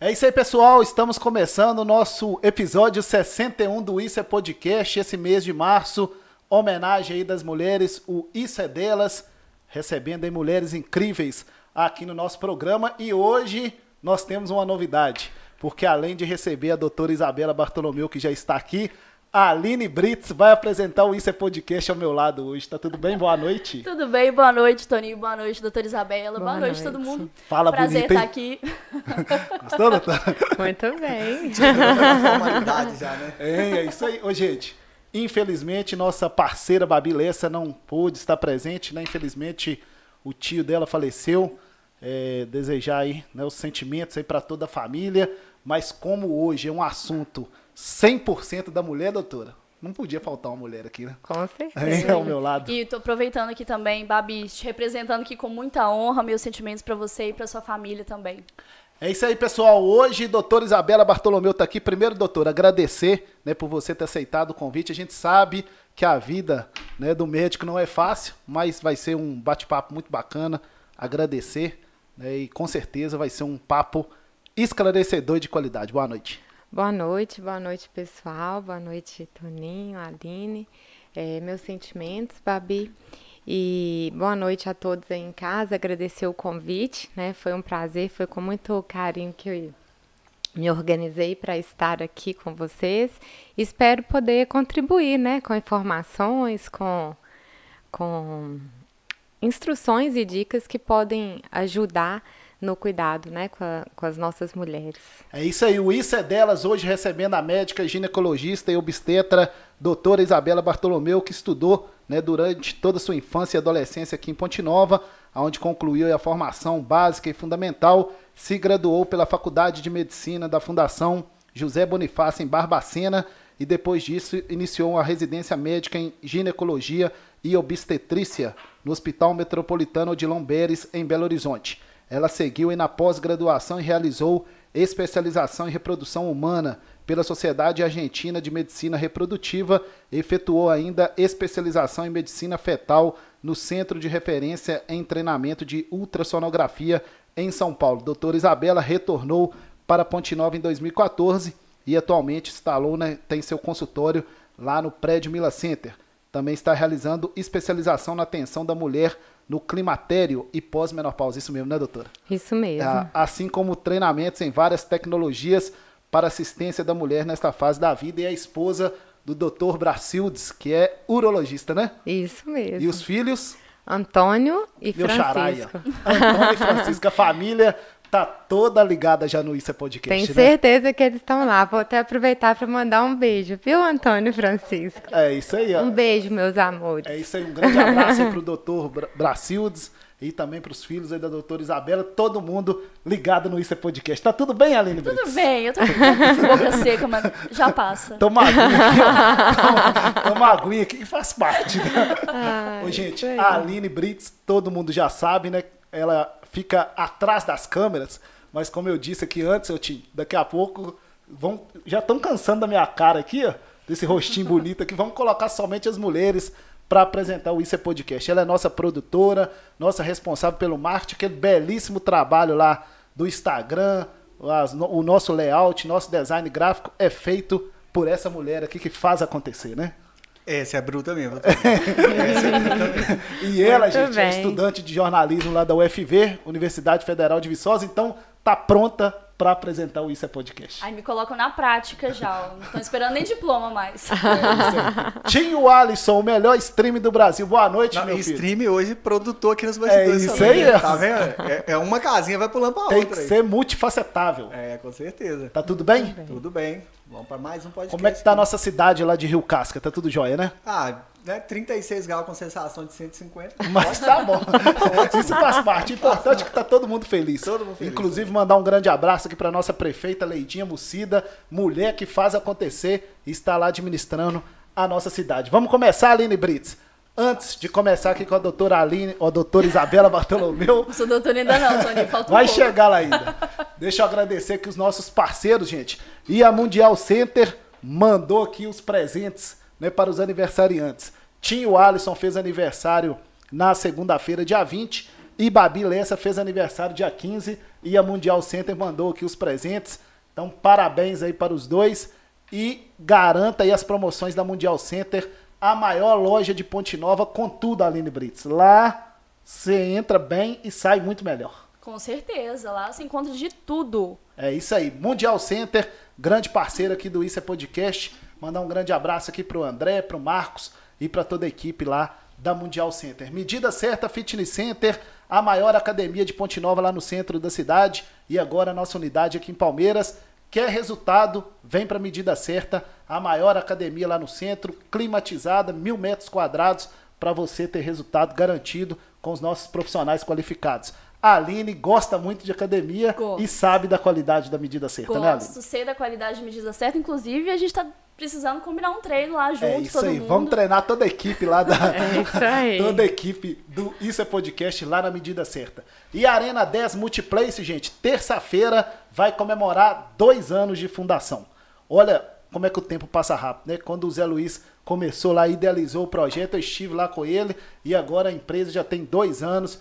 É isso aí, pessoal. Estamos começando o nosso episódio 61 do Isso é Podcast, esse mês de março. Homenagem aí das mulheres, o Isso é Delas, recebendo aí mulheres incríveis aqui no nosso programa. E hoje nós temos uma novidade, porque além de receber a doutora Isabela Bartolomeu, que já está aqui, a Aline Brits vai apresentar o Isso é Podcast ao meu lado hoje. Tá tudo bem? Boa noite. Tudo bem, boa noite, Toninho. Boa noite, doutora Isabela. Boa, boa noite, noite, todo mundo. Fala Prazer bonito, estar aqui. Gostou, doutora? Muito bem. formalidade já, né? É, é isso aí. Ô, gente, infelizmente nossa parceira Babi Lessa não pôde estar presente, né? Infelizmente o tio dela faleceu. É, desejar aí né, os sentimentos aí para toda a família. Mas como hoje é um assunto 100% da mulher, doutora. Não podia faltar uma mulher aqui, né? Com certeza. É ao meu lado. E tô aproveitando aqui também, Babi, te representando aqui com muita honra, meus sentimentos para você e para sua família também. É isso aí, pessoal. Hoje, doutora Isabela Bartolomeu está aqui. Primeiro, doutora, agradecer né, por você ter aceitado o convite. A gente sabe que a vida né, do médico não é fácil, mas vai ser um bate-papo muito bacana. Agradecer né, e com certeza vai ser um papo esclarecedor e de qualidade. Boa noite. Boa noite, boa noite, pessoal. Boa noite, Toninho, Aline. É, meus sentimentos, Babi. E boa noite a todos aí em casa. Agradecer o convite, né? Foi um prazer, foi com muito carinho que eu me organizei para estar aqui com vocês. Espero poder contribuir, né, com informações, com, com instruções e dicas que podem ajudar no cuidado, né, com, a, com, as nossas mulheres. É isso aí, o Isso é Delas, hoje recebendo a médica, ginecologista e obstetra, doutora Isabela Bartolomeu, que estudou né, durante toda a sua infância e adolescência aqui em Ponte Nova, onde concluiu a formação básica e fundamental, se graduou pela Faculdade de Medicina da Fundação José Bonifácio em Barbacena e depois disso iniciou a residência médica em ginecologia e obstetrícia no Hospital Metropolitano de Lomberes, em Belo Horizonte. Ela seguiu na pós-graduação e realizou especialização em reprodução humana pela Sociedade Argentina de Medicina Reprodutiva e efetuou ainda especialização em medicina fetal no Centro de Referência em Treinamento de Ultrassonografia em São Paulo. Doutora Isabela retornou para Ponte Nova em 2014 e atualmente instalou, né, tem seu consultório lá no prédio Mila Center. Também está realizando especialização na atenção da mulher no climatério e pós-menopausa. Isso mesmo, né, doutora? Isso mesmo. É, assim como treinamentos em várias tecnologias para assistência da mulher nesta fase da vida e a esposa do doutor Bracildes, que é urologista, né? Isso mesmo. E os filhos? Antônio e Meu Francisco. Charaia. Antônio e Francisco, a família tá toda ligada já no Isso é Podcast, Tenho né? certeza que eles estão lá. Vou até aproveitar para mandar um beijo, viu, Antônio e Francisco? É isso aí, ó. Um beijo, meus amores. É isso aí, um grande abraço aí pro doutor Bra Bracildes e também para os filhos aí da doutora Isabela, todo mundo ligado no Isso é Podcast. Tá tudo bem, Aline Tudo Brits? bem, eu tô com boca seca, mas já passa. Toma aguinha aqui, ó. Toma, toma aguinha aqui que faz parte. Né? Ai, Ô, gente, a Aline Brits, todo mundo já sabe, né? Ela fica atrás das câmeras, mas como eu disse aqui antes, eu te, daqui a pouco vão, já estão cansando da minha cara aqui, ó, desse rostinho bonito aqui. Vamos colocar somente as mulheres para apresentar o Isso é Podcast. Ela é nossa produtora, nossa responsável pelo marketing, aquele belíssimo trabalho lá do Instagram, as- o nosso layout, nosso design gráfico é feito por essa mulher aqui que faz acontecer, né? Essa é bruta mesmo. Essa é bruta mesmo. E ela, Muito gente, é bem. estudante de jornalismo lá da UFV, Universidade Federal de Viçosa, então tá pronta para apresentar o Isso é Podcast. Aí me colocam na prática já, não tô esperando nem diploma mais. Tinho Alisson, o melhor stream do Brasil. Boa noite, Não, meu filho. stream hoje produtor aqui nos bastidores. É isso também, aí, né? Tá vendo? É, é uma casinha, vai pulando pra Tem outra. que aí. ser multifacetável. É, com certeza. Tá tudo bem? Tudo bem. Vamos pra mais um podcast. Como é que tá a nossa cidade lá de Rio Casca? Tá tudo jóia, né? Ah, né? 36 graus com sensação de 150. Mas tá bom. Isso faz parte. O importante é que tá todo mundo feliz. Todo mundo feliz, Inclusive, mandar um grande abraço aqui pra nossa prefeita Leidinha Mucida, mulher que faz acontecer e está lá administrando a nossa cidade. Vamos começar, Aline Brits. Antes de começar aqui com a doutora Aline, ou a doutora Isabela Bartolomeu, Não sou doutora ainda não, Toninho, falta um Vai pouco. chegar lá ainda. Deixa eu agradecer aqui os nossos parceiros, gente. E a Mundial Center mandou aqui os presentes né, para os aniversariantes. Tinho Alisson fez aniversário na segunda-feira, dia 20. E Babi Lessa fez aniversário dia 15 e a Mundial Center mandou aqui os presentes. Então, parabéns aí para os dois. E garanta aí as promoções da Mundial Center, a maior loja de Ponte Nova, com tudo, Aline Brits. Lá você entra bem e sai muito melhor. Com certeza, lá você encontra de tudo. É isso aí. Mundial Center, grande parceiro aqui do Isso é Podcast. Mandar um grande abraço aqui pro André, pro Marcos e para toda a equipe lá da Mundial Center. Medida certa Fitness Center, a maior academia de Ponte Nova lá no centro da cidade e agora a nossa unidade aqui em Palmeiras. Quer resultado? Vem para medida certa, a maior academia lá no centro, climatizada, mil metros quadrados, para você ter resultado garantido com os nossos profissionais qualificados. A Aline gosta muito de academia Gosto. e sabe da qualidade da medida certa, né, Aline? Gosto, sei da qualidade de medida certa. Inclusive, a gente tá precisando combinar um treino lá junto, É isso todo aí, mundo. vamos treinar toda a equipe lá da. É isso aí. toda a equipe do Isso é Podcast lá na medida certa. E a Arena 10 Multiplace, gente, terça-feira vai comemorar dois anos de fundação. Olha como é que o tempo passa rápido, né? Quando o Zé Luiz começou lá, idealizou o projeto, eu estive lá com ele e agora a empresa já tem dois anos.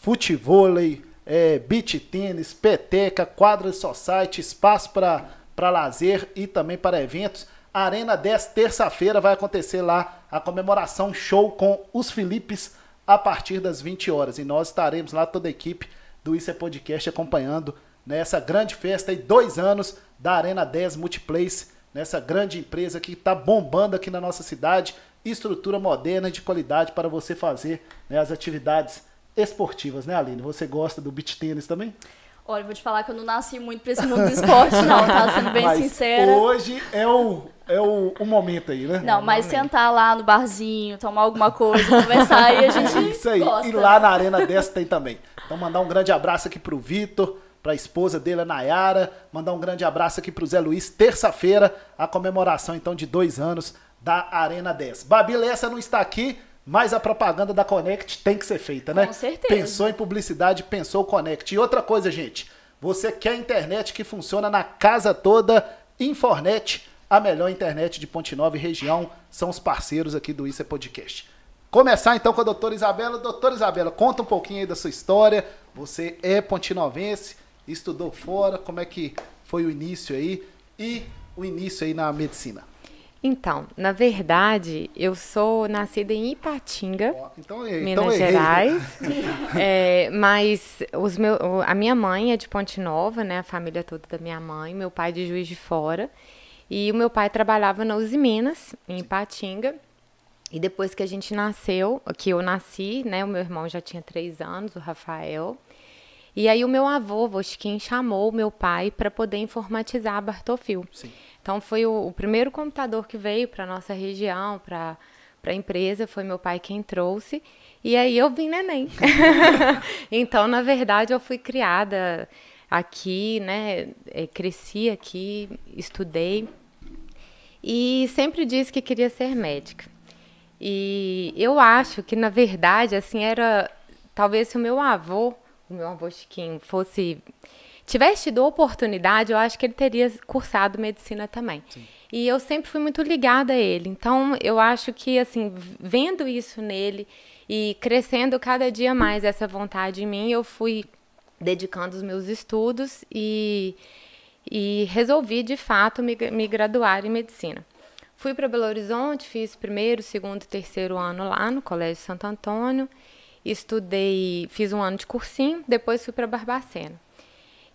Futevôlei, é, beach tênis, peteca, quadra society, espaço para lazer e também para eventos. Arena 10, terça-feira, vai acontecer lá a comemoração show com os Filipes a partir das 20 horas. E nós estaremos lá, toda a equipe do Isso é Podcast, acompanhando nessa grande festa e dois anos da Arena 10 Multiplace, nessa grande empresa que está bombando aqui na nossa cidade. Estrutura moderna e de qualidade para você fazer né, as atividades esportivas, né, Aline? Você gosta do beach tênis também? Olha, vou te falar que eu não nasci muito pra esse mundo do esporte, não, tá? Sendo bem Mas sincera. Hoje é o, é o, o momento aí, né? Não, mas sentar lá no barzinho, tomar alguma coisa, conversar aí, a gente É isso aí. gosta. E lá na Arena dessa tem também. Então mandar um grande abraço aqui pro Vitor, pra esposa dele, a Nayara. Mandar um grande abraço aqui pro Zé Luiz. Terça-feira, a comemoração então de dois anos da Arena 10. Babi Lessa não está aqui, mas a propaganda da Connect tem que ser feita, né? Com certeza. Pensou em publicidade, pensou Connect. E outra coisa, gente, você quer internet que funciona na casa toda, Infornet, a melhor internet de Ponte Nova e região, são os parceiros aqui do Isso é Podcast. Começar então com a doutora Isabela. Doutora Isabela, conta um pouquinho aí da sua história. Você é pontinovense, estudou fora, como é que foi o início aí e o início aí na medicina? Então, na verdade, eu sou nascida em Ipatinga, Então, eu- Minas então. Gerais. É, mas os meu, a minha mãe é de Ponte Nova, né? A família toda da minha mãe, meu pai de Juiz de Fora. E o meu pai trabalhava na Uzi Minas, em Ipatinga. E depois que a gente nasceu, que eu nasci, né? O meu irmão já tinha três anos, o Rafael. E aí o meu avô, Vosquim, chamou o meu pai para poder informatizar a Bartofil. Sim. Então foi o, o primeiro computador que veio para nossa região, para a empresa, foi meu pai quem trouxe. E aí eu vim neném. então, na verdade, eu fui criada aqui, né? eh, Cresci aqui, estudei e sempre disse que queria ser médica. E eu acho que, na verdade, assim, era. Talvez se o meu avô, o meu avô Chiquinho, fosse. tivesse tido oportunidade, eu acho que ele teria cursado medicina também. E eu sempre fui muito ligada a ele. Então, eu acho que, assim, vendo isso nele e crescendo cada dia mais essa vontade em mim, eu fui dedicando os meus estudos e, e resolvi, de fato, me, me graduar em medicina. Fui para Belo Horizonte, fiz primeiro, segundo e terceiro ano lá no Colégio Santo Antônio. Estudei, fiz um ano de cursinho, depois fui para Barbacena.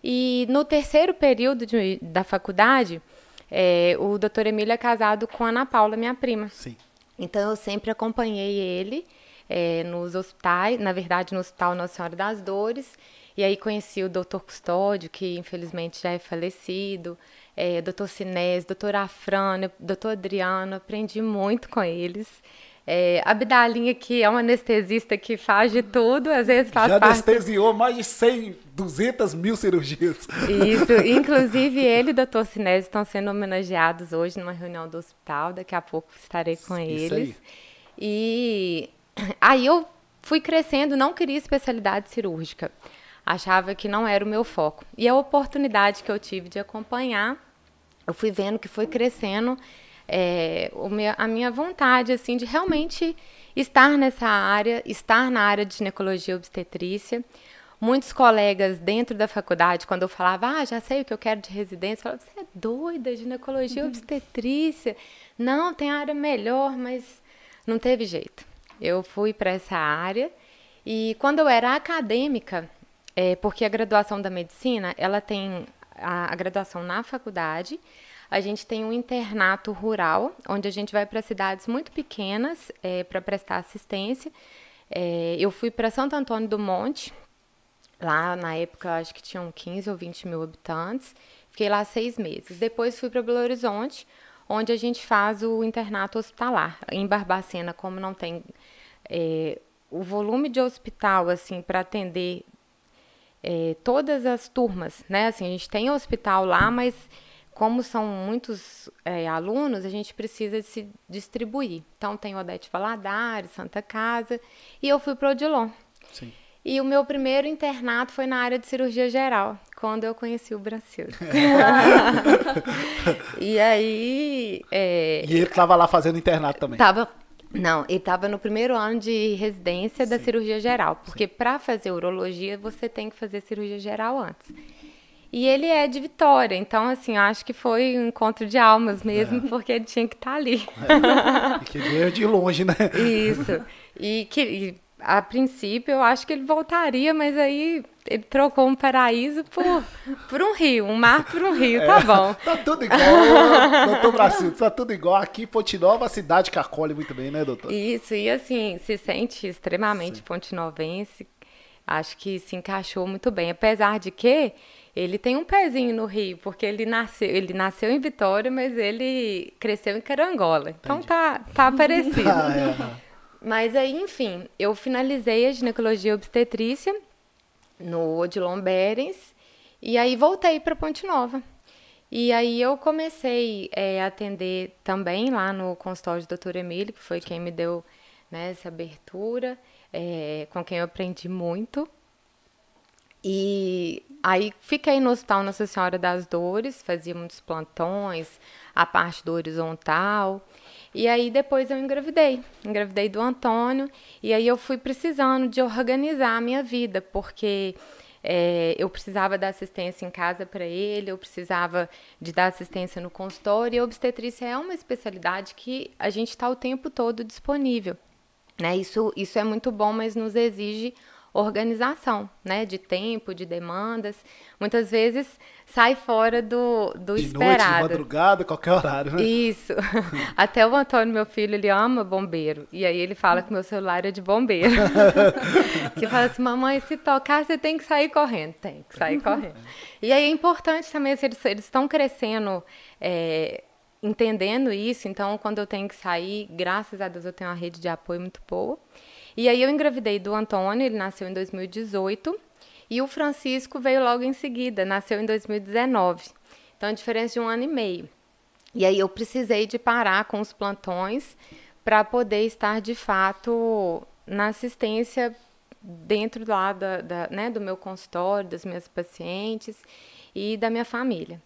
E no terceiro período de- da faculdade, eh, o doutor Emílio é casado com a Ana Paula, minha prima. Sim. Então eu sempre acompanhei ele eh, nos hospitais, na verdade no Hospital Nossa Senhora das Dores. E aí conheci o doutor Custódio, que infelizmente já é falecido, eh, doutor Sinés, doutor Afrânia, doutor Adriano, aprendi muito com eles. Eh, a Bidalinha, que é uma anestesista que faz de tudo, às vezes faz Já parte anestesiou mais de 100, 200 mil cirurgias. isso, inclusive ele e o doutor Sinésio estão sendo homenageados hoje numa reunião do hospital, daqui a pouco estarei com Isso eles. aí. E aí eu fui crescendo, não queria especialidade cirúrgica, achava que não era o meu foco. E a oportunidade que eu tive de acompanhar, eu fui vendo que foi crescendo é, a minha vontade, assim, de realmente estar nessa área, estar na área de ginecologia e obstetrícia. Muitos colegas dentro da faculdade, quando eu falava, ah, já sei o que eu quero de residência, falavam, você é doida, ginecologia e obstetrícia. Não, tem área melhor, mas não teve jeito. Eu fui para essa área e quando eu era acadêmica, é, porque a graduação da medicina, ela tem a, a graduação na faculdade, a gente tem um internato rural, onde a gente vai para cidades muito pequenas é, para prestar assistência. É, eu fui para Santo Antônio do Monte, lá na época acho que tinham 15 ou 20 mil habitantes. Fiquei lá seis meses. Depois fui para Belo Horizonte, onde a gente faz o internato hospitalar. Em Barbacena, como não tem é, o volume de hospital assim para atender é, todas as turmas, né? Assim, a gente tem hospital lá, mas como são muitos é, alunos, a gente precisa se distribuir. Então tem Odete Valadares, Santa Casa, e eu fui para o Odilon. Sim. E o meu primeiro internato foi na área de cirurgia geral, quando eu conheci o Brasil. e aí. É, e ele estava lá fazendo internato também? Tava. Não, ele estava no primeiro ano de residência da Sim. cirurgia geral, porque para fazer urologia você tem que fazer cirurgia geral antes. E ele é de Vitória, então, assim, acho que foi um encontro de almas mesmo, é. porque ele tinha que estar tá ali. É. E que veio de longe, né? Isso. E que, e a princípio eu acho que ele voltaria, mas aí ele trocou um paraíso por, por um rio, um mar por um rio, tá é, bom. Tá tudo igual, doutor Brasil, tá tudo igual. Aqui Ponte Nova, a cidade que acolhe muito bem, né, doutor? Isso, e assim, se sente extremamente Sim. pontinovense, acho que se encaixou muito bem, apesar de que ele tem um pezinho no Rio, porque ele nasceu, ele nasceu em Vitória, mas ele cresceu em Carangola. Então Entendi. tá, tá parecido. ah, é. Mas aí, enfim, eu finalizei a ginecologia obstetrícia no Odilon Berens e aí voltei para Ponte Nova. E aí eu comecei é, a atender também lá no consultório do Dr. Emílio, que foi quem me deu né, essa abertura, é, com quem eu aprendi muito. E aí fiquei no Hospital Nossa Senhora das Dores, fazia muitos plantões, a parte do horizontal. E aí depois eu engravidei. Engravidei do Antônio. E aí eu fui precisando de organizar a minha vida, porque é, eu precisava dar assistência em casa para ele, eu precisava de dar assistência no consultório. E a obstetrícia é uma especialidade que a gente está o tempo todo disponível. Né? Isso, isso é muito bom, mas nos exige organização, né? De tempo, de demandas. Muitas vezes sai fora do, do de esperado. Noite, de madrugada, qualquer horário, né? Isso. Até o Antônio, meu filho, ele ama bombeiro. E aí ele fala que meu celular é de bombeiro. que fala assim, mamãe, se tocar, você tem que sair correndo. Tem que sair correndo. E aí é importante também, se eles, eles estão crescendo... É, entendendo isso, então quando eu tenho que sair, graças a Deus eu tenho uma rede de apoio muito boa. E aí eu engravidei do Antônio, ele nasceu em 2018, e o Francisco veio logo em seguida, nasceu em 2019. Então, a diferença de um ano e meio. E aí eu precisei de parar com os plantões para poder estar de fato na assistência dentro lá da, da, né, do meu consultório, das minhas pacientes e da minha família.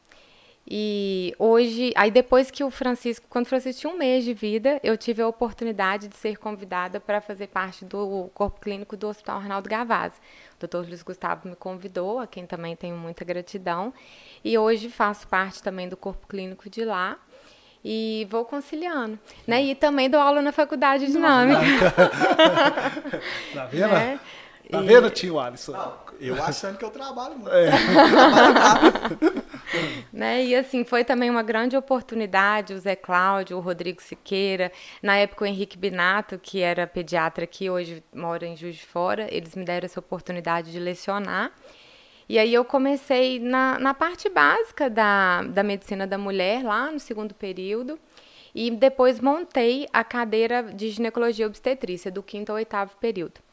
E hoje, aí depois que o Francisco, quando o Francisco tinha um mês de vida, eu tive a oportunidade de ser convidada para fazer parte do corpo clínico do Hospital Arnaldo Gavazzi. O Dr. Luiz Gustavo me convidou, a quem também tenho muita gratidão, e hoje faço parte também do corpo clínico de lá e vou conciliando, né? E também dou aula na faculdade dinâmica. tá vendo? Né? Tá vendo, tio Alisson? Eu achando que eu trabalho muito. É. trabalho né? E assim, foi também uma grande oportunidade, o Zé Cláudio, o Rodrigo Siqueira, na época o Henrique Binato, que era pediatra aqui, hoje mora em Juiz de Fora, eles me deram essa oportunidade de lecionar. E aí eu comecei na, na parte básica da, da medicina da mulher, lá no segundo período, e depois montei a cadeira de ginecologia obstetrícia, do quinto ao oitavo período.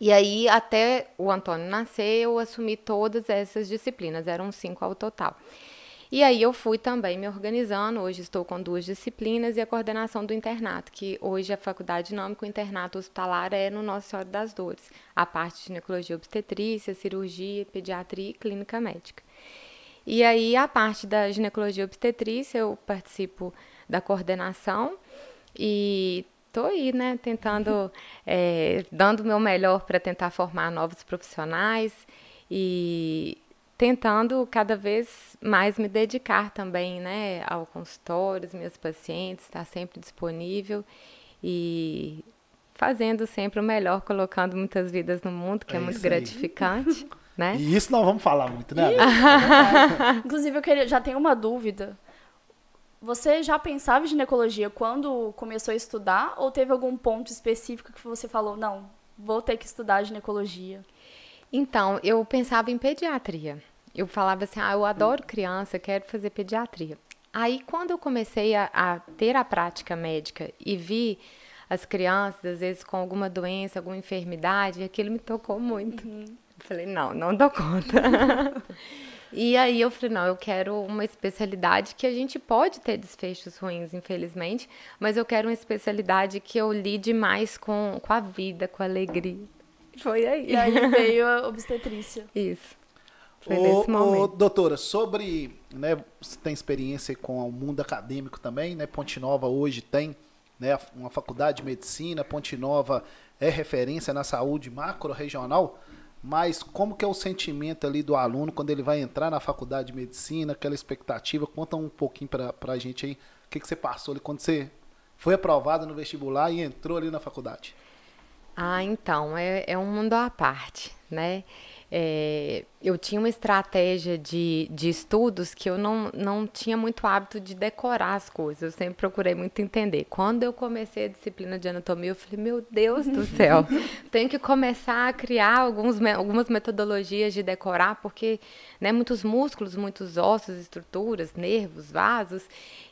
E aí, até o Antônio nascer, eu assumi todas essas disciplinas, eram cinco ao total. E aí eu fui também me organizando, hoje estou com duas disciplinas e a coordenação do internato, que hoje a faculdade dinâmica, o internato hospitalar é no Nossa Senhora das Dores, a parte de ginecologia obstetrícia, cirurgia, pediatria e clínica médica. E aí a parte da ginecologia obstetrícia, eu participo da coordenação e tô aí, né, tentando, é, dando o meu melhor para tentar formar novos profissionais e tentando cada vez mais me dedicar também, né, ao consultório, os meus pacientes, estar sempre disponível e fazendo sempre o melhor, colocando muitas vidas no mundo, que é, é muito gratificante. Né? E isso não vamos falar muito, né? Inclusive, eu queria, já tenho uma dúvida. Você já pensava em ginecologia quando começou a estudar ou teve algum ponto específico que você falou, não, vou ter que estudar ginecologia? Então, eu pensava em pediatria. Eu falava assim, ah, eu adoro criança, quero fazer pediatria. Aí, quando eu comecei a, a ter a prática médica e vi as crianças, às vezes, com alguma doença, alguma enfermidade, aquilo me tocou muito. Uhum. Falei, não, não dou conta. e aí eu falei, não, eu quero uma especialidade que a gente pode ter desfechos ruins, infelizmente, mas eu quero uma especialidade que eu lide mais com, com a vida, com a alegria. Foi aí. E aí veio a obstetrícia. Isso. Foi ô, nesse momento. Ô, doutora, sobre, né, você tem experiência com o mundo acadêmico também, né? Ponte Nova hoje tem né, uma faculdade de medicina, Ponte Nova é referência na saúde macro-regional, mas como que é o sentimento ali do aluno quando ele vai entrar na faculdade de medicina, aquela expectativa? Conta um pouquinho para a gente aí, o que, que você passou ali quando você foi aprovado no vestibular e entrou ali na faculdade? Ah, então, é, é um mundo à parte, né? É, eu tinha uma estratégia de, de estudos que eu não, não tinha muito hábito de decorar as coisas. Eu sempre procurei muito entender. Quando eu comecei a disciplina de anatomia, eu falei, meu Deus do céu, tenho que começar a criar alguns, algumas metodologias de decorar, porque né, muitos músculos, muitos ossos, estruturas, nervos, vasos,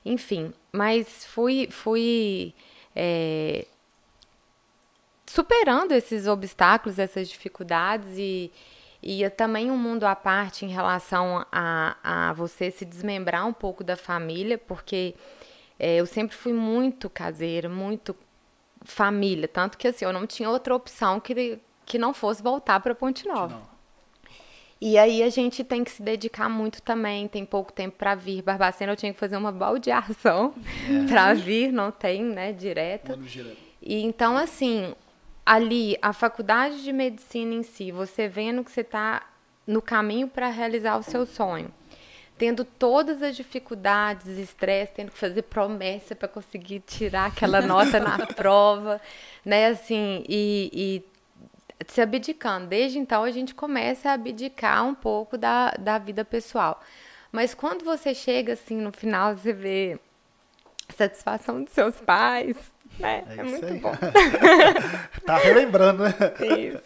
enfim. Mas fui, fui é, superando esses obstáculos, essas dificuldades e e é também um mundo à parte em relação a, a você se desmembrar um pouco da família, porque é, eu sempre fui muito caseira, muito família, tanto que assim, eu não tinha outra opção que, que não fosse voltar para Ponte Nova. Não. E aí a gente tem que se dedicar muito também, tem pouco tempo para vir. Barbacena eu tinha que fazer uma baldeação é. para vir, não tem, né, direto. E então assim, ali, a faculdade de medicina em si, você vendo que você está no caminho para realizar o seu sonho, tendo todas as dificuldades, estresse, tendo que fazer promessa para conseguir tirar aquela nota na prova, né? Assim, e, e se abdicando. Desde então a gente começa a abdicar um pouco da, da vida pessoal. Mas quando você chega assim no final, você vê a satisfação dos seus pais, é, é, é muito aí. bom. tá relembrando, né? Isso.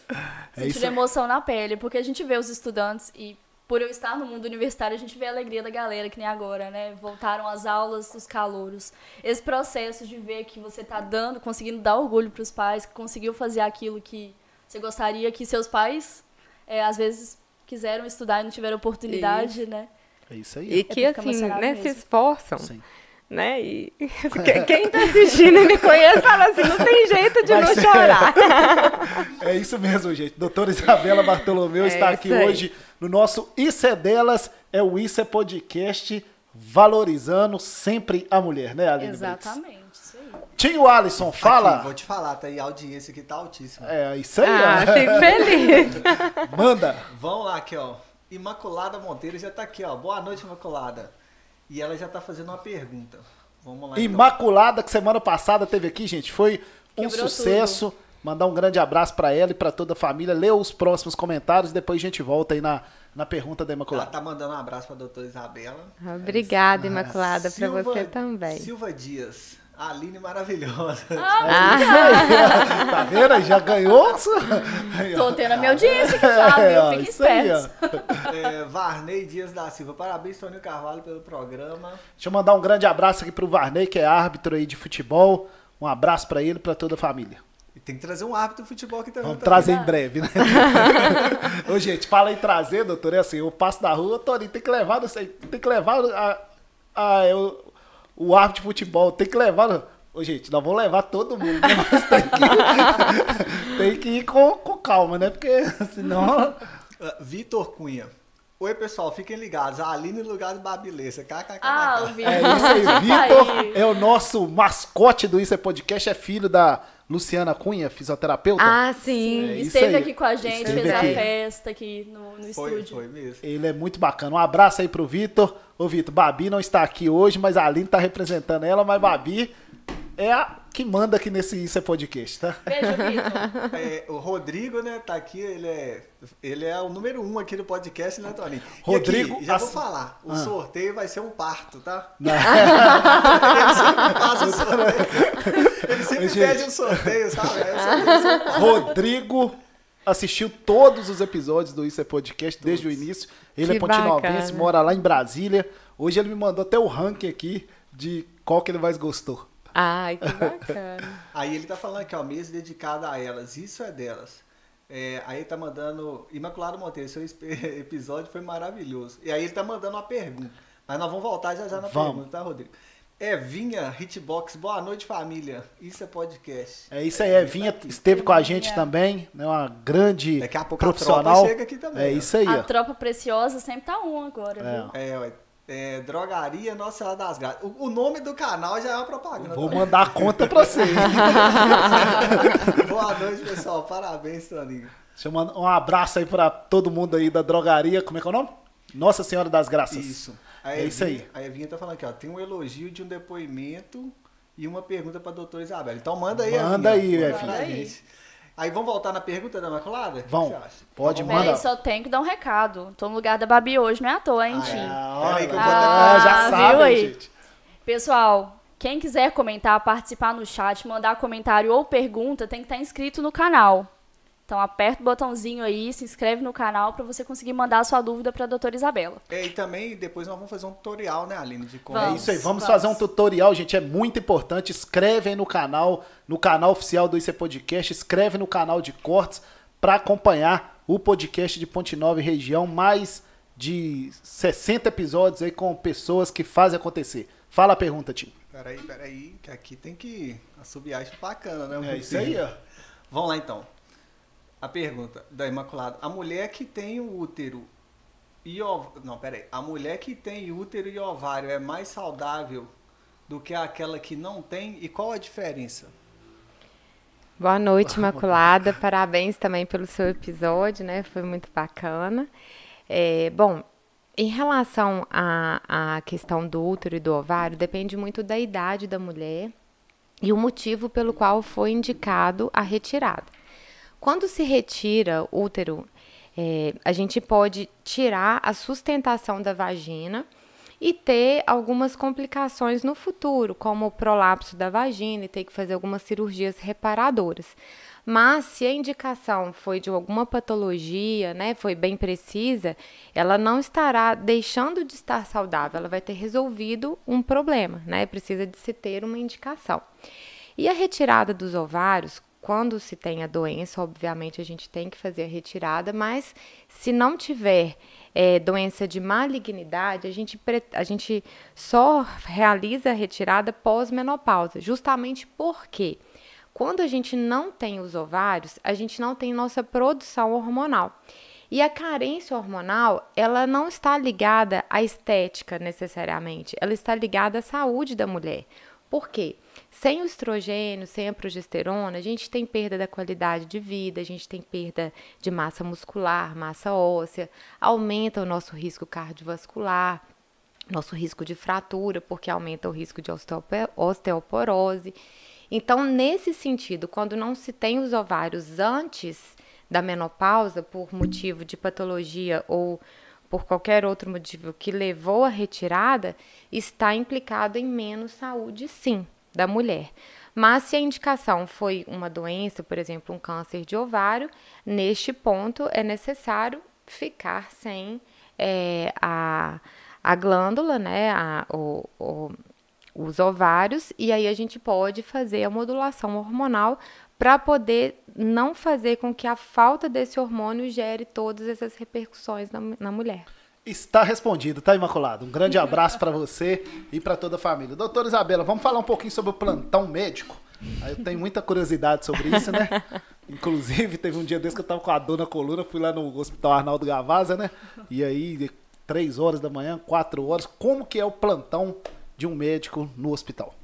É Sentir emoção na pele, porque a gente vê os estudantes e por eu estar no mundo universitário, a gente vê a alegria da galera, que nem agora, né? Voltaram as aulas, os calouros. Esse processo de ver que você tá dando, conseguindo dar orgulho para os pais, que conseguiu fazer aquilo que você gostaria que seus pais, é, às vezes, quiseram estudar e não tiveram oportunidade, isso. né? É isso aí. E que, assim, né, se esforçam. Sim né? E quem está assistindo e me conhece fala assim, não tem jeito de Mas não chorar. É isso mesmo, gente. Doutora Isabela Bartolomeu é está aqui aí. hoje no nosso Isso é Delas, é o Isso é Podcast, valorizando sempre a mulher, né, Aline Exatamente. Isso aí. Tio Alisson, fala. Aqui, vou te falar, tá aí, a audiência aqui tá altíssima. É, isso aí. Ah, fico feliz. Manda. Vamos lá aqui, ó. Imaculada Monteiro já tá aqui, ó. Boa noite, Imaculada. E ela já está fazendo uma pergunta. Vamos lá. Então. Imaculada, então. que semana passada teve aqui, gente. Foi um Quebrou sucesso. Tudo. Mandar um grande abraço para ela e para toda a família. Lê os próximos comentários e depois a gente volta aí na, na pergunta da Imaculada. Ela tá mandando um abraço para a doutora Isabela. Obrigada, Imaculada, para você também. Silva Dias. A Aline maravilhosa. Ah, ah. tá vendo? Já ganhou? Tô tendo a minha audiência aqui já, viu? Fique esperto. É, Varney Dias da Silva. Parabéns, Tônio Carvalho, pelo programa. Deixa eu mandar um grande abraço aqui pro Varney, que é árbitro aí de futebol. Um abraço para ele e pra toda a família. E tem que trazer um árbitro de futebol aqui também. Vamos trazer em breve, né? Ô, gente, fala em trazer, doutor. É assim, eu passo da rua, Toninho, tem que levar, não sei, tem que levar a, a, eu, o árbitro de futebol tem que levar. Ô, gente, nós vamos levar todo mundo, né? Mas tem que, tem que ir com, com calma, né? Porque senão. Uh, Vitor Cunha. Oi, pessoal, fiquem ligados. A Aline no lugar do Babilessa. Ah, o Vitor. É isso aí. Vitor é o nosso mascote do Isso é Podcast, é filho da Luciana Cunha, fisioterapeuta. Ah, sim. É, Esteve aqui com a gente, Esteve fez aqui. a festa aqui no, no foi, estúdio. Foi mesmo. Ele é muito bacana. Um abraço aí pro Vitor. Ô, Vitor, Babi não está aqui hoje, mas a Aline está representando ela, mas Babi é a que manda aqui nesse Isso é Podcast, tá? Beijo, Vitor. É, o Rodrigo, né, tá aqui, ele é, ele é o número um aqui no podcast, né, Tony? Rodrigo, aqui, já vou falar, o ah. sorteio vai ser um parto, tá? Não. ele sempre faz o sorteio. Ele sempre Gente. pede um sorteio, sabe? É Rodrigo assistiu todos os episódios do Isso é Podcast desde o início. Ele é que é pontinovense, mora lá em Brasília. Hoje ele me mandou até o ranking aqui de qual que ele mais gostou. Ai, que bacana. aí ele tá falando aqui, ó, mês dedicado a elas, isso é delas. É, aí ele tá mandando. Imaculado Monteiro, seu episódio foi maravilhoso. E aí ele tá mandando uma pergunta. Mas nós vamos voltar já já na vamos. pergunta, tá, Rodrigo? Evinha Hitbox, boa noite família. Isso é podcast. É isso aí, Evinha tá esteve com a gente também, né? Uma grande Daqui a pouco profissional. A tropa chega aqui também. É isso aí. A ó. tropa preciosa sempre tá um agora, é. viu? É, ué. É, Drogaria Nossa Senhora das Graças. O, o, nome do canal já é uma propaganda. Vou mandar a conta pra você. Boa noite, pessoal. Parabéns, Toninho. Deixa eu mandar um abraço aí pra todo mundo aí da drogaria. Como é que é o nome? Nossa Senhora das Graças. Isso. A é Evinha, isso aí. A Evinha tá falando aqui, ó. Tem um elogio de um depoimento e uma pergunta pra doutora Isabela. Então manda aí, Manda Evinha. aí, Evinha. Manda aí. Aí vamos voltar na pergunta da Imaculada? Vamos. Pode, então, mandar. só tenho que dar um recado. Tô no lugar da Babi hoje, não é à toa, hein, Tim? Ah, aí que eu vou ah, já sabe, aí? gente. Pessoal, quem quiser comentar, participar no chat, mandar comentário ou pergunta, tem que estar inscrito no canal. Então aperta o botãozinho aí, se inscreve no canal para você conseguir mandar a sua dúvida para a doutora Isabela. É, e também depois nós vamos fazer um tutorial, né, Aline? De como... Vamos, é isso aí, vamos, vamos, fazer um tutorial, gente, é muito importante. Escreve aí no canal, no canal oficial do IC Podcast, escreve no canal de cortes para acompanhar o podcast de Ponte Nova e região, mais de 60 episódios aí com pessoas que fazem acontecer. Fala a pergunta, Tim. Peraí, peraí, que aqui tem que assobiar isso bacana, né? É isso aí, ó. Vamos lá então a pergunta da Imaculada. A mulher que tem o útero e ovário. Não, peraí. A mulher que tem útero e ovário é mais saudável do que aquela que não tem? E qual a diferença? Boa noite, Imaculada. Parabéns também pelo seu episódio, né? Foi muito bacana. É, bom, em relação à, à questão do útero e do ovário, depende muito da idade da mulher e o motivo pelo qual foi indicado a retirada. Quando se retira útero, é, a gente pode tirar a sustentação da vagina e ter algumas complicações no futuro, como o prolapso da vagina e ter que fazer algumas cirurgias reparadoras. Mas se a indicação foi de alguma patologia, né, foi bem precisa, ela não estará deixando de estar saudável, ela vai ter resolvido um problema, né? Precisa de se ter uma indicação. E a retirada dos ovários, quando se tem a doença, obviamente a gente tem que fazer a retirada, mas se não tiver é, doença de malignidade, a gente, a gente só realiza a retirada pós-menopausa, justamente porque quando a gente não tem os ovários, a gente não tem nossa produção hormonal. E a carência hormonal, ela não está ligada à estética necessariamente, ela está ligada à saúde da mulher. Por quê? Sem o estrogênio, sem a progesterona, a gente tem perda da qualidade de vida, a gente tem perda de massa muscular, massa óssea, aumenta o nosso risco cardiovascular, nosso risco de fratura, porque aumenta o risco de osteoporose. Então, nesse sentido, quando não se tem os ovários antes da menopausa, por motivo de patologia ou por qualquer outro motivo que levou à retirada, está implicado em menos saúde, sim, da mulher. Mas se a indicação foi uma doença, por exemplo, um câncer de ovário, neste ponto é necessário ficar sem é, a, a glândula, né, a, o, o, os ovários, e aí a gente pode fazer a modulação hormonal para poder não fazer com que a falta desse hormônio gere todas essas repercussões na, na mulher. Está respondido, tá, Imaculado? Um grande abraço para você e para toda a família. Doutora Isabela, vamos falar um pouquinho sobre o plantão médico? Eu tenho muita curiosidade sobre isso, né? Inclusive, teve um dia desse que eu tava com a dor na coluna, fui lá no Hospital Arnaldo Gavaza, né? E aí, três horas da manhã, quatro horas, como que é o plantão de um médico no hospital?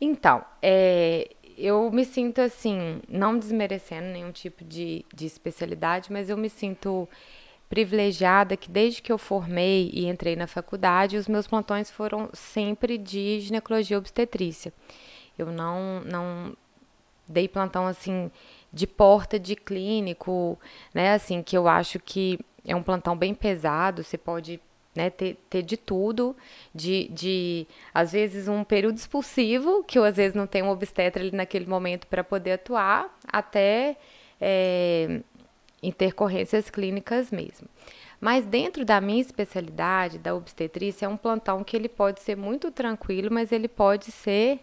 Então, é, eu me sinto assim, não desmerecendo nenhum tipo de, de especialidade, mas eu me sinto privilegiada que desde que eu formei e entrei na faculdade, os meus plantões foram sempre de ginecologia obstetrícia. Eu não, não dei plantão assim de porta de clínico, né? Assim, que eu acho que é um plantão bem pesado, você pode né, ter, ter de tudo, de, de, às vezes, um período expulsivo, que eu às vezes não tenho um obstetra ali naquele momento para poder atuar, até é, intercorrências clínicas mesmo. Mas dentro da minha especialidade, da obstetrícia, é um plantão que ele pode ser muito tranquilo, mas ele pode ser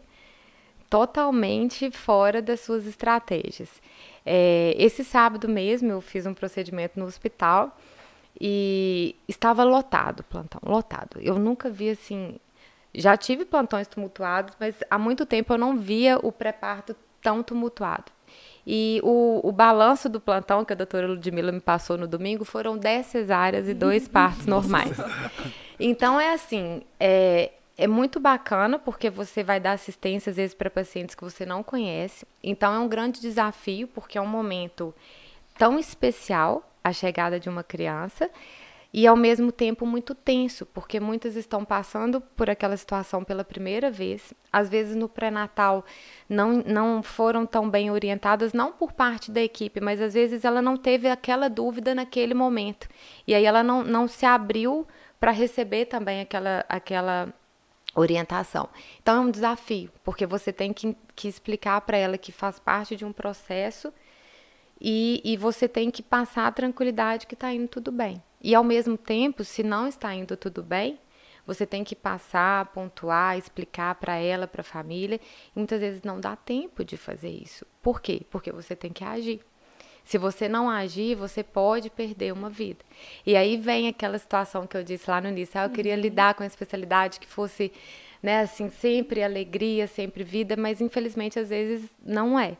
totalmente fora das suas estratégias. É, esse sábado mesmo eu fiz um procedimento no hospital e estava lotado o plantão, lotado. Eu nunca vi assim. Já tive plantões tumultuados, mas há muito tempo eu não via o pré-parto tão tumultuado. E o, o balanço do plantão que a doutora Ludmilla me passou no domingo foram 10 cesáreas e dois partos normais. Então é assim, é, é muito bacana porque você vai dar assistência às vezes para pacientes que você não conhece. Então é um grande desafio porque é um momento tão especial a chegada de uma criança e ao mesmo tempo muito tenso, porque muitas estão passando por aquela situação pela primeira vez. Às vezes no pré-natal não, não foram tão bem orientadas, não por parte da equipe, mas às vezes ela não teve aquela dúvida naquele momento. E aí ela não, não se abriu para receber também aquela, aquela orientação. Então é um desafio, porque você tem que, que explicar para ela que faz parte de um processo e, e você tem que passar a tranquilidade que está indo tudo bem. E ao mesmo tempo, se não está indo tudo bem, você tem que passar, pontuar, explicar para ela, para a família. E muitas vezes não dá tempo de fazer isso. Por quê? Porque você tem que agir. Se você não agir, você pode perder uma vida. E aí vem aquela situação que eu disse lá no início. Ah, eu queria uhum. lidar com a especialidade que fosse, né, assim, sempre alegria, sempre vida, mas infelizmente às vezes não é.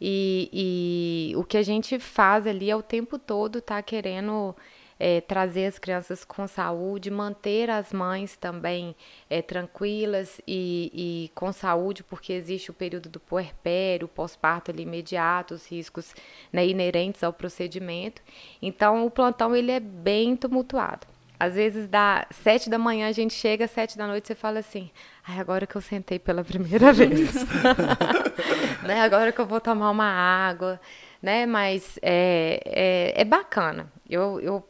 E, e o que a gente faz ali é o tempo todo tá querendo é, trazer as crianças com saúde, manter as mães também é, tranquilas e, e, com saúde, porque existe o período do puerpério, pós-parto ali imediato, os riscos né, inerentes ao procedimento. Então, o plantão ele é bem tumultuado. Às vezes, dá sete da manhã, a gente chega, sete da noite, você fala assim, Ai, agora que eu sentei pela primeira vez. né? Agora que eu vou tomar uma água, né? Mas é, é, é bacana. Eu, eu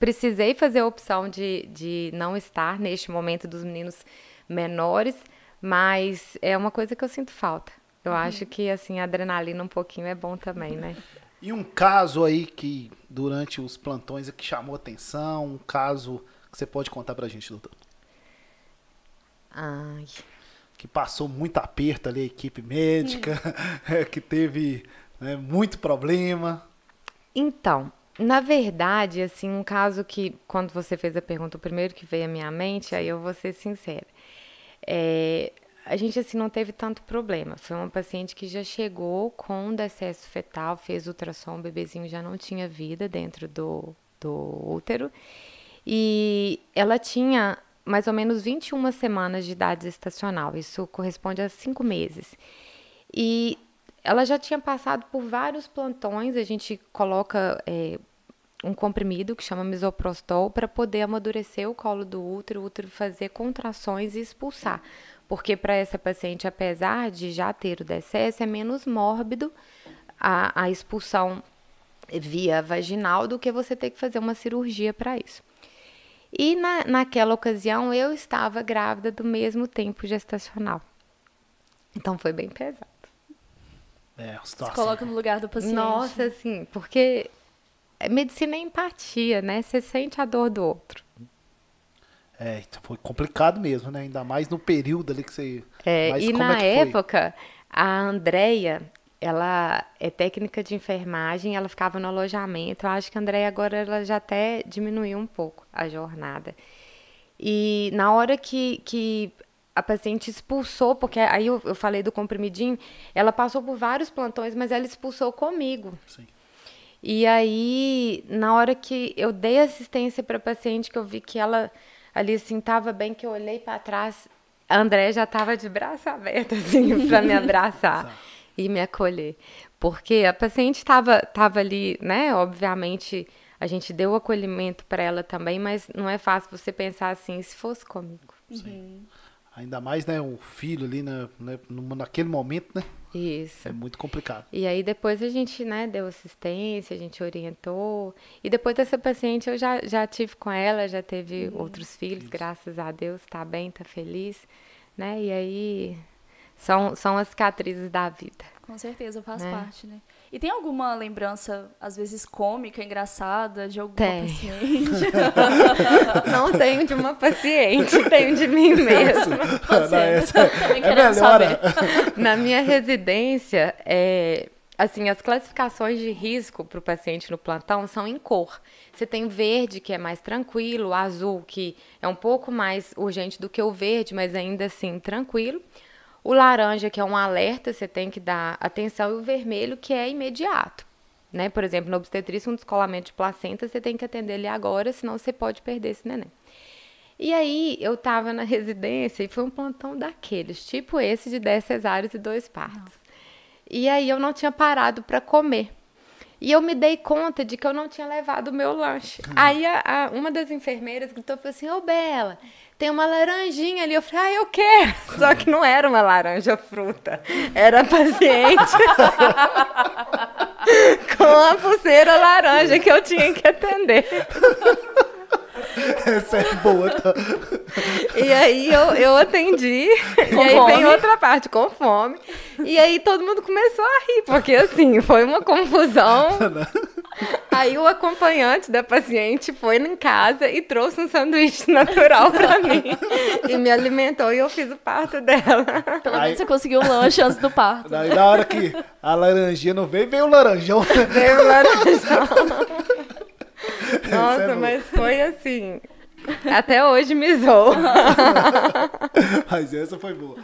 precisei fazer a opção de, de não estar neste momento dos meninos menores, mas é uma coisa que eu sinto falta. Eu uhum. acho que assim, a adrenalina um pouquinho é bom também, né? E um caso aí que durante os plantões que chamou atenção, um caso que você pode contar pra gente, doutor? Ai. Que passou muito aperto ali a equipe médica, que teve né, muito problema. Então, na verdade, assim, um caso que, quando você fez a pergunta, o primeiro que veio à minha mente, aí eu vou ser sincera. É, a gente, assim, não teve tanto problema. Foi uma paciente que já chegou com decesso fetal, fez ultrassom, o bebezinho já não tinha vida dentro do, do útero. E ela tinha mais ou menos 21 semanas de idade gestacional. Isso corresponde a cinco meses. E ela já tinha passado por vários plantões, a gente coloca é, um comprimido que chama misoprostol para poder amadurecer o colo do útero, o útero fazer contrações e expulsar. Porque para essa paciente, apesar de já ter o DSS, é menos mórbido a, a expulsão via vaginal do que você ter que fazer uma cirurgia para isso. E na, naquela ocasião eu estava grávida do mesmo tempo gestacional. Então foi bem pesado. É, Se coloca no lugar do paciente. Nossa, assim, porque medicina é empatia, né? Você sente a dor do outro. É, então foi complicado mesmo, né? Ainda mais no período ali que você. É, Mas e na é época, a Andrea, ela é técnica de enfermagem, ela ficava no alojamento. Eu acho que a Andrea agora ela já até diminuiu um pouco a jornada. E na hora que, que a paciente expulsou, porque aí eu, eu, falei do comprimidinho, ela passou por vários plantões, mas ela expulsou comigo. Sim. E aí, na hora que eu dei assistência para a paciente, que eu vi que ela ali assim estava bem, que eu olhei para trás, a André já estava de braço aberto assim para me abraçar e me acolher, porque a paciente estava tava ali, né? Obviamente a gente deu acolhimento para ela também, mas não é fácil você pensar assim se fosse comigo. Sim. Ainda mais, né, o filho ali na, né, naquele momento, né? Isso. É muito complicado. E aí depois a gente, né, deu assistência, a gente orientou. E depois dessa paciente eu já, já tive com ela, já teve uhum. outros filhos, Isso. graças a Deus, tá bem, tá feliz, né? E aí são, são as cicatrizes da vida. Com certeza, faz né? parte, né? E tem alguma lembrança, às vezes, cômica, engraçada, de alguma tem. paciente? Não tenho de uma paciente, tenho de mim mesma. Não, essa é melhor. Saber. Na minha residência, é, assim, as classificações de risco para o paciente no plantão são em cor. Você tem verde, que é mais tranquilo, azul, que é um pouco mais urgente do que o verde, mas ainda assim tranquilo. O laranja, que é um alerta, você tem que dar atenção, e o vermelho, que é imediato. Né? Por exemplo, no obstetrícia, um descolamento de placenta, você tem que atender ele agora, senão você pode perder esse neném. E aí, eu estava na residência e foi um plantão daqueles, tipo esse de 10 cesáreas e dois partos. E aí, eu não tinha parado para comer. E eu me dei conta de que eu não tinha levado o meu lanche. Hum. Aí, a, a, uma das enfermeiras gritou assim: Ô, Bela, tem uma laranjinha ali. Eu falei, ah, eu quero. Só que não era uma laranja fruta, era paciente com a pulseira laranja que eu tinha que atender. Essa é boa. Tá? E aí eu, eu atendi. Com e aí fome. vem outra parte, com fome. E aí todo mundo começou a rir, porque assim, foi uma confusão. Aí o acompanhante da paciente foi em casa e trouxe um sanduíche natural para mim. E me alimentou e eu fiz o parto dela. Pelo menos você conseguiu um lanche antes do parto. Aí na hora que a laranjinha não veio, veio o laranjão. Veio o laranjão. Nossa, é mas foi assim. Até hoje me zoou. Mas essa foi boa.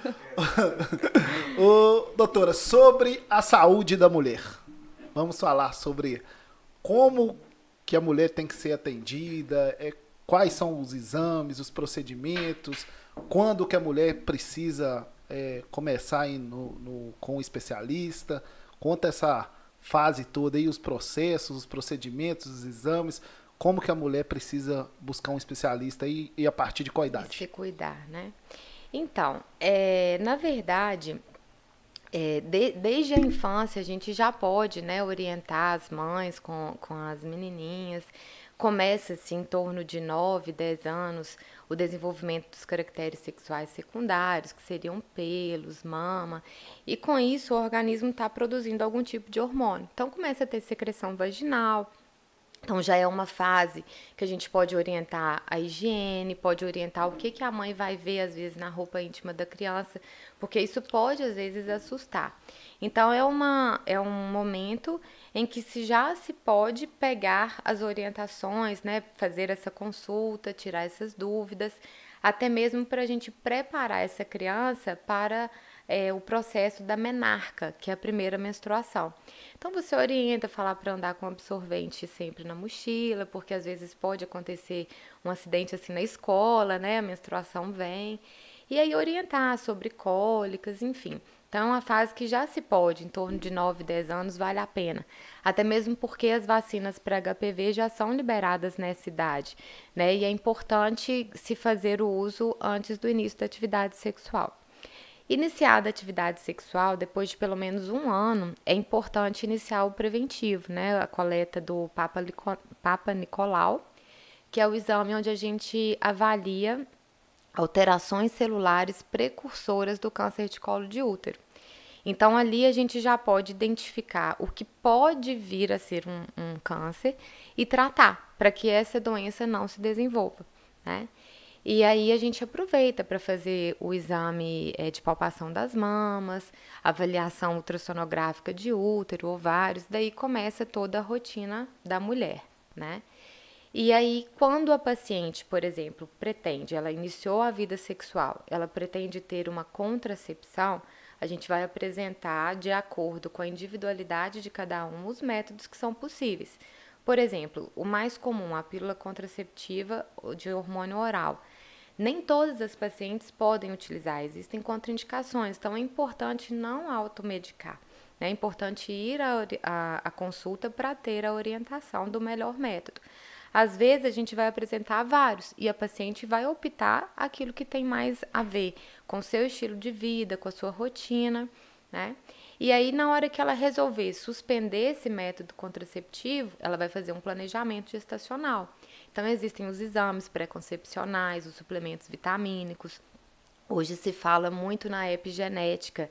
Ô, doutora, sobre a saúde da mulher. Vamos falar sobre como que a mulher tem que ser atendida, é, quais são os exames, os procedimentos, quando que a mulher precisa é, começar no, no, com o especialista, conta essa fase toda aí, os processos, os procedimentos, os exames, como que a mulher precisa buscar um especialista e, e a partir de qual idade? Se cuidar, né? Então, é, na verdade, é, de, desde a infância a gente já pode né, orientar as mães com, com as menininhas. Começa-se em torno de 9, 10 anos o desenvolvimento dos caracteres sexuais secundários, que seriam pelos, mama, e com isso o organismo está produzindo algum tipo de hormônio. Então começa a ter secreção vaginal, então já é uma fase que a gente pode orientar a higiene, pode orientar o que, que a mãe vai ver às vezes na roupa íntima da criança, porque isso pode às vezes assustar. Então é, uma, é um momento em que se já se pode pegar as orientações, né, fazer essa consulta, tirar essas dúvidas, até mesmo para a gente preparar essa criança para é, o processo da menarca, que é a primeira menstruação. Então você orienta falar para andar com absorvente sempre na mochila, porque às vezes pode acontecer um acidente assim na escola, né? A menstruação vem. E aí orientar sobre cólicas, enfim. Então, é uma fase que já se pode, em torno de 9, 10 anos, vale a pena. Até mesmo porque as vacinas para HPV já são liberadas nessa idade, né? E é importante se fazer o uso antes do início da atividade sexual. Iniciada a atividade sexual, depois de pelo menos um ano, é importante iniciar o preventivo, né? A coleta do Papa, Papa Nicolau, que é o exame onde a gente avalia alterações celulares precursoras do câncer de colo de útero. Então, ali a gente já pode identificar o que pode vir a ser um, um câncer e tratar para que essa doença não se desenvolva, né? E aí a gente aproveita para fazer o exame é, de palpação das mamas, avaliação ultrassonográfica de útero, ovários, daí começa toda a rotina da mulher, né? E aí, quando a paciente, por exemplo, pretende, ela iniciou a vida sexual, ela pretende ter uma contracepção, a gente vai apresentar, de acordo com a individualidade de cada um, os métodos que são possíveis. Por exemplo, o mais comum, a pílula contraceptiva de hormônio oral. Nem todas as pacientes podem utilizar, existem contraindicações, então é importante não automedicar. Né? É importante ir à consulta para ter a orientação do melhor método. Às vezes a gente vai apresentar vários e a paciente vai optar aquilo que tem mais a ver com seu estilo de vida, com a sua rotina, né? E aí, na hora que ela resolver suspender esse método contraceptivo, ela vai fazer um planejamento gestacional. Então, existem os exames pré-concepcionais, os suplementos vitamínicos. Hoje se fala muito na epigenética,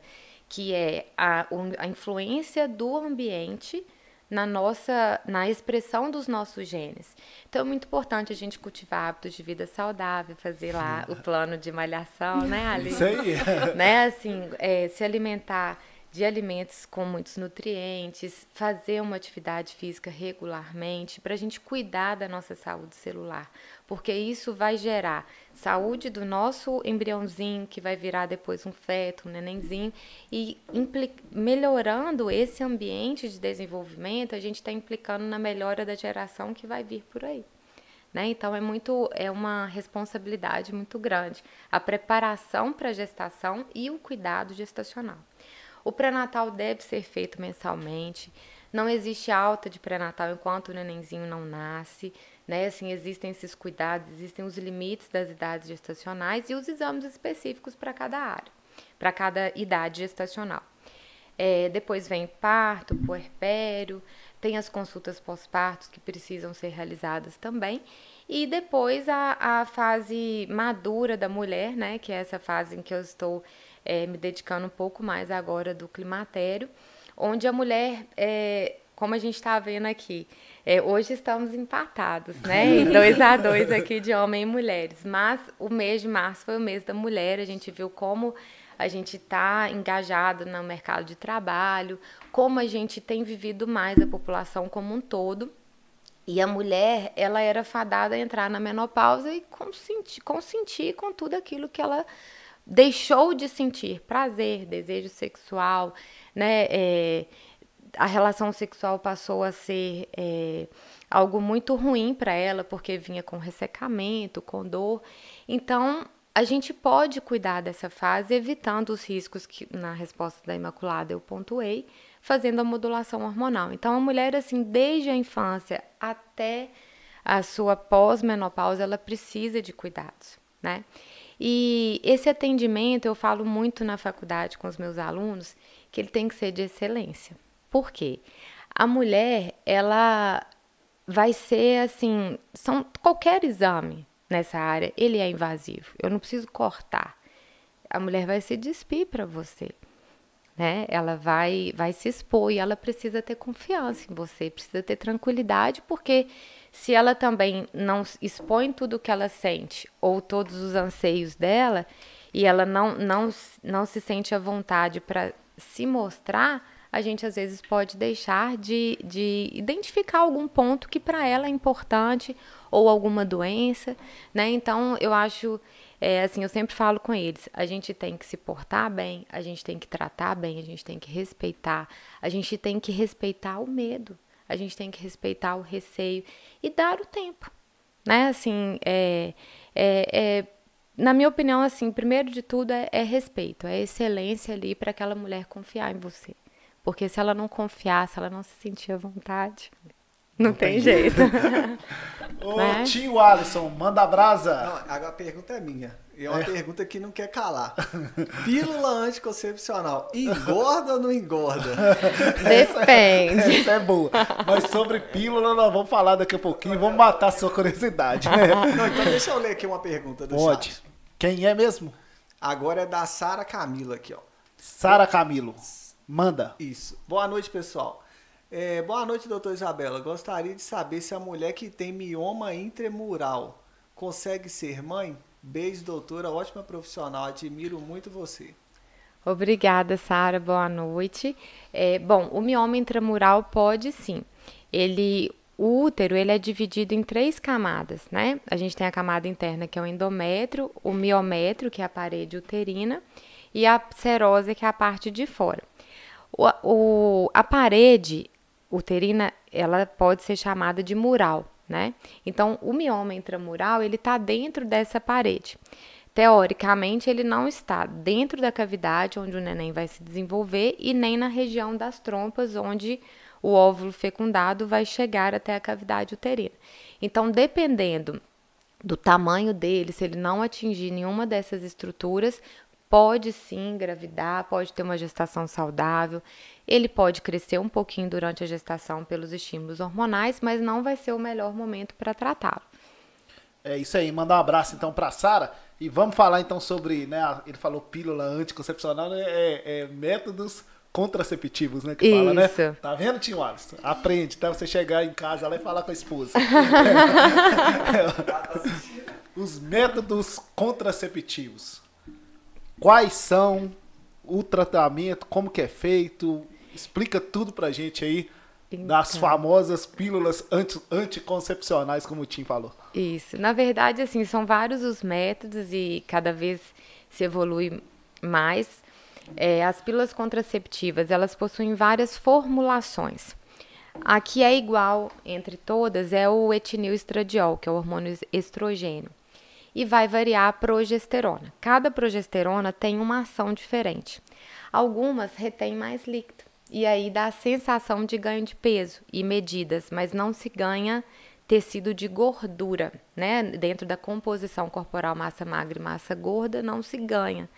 que é a, a influência do ambiente na nossa na expressão dos nossos genes. Então é muito importante a gente cultivar hábitos de vida saudável, fazer lá o plano de malhação, né, Ali? Isso aí. né, assim, é, se alimentar de alimentos com muitos nutrientes, fazer uma atividade física regularmente para a gente cuidar da nossa saúde celular, porque isso vai gerar saúde do nosso embriãozinho, que vai virar depois um feto, um nenenzinho, e melhorando esse ambiente de desenvolvimento, a gente está implicando na melhora da geração que vai vir por aí. Né? Então é muito é uma responsabilidade muito grande a preparação para a gestação e o cuidado gestacional. O pré-natal deve ser feito mensalmente. Não existe alta de pré-natal enquanto o nenenzinho não nasce, né? Assim, existem esses cuidados, existem os limites das idades gestacionais e os exames específicos para cada área, para cada idade gestacional. É, depois vem parto, puerpério, tem as consultas pós-partos que precisam ser realizadas também. E depois a, a fase madura da mulher, né? Que é essa fase em que eu estou é, me dedicando um pouco mais agora do climatério, onde a mulher, é, como a gente está vendo aqui, é, hoje estamos empatados, né? Em dois a dois aqui de homem e mulheres. Mas o mês de março foi o mês da mulher, a gente viu como a gente está engajado no mercado de trabalho, como a gente tem vivido mais a população como um todo. E a mulher, ela era fadada a entrar na menopausa e consentir, consentir com tudo aquilo que ela deixou de sentir prazer, desejo sexual, né? É, a relação sexual passou a ser é, algo muito ruim para ela, porque vinha com ressecamento, com dor. Então, a gente pode cuidar dessa fase, evitando os riscos que na resposta da Imaculada eu pontuei, fazendo a modulação hormonal. Então, a mulher, assim, desde a infância até a sua pós-menopausa, ela precisa de cuidados, né? E esse atendimento eu falo muito na faculdade com os meus alunos que ele tem que ser de excelência. Por quê? A mulher, ela vai ser assim, são qualquer exame nessa área, ele é invasivo. Eu não preciso cortar. A mulher vai se despir para você. Né? Ela vai vai se expor e ela precisa ter confiança em você, precisa ter tranquilidade, porque se ela também não expõe tudo o que ela sente ou todos os anseios dela e ela não, não, não se sente à vontade para se mostrar, a gente às vezes pode deixar de, de identificar algum ponto que para ela é importante ou alguma doença, né? Então eu acho, é, assim, eu sempre falo com eles, a gente tem que se portar bem, a gente tem que tratar bem, a gente tem que respeitar, a gente tem que respeitar o medo, a gente tem que respeitar o receio e dar o tempo, né? Assim, é, é, é na minha opinião, assim, primeiro de tudo é, é respeito, é excelência ali para aquela mulher confiar em você. Porque se ela não confiar, se ela não se sentir à vontade, não, não tem, tem, jeito. Ô, né? tio Alisson, manda a brasa. Não, a pergunta é minha. E é uma é. pergunta que não quer calar. Pílula anticoncepcional, engorda ou não engorda? Depende. Essa, essa, é boa. Mas sobre pílula nós vamos falar daqui a pouquinho. Vamos matar a sua curiosidade. Né? Não, então deixa eu ler aqui uma pergunta do Pode. Chat. Quem é mesmo? Agora é da Sara Camila aqui, ó. Sara Camilo. Manda. Isso. Boa noite, pessoal. É, boa noite, doutor Isabela. Gostaria de saber se a mulher que tem mioma intramural consegue ser mãe? Beijo, doutora, ótima profissional, admiro muito você. Obrigada, Sara, boa noite. É, bom, o mioma intramural pode sim. Ele, o útero ele é dividido em três camadas, né? A gente tem a camada interna que é o endométrio, o miométrio que é a parede uterina e a serose que é a parte de fora. O, o, a parede uterina ela pode ser chamada de mural, né? Então o mioma intramural ele está dentro dessa parede. Teoricamente, ele não está dentro da cavidade onde o neném vai se desenvolver e nem na região das trompas onde o óvulo fecundado vai chegar até a cavidade uterina. Então, dependendo do tamanho dele, se ele não atingir nenhuma dessas estruturas, pode sim engravidar, pode ter uma gestação saudável. Ele pode crescer um pouquinho durante a gestação pelos estímulos hormonais, mas não vai ser o melhor momento para tratá-lo. É isso aí, mandar um abraço então para Sara e vamos falar então sobre, né, ele falou pílula anticoncepcional, né, é, é métodos contraceptivos, né? Que Isso. fala, né? Tá vendo, Tio Alisson? Aprende, até você chegar em casa lá e falar com a esposa. Os métodos contraceptivos. Quais são o tratamento, como que é feito? Explica tudo pra gente aí então. das famosas pílulas anti, anticoncepcionais, como o Tim falou. Isso. Na verdade, assim, são vários os métodos e cada vez se evolui mais. É, as pílulas contraceptivas, elas possuem várias formulações. A que é igual entre todas é o etinil estradiol, que é o hormônio estrogênio. E vai variar a progesterona. Cada progesterona tem uma ação diferente. Algumas retêm mais líquido e aí dá a sensação de ganho de peso e medidas, mas não se ganha tecido de gordura, né? Dentro da composição corporal massa magra e massa gorda não se ganha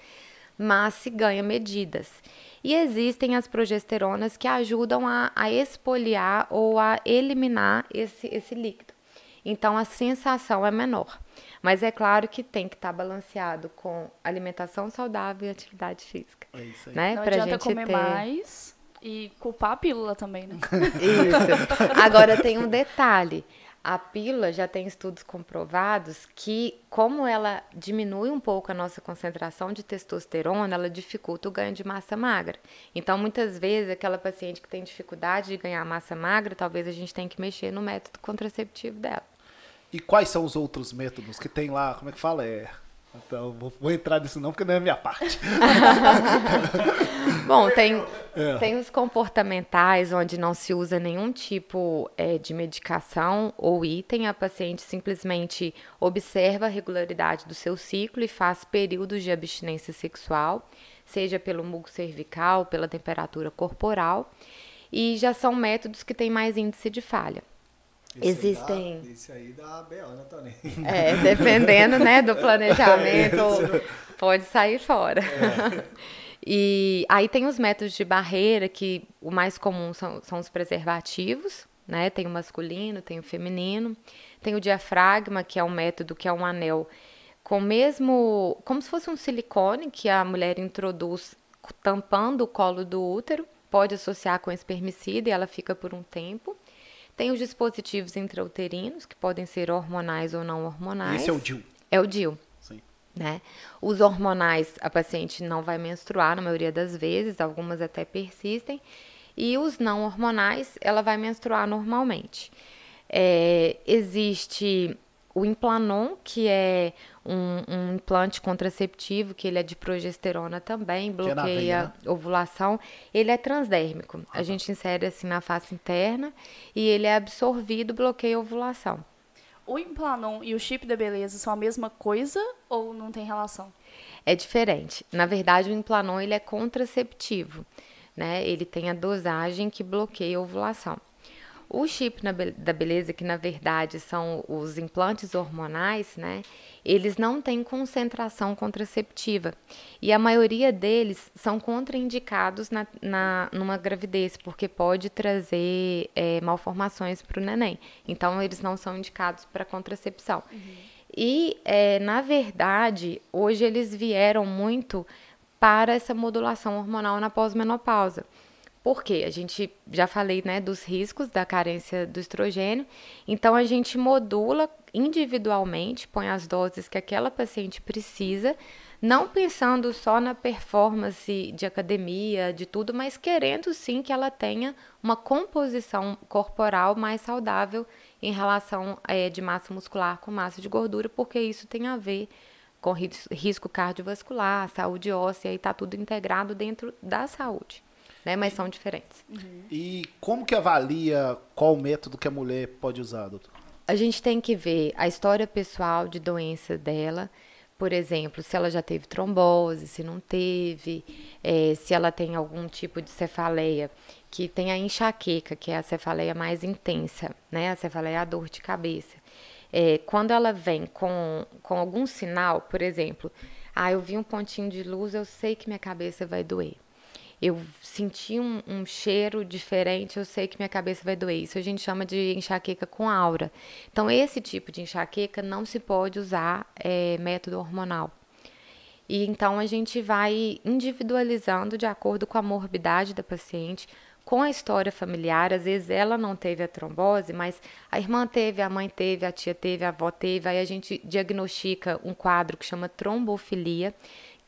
mas se ganha medidas. E existem as progesteronas que ajudam a, a expoliar ou a eliminar esse, esse líquido. Então a sensação é menor. Mas é claro que tem que estar tá balanceado com alimentação saudável e atividade física. É isso aí. Né? Não pra adianta gente comer ter... mais e culpar a pílula também, né? Isso. Agora tem um detalhe. A pílula já tem estudos comprovados que, como ela diminui um pouco a nossa concentração de testosterona, ela dificulta o ganho de massa magra. Então, muitas vezes, aquela paciente que tem dificuldade de ganhar massa magra, talvez a gente tenha que mexer no método contraceptivo dela. E quais são os outros métodos que tem lá? Como é que fala? É então, vou, vou, entrar nisso não, porque não é a minha parte. Bom, tem, é. tem os comportamentais, onde não se usa nenhum tipo é, de medicação ou item. A paciente simplesmente observa a regularidade do seu ciclo e faz períodos de abstinência sexual, seja pelo muco cervical, pela temperatura corporal. E já são métodos que têm mais índice de falha. Esse Existem. Aí dá, esse aí dá Tony? É, dependendo, né, do planejamento, é pode sair fora. É. E aí tem os métodos de barreira, que o mais comum são, são os preservativos, né? Tem o masculino, tem o feminino. Tem o diafragma, que é um método que é um anel com mesmo. como se fosse um silicone que a mulher introduz tampando o colo do útero. Pode associar com espermicida e ela fica por um tempo. Tem os dispositivos intrauterinos, que podem ser hormonais ou não hormonais. Esse é o DIU. É o DIU. Né? Os hormonais, a paciente não vai menstruar na maioria das vezes, algumas até persistem. E os não hormonais, ela vai menstruar normalmente. É, existe o Implanon, que é um, um, implante contraceptivo, que ele é de progesterona também, bloqueia né? ovulação. Ele é transdérmico. Ah, a tá. gente insere assim na face interna e ele é absorvido, bloqueia a ovulação. O Implanon e o chip da beleza são a mesma coisa ou não tem relação? É diferente. Na verdade, o Implanon ele é contraceptivo. Né? Ele tem a dosagem que bloqueia a ovulação. O chip da beleza, que na verdade são os implantes hormonais, né? Eles não têm concentração contraceptiva. E a maioria deles são contraindicados na, na numa gravidez, porque pode trazer é, malformações para o neném. Então, eles não são indicados para contracepção. Uhum. E, é, na verdade, hoje eles vieram muito para essa modulação hormonal na pós-menopausa. Porque a gente já falei, né, dos riscos da carência do estrogênio. Então a gente modula individualmente, põe as doses que aquela paciente precisa não pensando só na performance de academia, de tudo, mas querendo sim que ela tenha uma composição corporal mais saudável em relação é, de massa muscular com massa de gordura, porque isso tem a ver com risco cardiovascular, saúde óssea, e está tudo integrado dentro da saúde. Né? Mas são diferentes. Uhum. E como que avalia qual método que a mulher pode usar, doutor? A gente tem que ver a história pessoal de doença dela, por exemplo, se ela já teve trombose, se não teve, é, se ela tem algum tipo de cefaleia, que tem a enxaqueca, que é a cefaleia mais intensa, né? A cefaleia é a dor de cabeça. É, quando ela vem com, com algum sinal, por exemplo, ah, eu vi um pontinho de luz, eu sei que minha cabeça vai doer eu senti um, um, cheiro diferente, eu sei que minha cabeça vai doer. Isso a gente chama de enxaqueca com aura. Então, esse tipo de enxaqueca não se pode usar é, método hormonal. E então a gente vai individualizando de acordo com a morbidade da paciente, com a história familiar. Às vezes ela não teve a trombose, mas a irmã teve, a mãe teve, a tia teve, a avó teve. Aí a gente diagnostica um quadro que chama trombofilia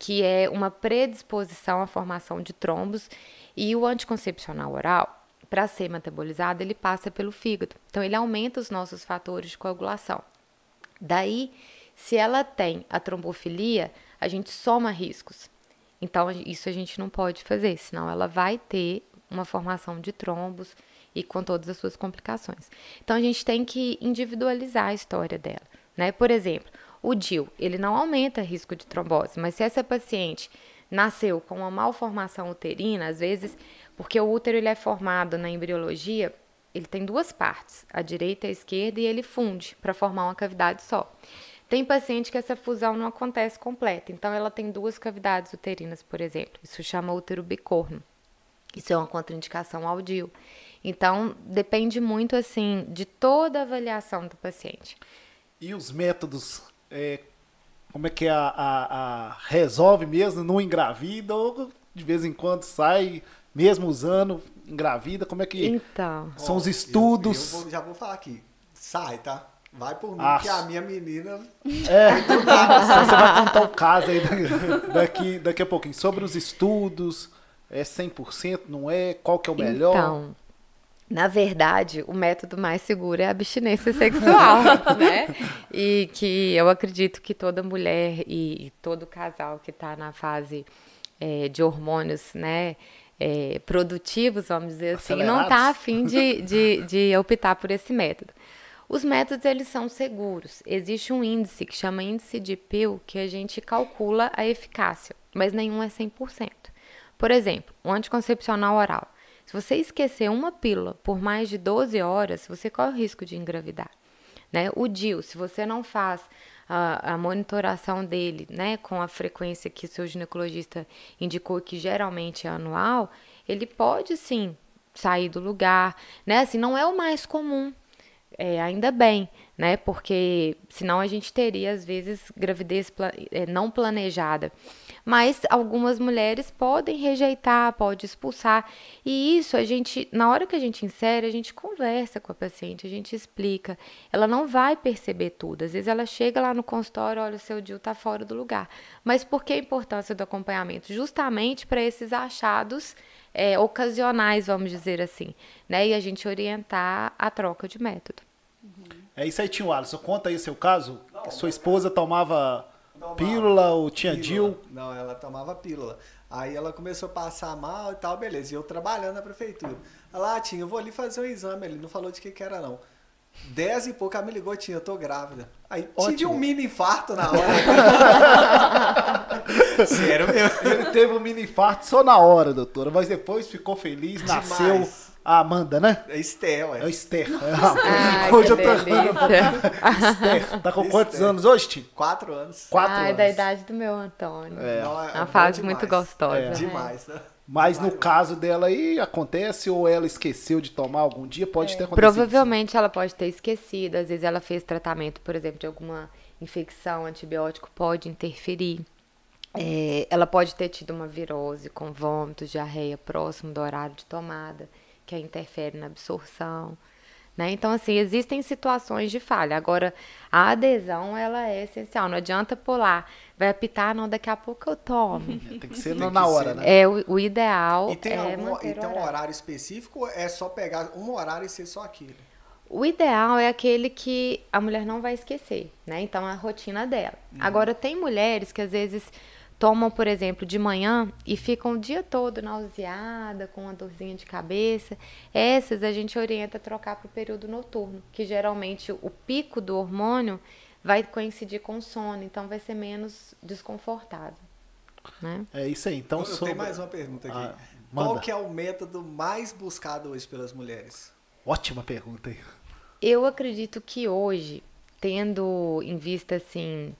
que é uma predisposição à formação de trombos, e o anticoncepcional oral, para ser metabolizado, ele passa pelo fígado. Então, ele aumenta os nossos fatores de coagulação. Daí, se ela tem a trombofilia, a gente soma riscos. Então, isso a gente não pode fazer, senão ela vai ter uma formação de trombos e com todas as suas complicações. Então, a gente tem que individualizar a história dela. Né? Por exemplo, o DIL, ele não aumenta risco de trombose, mas se essa paciente nasceu com uma malformação uterina, às vezes, porque o útero ele é formado na embriologia, ele tem duas partes, a direita e a esquerda, e ele funde para formar uma cavidade só. Tem paciente que essa fusão não acontece completa, então ela tem duas cavidades uterinas, por exemplo. Isso chama útero bicorno. Isso é uma contraindicação ao DIL. Então, depende muito, assim, de toda a avaliação do paciente. E os métodos é, como é que a, a, a, resolve mesmo, não engravida ou de vez em quando sai, mesmo usando, engravida, como é que então. são os estudos? Eu, eu vou, já vou falar aqui, sai, tá? Vai por mim, Acho. que a minha menina. É, você vai contar o caso aí daqui, daqui a pouquinho. Sobre os estudos, é 100%, não é? Qual que é o melhor? Então, na verdade, o método mais seguro é a abstinência sexual, né? E que eu acredito que toda mulher e, e todo casal que está na fase é, de hormônios, né? É, produtivos, vamos dizer assim, não está afim de, de, de optar por esse método. Os métodos, eles são seguros. Existe um índice que chama índice de Pew, que a gente calcula a eficácia, mas nenhum é 100%. Por exemplo, o anticoncepcional oral. Se você esquecer uma pílula por mais de 12 horas, você corre o risco de engravidar. Né? O DIL, se você não faz a, a, monitoração dele né, com a frequência que seu ginecologista indicou, que geralmente é anual, ele pode sim sair do lugar. Né? Assim, não é o mais comum, é, ainda bem, né? Porque senão a gente teria, às vezes, gravidez é, não planejada mas algumas mulheres podem rejeitar, pode expulsar. E isso a gente, na hora que a gente insere, a gente conversa com a paciente, a gente explica. Ela não vai perceber tudo. Às vezes ela chega lá no consultório, olha, o seu DIU está fora do lugar. Mas por que a importância do acompanhamento? Justamente para esses achados é, ocasionais, vamos dizer assim, né? E a gente orientar a troca de método. É isso aí, Tio Alisson. Conta aí seu caso. Não, Sua esposa tomava Tomava pílula ou tinha DIL? Não, ela tomava pílula. Aí ela começou a passar mal e tal, beleza. E eu trabalhando na prefeitura. Ela, ah, tinha, eu vou ali fazer um exame. Ele não falou de que que era, não. Dez e pouco, ela me ligou, tinha, eu tô grávida. Aí Ótimo. tive um mini infarto na hora. Sério mesmo. Ele teve um mini infarto só na hora, doutora, mas depois ficou feliz, Demais. nasceu a Amanda, né? É Esther, ué. É Esther. Ah, hoje eu tô Esther. Tá com quantos Esther. anos hoje, Tim? Quatro anos. Quatro ah, anos. é da idade do meu Antônio. É. Não, é Uma fase muito gostosa. É. Demais, né? Mas no caso dela aí, acontece ou ela esqueceu de tomar algum dia? Pode é. ter acontecido. Provavelmente ela pode ter esquecido. Às vezes ela fez tratamento, por exemplo, de alguma infecção, antibiótico pode interferir. É, ela pode ter tido uma virose com vômitos, diarreia próximo do horário de tomada que interfere na absorção. Né? Então, assim, existem situações de falha. Agora, a adesão, ela é essencial. Não adianta pular, vai apitar, não, daqui a pouco eu tomo. Tem que ser na hora, né? É, o, o ideal e tem é algum, E tem um horário específico ou é só pegar um horário e ser só aquilo? O ideal é aquele que a mulher não vai esquecer, né? Então, a rotina dela. Uhum. Agora, tem mulheres que às vezes tomam, por exemplo, de manhã e ficam o dia todo nauseada, com uma dorzinha de cabeça, essas a gente orienta a trocar para o período noturno, que geralmente o pico do hormônio vai coincidir com o sono, então vai ser menos desconfortável. Né? É isso aí. Então, Eu sobre... tenho mais uma pergunta aqui. Ah, Qual que é o método mais buscado hoje pelas mulheres? Ótima pergunta aí. Eu acredito que hoje, tendo em vista assim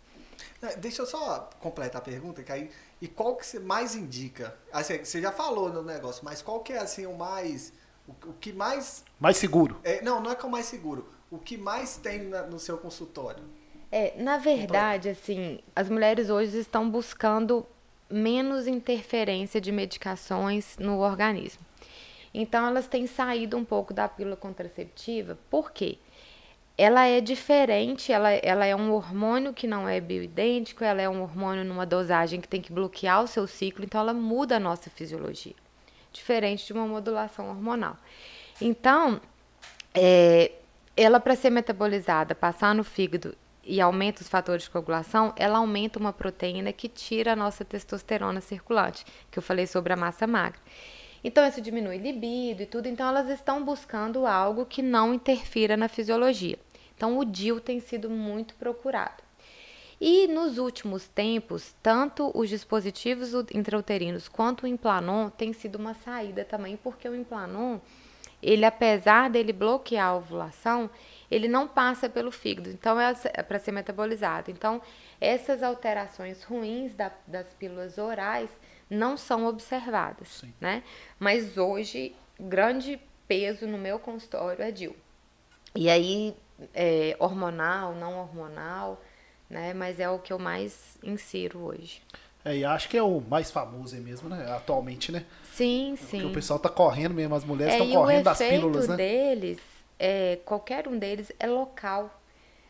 Deixa eu só completar a pergunta, que aí, e qual que você mais indica? Assim, você já falou no negócio, mas qual que é assim o mais o, o que mais mais seguro? É, não, não é que é o mais seguro. O que mais tem na, no seu consultório? É, na verdade, assim, as mulheres hoje estão buscando menos interferência de medicações no organismo. Então, elas têm saído um pouco da pílula contraceptiva. Por quê? Ela é diferente, ela, ela é um hormônio que não é bioidêntico, ela é um hormônio numa dosagem que tem que bloquear o seu ciclo, então ela muda a nossa fisiologia, diferente de uma modulação hormonal. Então, é, ela para ser metabolizada, passar no fígado e aumenta os fatores de coagulação, ela aumenta uma proteína que tira a nossa testosterona circulante, que eu falei sobre a massa magra. Então, isso diminui libido e tudo. Então, elas estão buscando algo que não interfira na fisiologia. Então, o DIL tem sido muito procurado. E nos últimos tempos, tanto os dispositivos intrauterinos quanto o Implanon tem sido uma saída também, porque o Implanon, ele apesar dele bloquear a ovulação, ele não passa pelo fígado, então é, é para ser metabolizado. Então, essas alterações ruins da, das pílulas orais não são observadas, Sim. né? Mas hoje, grande peso no meu consultório é DIL. E aí, é, hormonal, não hormonal, né? Mas é o que eu mais insiro hoje. É, e acho que é o mais famoso aí mesmo, né? Atualmente, né? Sim, sim. Porque o pessoal tá correndo mesmo, as mulheres estão é, correndo das pílulas, né? deles, é, qualquer um deles é local.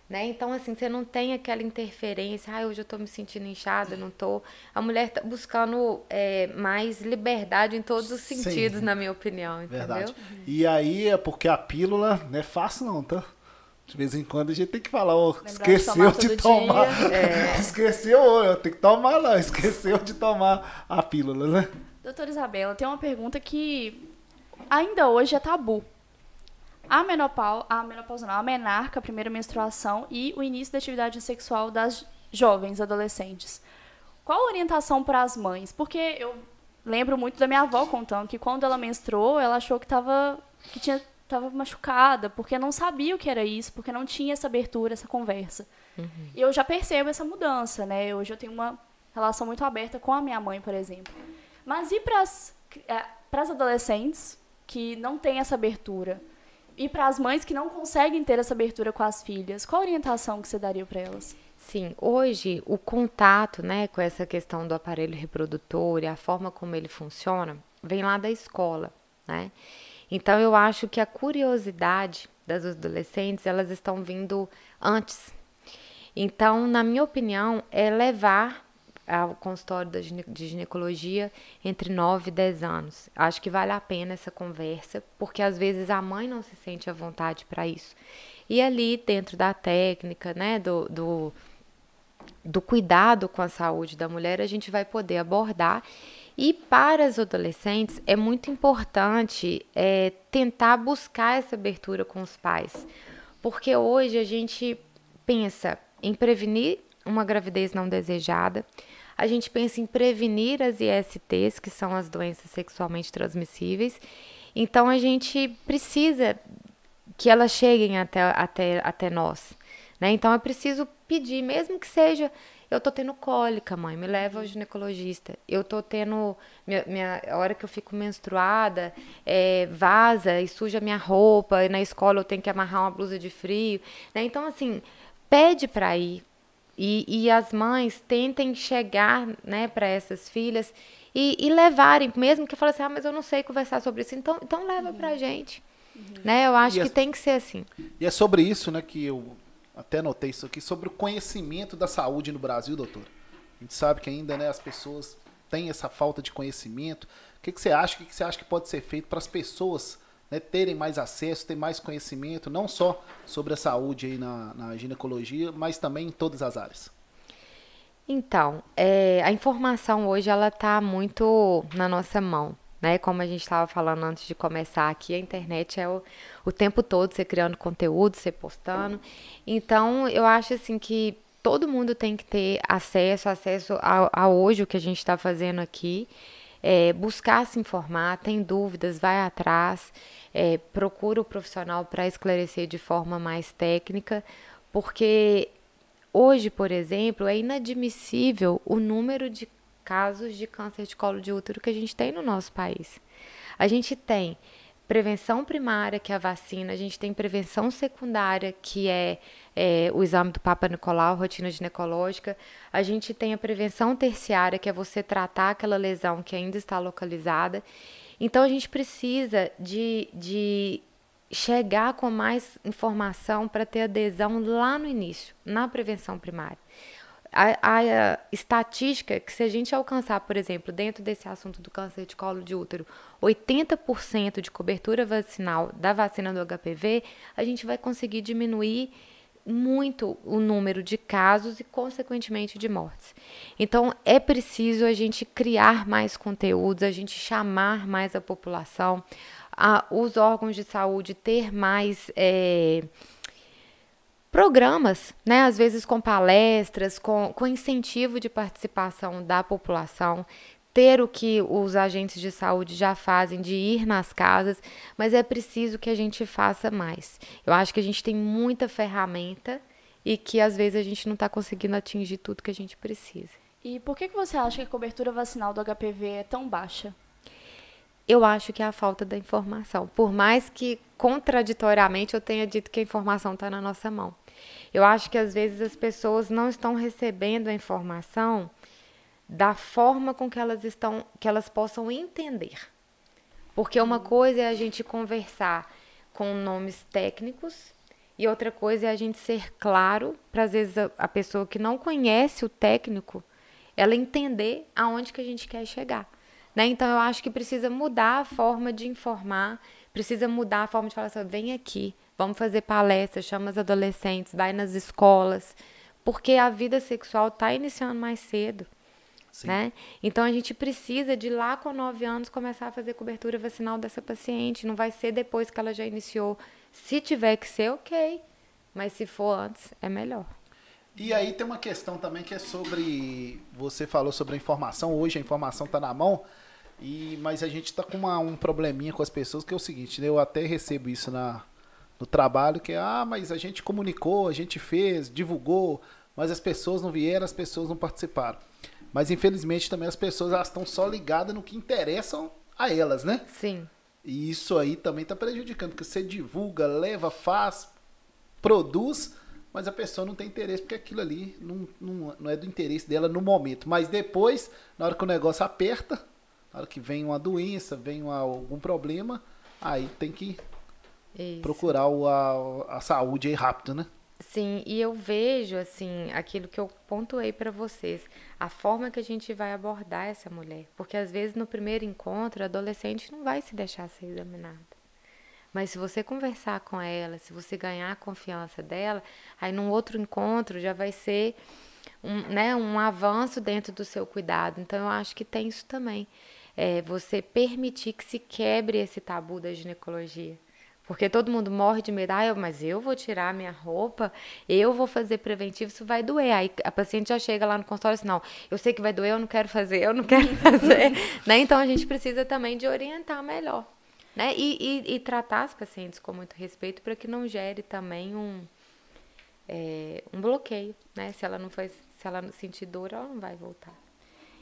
Né? Então, assim, você não tem aquela interferência, ah, hoje eu estou me sentindo inchada, não estou. A mulher está buscando é, mais liberdade em todos os sentidos, Sim. na minha opinião, entendeu? Verdade. E aí é porque a pílula não é fácil não, tá? De vez em quando a gente tem que falar, oh, esqueceu de tomar. De tomar. É. Esqueceu, eu tenho que tomar não, esqueceu de tomar a pílula, né? Doutora Isabela, tem uma pergunta que ainda hoje é tabu. A menopausa, a menopausa não, a menarca, a primeira menstruação e o início da atividade sexual das jovens, adolescentes. Qual a orientação para as mães? Porque eu lembro muito da minha avó contando que quando ela menstruou, ela achou que estava que tinha estava machucada, porque não sabia o que era isso, porque não tinha essa abertura, essa conversa. Uhum. E eu já percebo essa mudança, né? Hoje eu tenho uma relação muito aberta com a minha mãe, por exemplo. Mas e para as é, adolescentes que não têm essa abertura? E para as mães que não conseguem ter essa abertura com as filhas, qual a orientação que você daria para elas? Sim, hoje o contato, né, com essa questão do aparelho reprodutor e a forma como ele funciona, vem lá da escola, né? Então eu acho que a curiosidade das adolescentes, elas estão vindo antes. Então, na minha opinião, é levar ao consultório de ginecologia entre 9 e 10 anos. Acho que vale a pena essa conversa, porque às vezes a mãe não se sente à vontade para isso. E ali, dentro da técnica, né, do, do, do cuidado com a saúde da mulher, a gente vai poder abordar. E para as adolescentes, é muito importante é, tentar buscar essa abertura com os pais, porque hoje a gente pensa em prevenir uma gravidez não desejada, a gente pensa em prevenir as ISTs, que são as doenças sexualmente transmissíveis. Então a gente precisa que elas cheguem até, até, até nós. Né? Então é preciso pedir, mesmo que seja. Eu tô tendo cólica, mãe, me leva ao ginecologista. Eu tô tendo. Minha, minha a hora que eu fico menstruada, é, vaza e suja minha roupa, e na escola eu tenho que amarrar uma blusa de frio. Né? Então, assim, pede para ir, e, e as mães tentem chegar né, para essas filhas e, e, levarem, mesmo que falem assim, ah, mas eu não sei conversar sobre isso, então, então leva uhum. para a gente. Uhum. Né? Eu acho e que é, tem que ser assim. E é sobre isso, né, que eu até notei isso aqui, sobre o conhecimento da saúde no Brasil, doutor. A gente sabe que ainda, né, as pessoas têm essa falta de conhecimento. O que, que você acha? O que, que você acha que pode ser feito para as pessoas né, terem mais acesso, ter mais conhecimento, não só sobre a saúde aí na, na ginecologia, mas também em todas as áreas? Então, é, a informação hoje ela está muito na nossa mão, né? Como a gente estava falando antes de começar aqui, a internet é o, o tempo todo você criando conteúdo, você postando. Então, eu acho assim que todo mundo tem que ter acesso, acesso a, a hoje o que a gente está fazendo aqui. É, buscar se informar, tem dúvidas, vai atrás, é, procura o profissional para esclarecer de forma mais técnica, porque Hoje, por exemplo, é inadmissível o número de casos de câncer de colo de útero que a gente tem no nosso país. A gente tem prevenção primária, que é a vacina, a gente tem prevenção secundária, que é, é, o exame do Papa Nicolau, rotina ginecológica, a gente tem a prevenção terciária, que é você tratar aquela lesão que ainda está localizada. Então, a gente precisa de, de chegar com mais informação para ter adesão lá no início, na prevenção primária. A, a, estatística que se a gente alcançar, por exemplo, dentro desse assunto do câncer de colo de útero, 80% de cobertura vacinal da vacina do HPV, a gente vai conseguir diminuir muito o número de casos e, consequentemente, de mortes. Então, é preciso a gente criar mais conteúdos, a gente chamar mais a população, a, os órgãos de saúde ter mais é, programas, né? às vezes com palestras, com, com incentivo de participação da população, ter o que os agentes de saúde já fazem, de ir nas casas, mas é preciso que a gente faça mais. Eu acho que a gente tem muita ferramenta e que às vezes a gente não está conseguindo atingir tudo que a gente precisa. E por que, que você acha que a cobertura vacinal do HPV é tão baixa? eu acho que é a falta da informação. Por mais que contraditoriamente eu tenha dito que a informação está na nossa mão. Eu acho que às vezes as pessoas não estão recebendo a informação da forma com que elas estão, que elas possam entender. Porque uma coisa é a gente conversar com nomes técnicos e outra coisa é a gente ser claro para às vezes a, a pessoa que não conhece o técnico, ela entender aonde que a gente quer chegar. Né? Então, eu acho que precisa mudar a forma de informar, precisa mudar a forma de falar assim, vem aqui, vamos fazer palestras, chama os adolescentes, vai nas escolas, porque a vida sexual está iniciando mais cedo. Né? Então a gente precisa de lá com 9 anos começar a fazer cobertura vacinal dessa paciente. Não vai ser depois que ela já iniciou. Se tiver que ser, ok. Mas se for antes, é melhor. E aí tem uma questão também que é sobre. Você falou sobre a informação, hoje a informação está na mão, e, mas a gente está com uma, um probleminha com as pessoas que é o seguinte, né? eu até recebo isso na, no trabalho, que ah, mas a gente comunicou, a gente fez, divulgou, mas as pessoas não vieram, as pessoas não participaram. Mas infelizmente também as pessoas elas estão só ligadas no que interessam a elas, né? Sim. E isso aí também está prejudicando, porque você divulga, leva, faz, produz, mas a pessoa não tem interesse, porque aquilo ali não, não, não é do interesse dela no momento. Mas depois, na hora que o negócio aperta, na hora que vem uma doença, vem uma, algum problema, aí tem que Isso. procurar o, a, a saúde aí rápido, né? Sim, e eu vejo, assim, aquilo que eu pontuei para vocês, a forma que a gente vai abordar essa mulher. Porque às vezes no primeiro encontro, a adolescente não vai se deixar ser examinada. Mas se você conversar com ela, se você ganhar a confiança dela, aí num outro encontro já vai ser um, né, um avanço dentro do seu cuidado. Então eu acho que tem isso também. É você permitir que se quebre esse tabu da ginecologia. Porque todo mundo morre de medo, ah, mas eu vou tirar minha roupa, eu vou fazer preventivo, isso vai doer. Aí a paciente já chega lá no consultório assim, não, eu sei que vai doer, eu não quero fazer, eu não quero fazer. né? Então a gente precisa também de orientar melhor. Né? E, e, e tratar as pacientes com muito respeito para que não gere também um, é, um bloqueio. Né? Se ela não faz, se ela sentir dor, ela não vai voltar.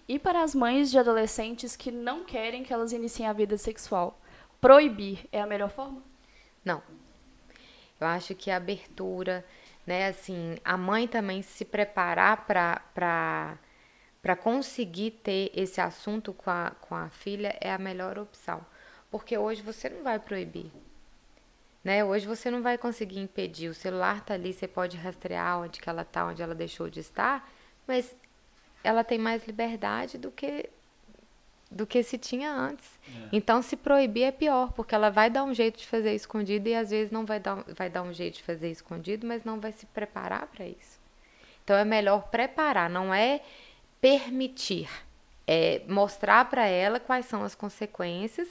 E para as mães de adolescentes que não querem que elas iniciem a vida sexual, proibir é a melhor forma? Não. Eu acho que a abertura, né, assim, a mãe também se preparar para conseguir ter esse assunto com a, com a filha é a melhor opção. Porque hoje você não vai proibir. Né? Hoje você não vai conseguir impedir. O celular está ali, você pode rastrear onde que ela está, onde ela deixou de estar, mas ela tem mais liberdade do que do que se tinha antes. É. Então, se proibir é pior, porque ela vai dar um jeito de fazer escondido e às vezes não vai dar, vai dar um jeito de fazer escondido, mas não vai se preparar para isso. Então, é melhor preparar, não é permitir, é mostrar para ela quais são as consequências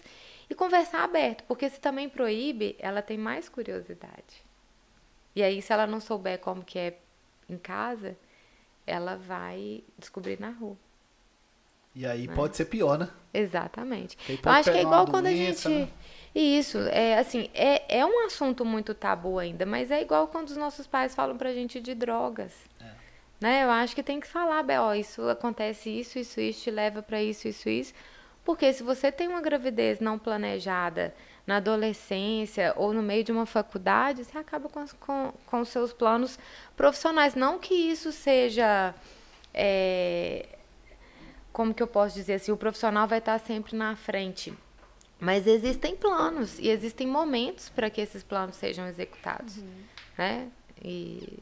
e conversar aberto, porque se também proíbe, ela tem mais curiosidade. E aí, se ela não souber como que é em casa, ela vai descobrir na rua. E aí né? pode ser pior, né? Exatamente. Eu acho que é igual quando doença, a gente. Né? Isso, é assim, é, é um assunto muito tabu ainda, mas é igual quando os nossos pais falam pra gente de drogas. É. Né? Eu acho que tem que falar, ó, isso acontece isso, isso, isso, te leva para isso, isso, isso. Porque se você tem uma gravidez não planejada na adolescência ou no meio de uma faculdade, você acaba com, com, com seus planos profissionais. Não que isso seja. É, como que eu posso dizer assim? O profissional vai estar sempre na frente. Mas existem planos e existem momentos para que esses planos sejam executados. Uhum. Né? E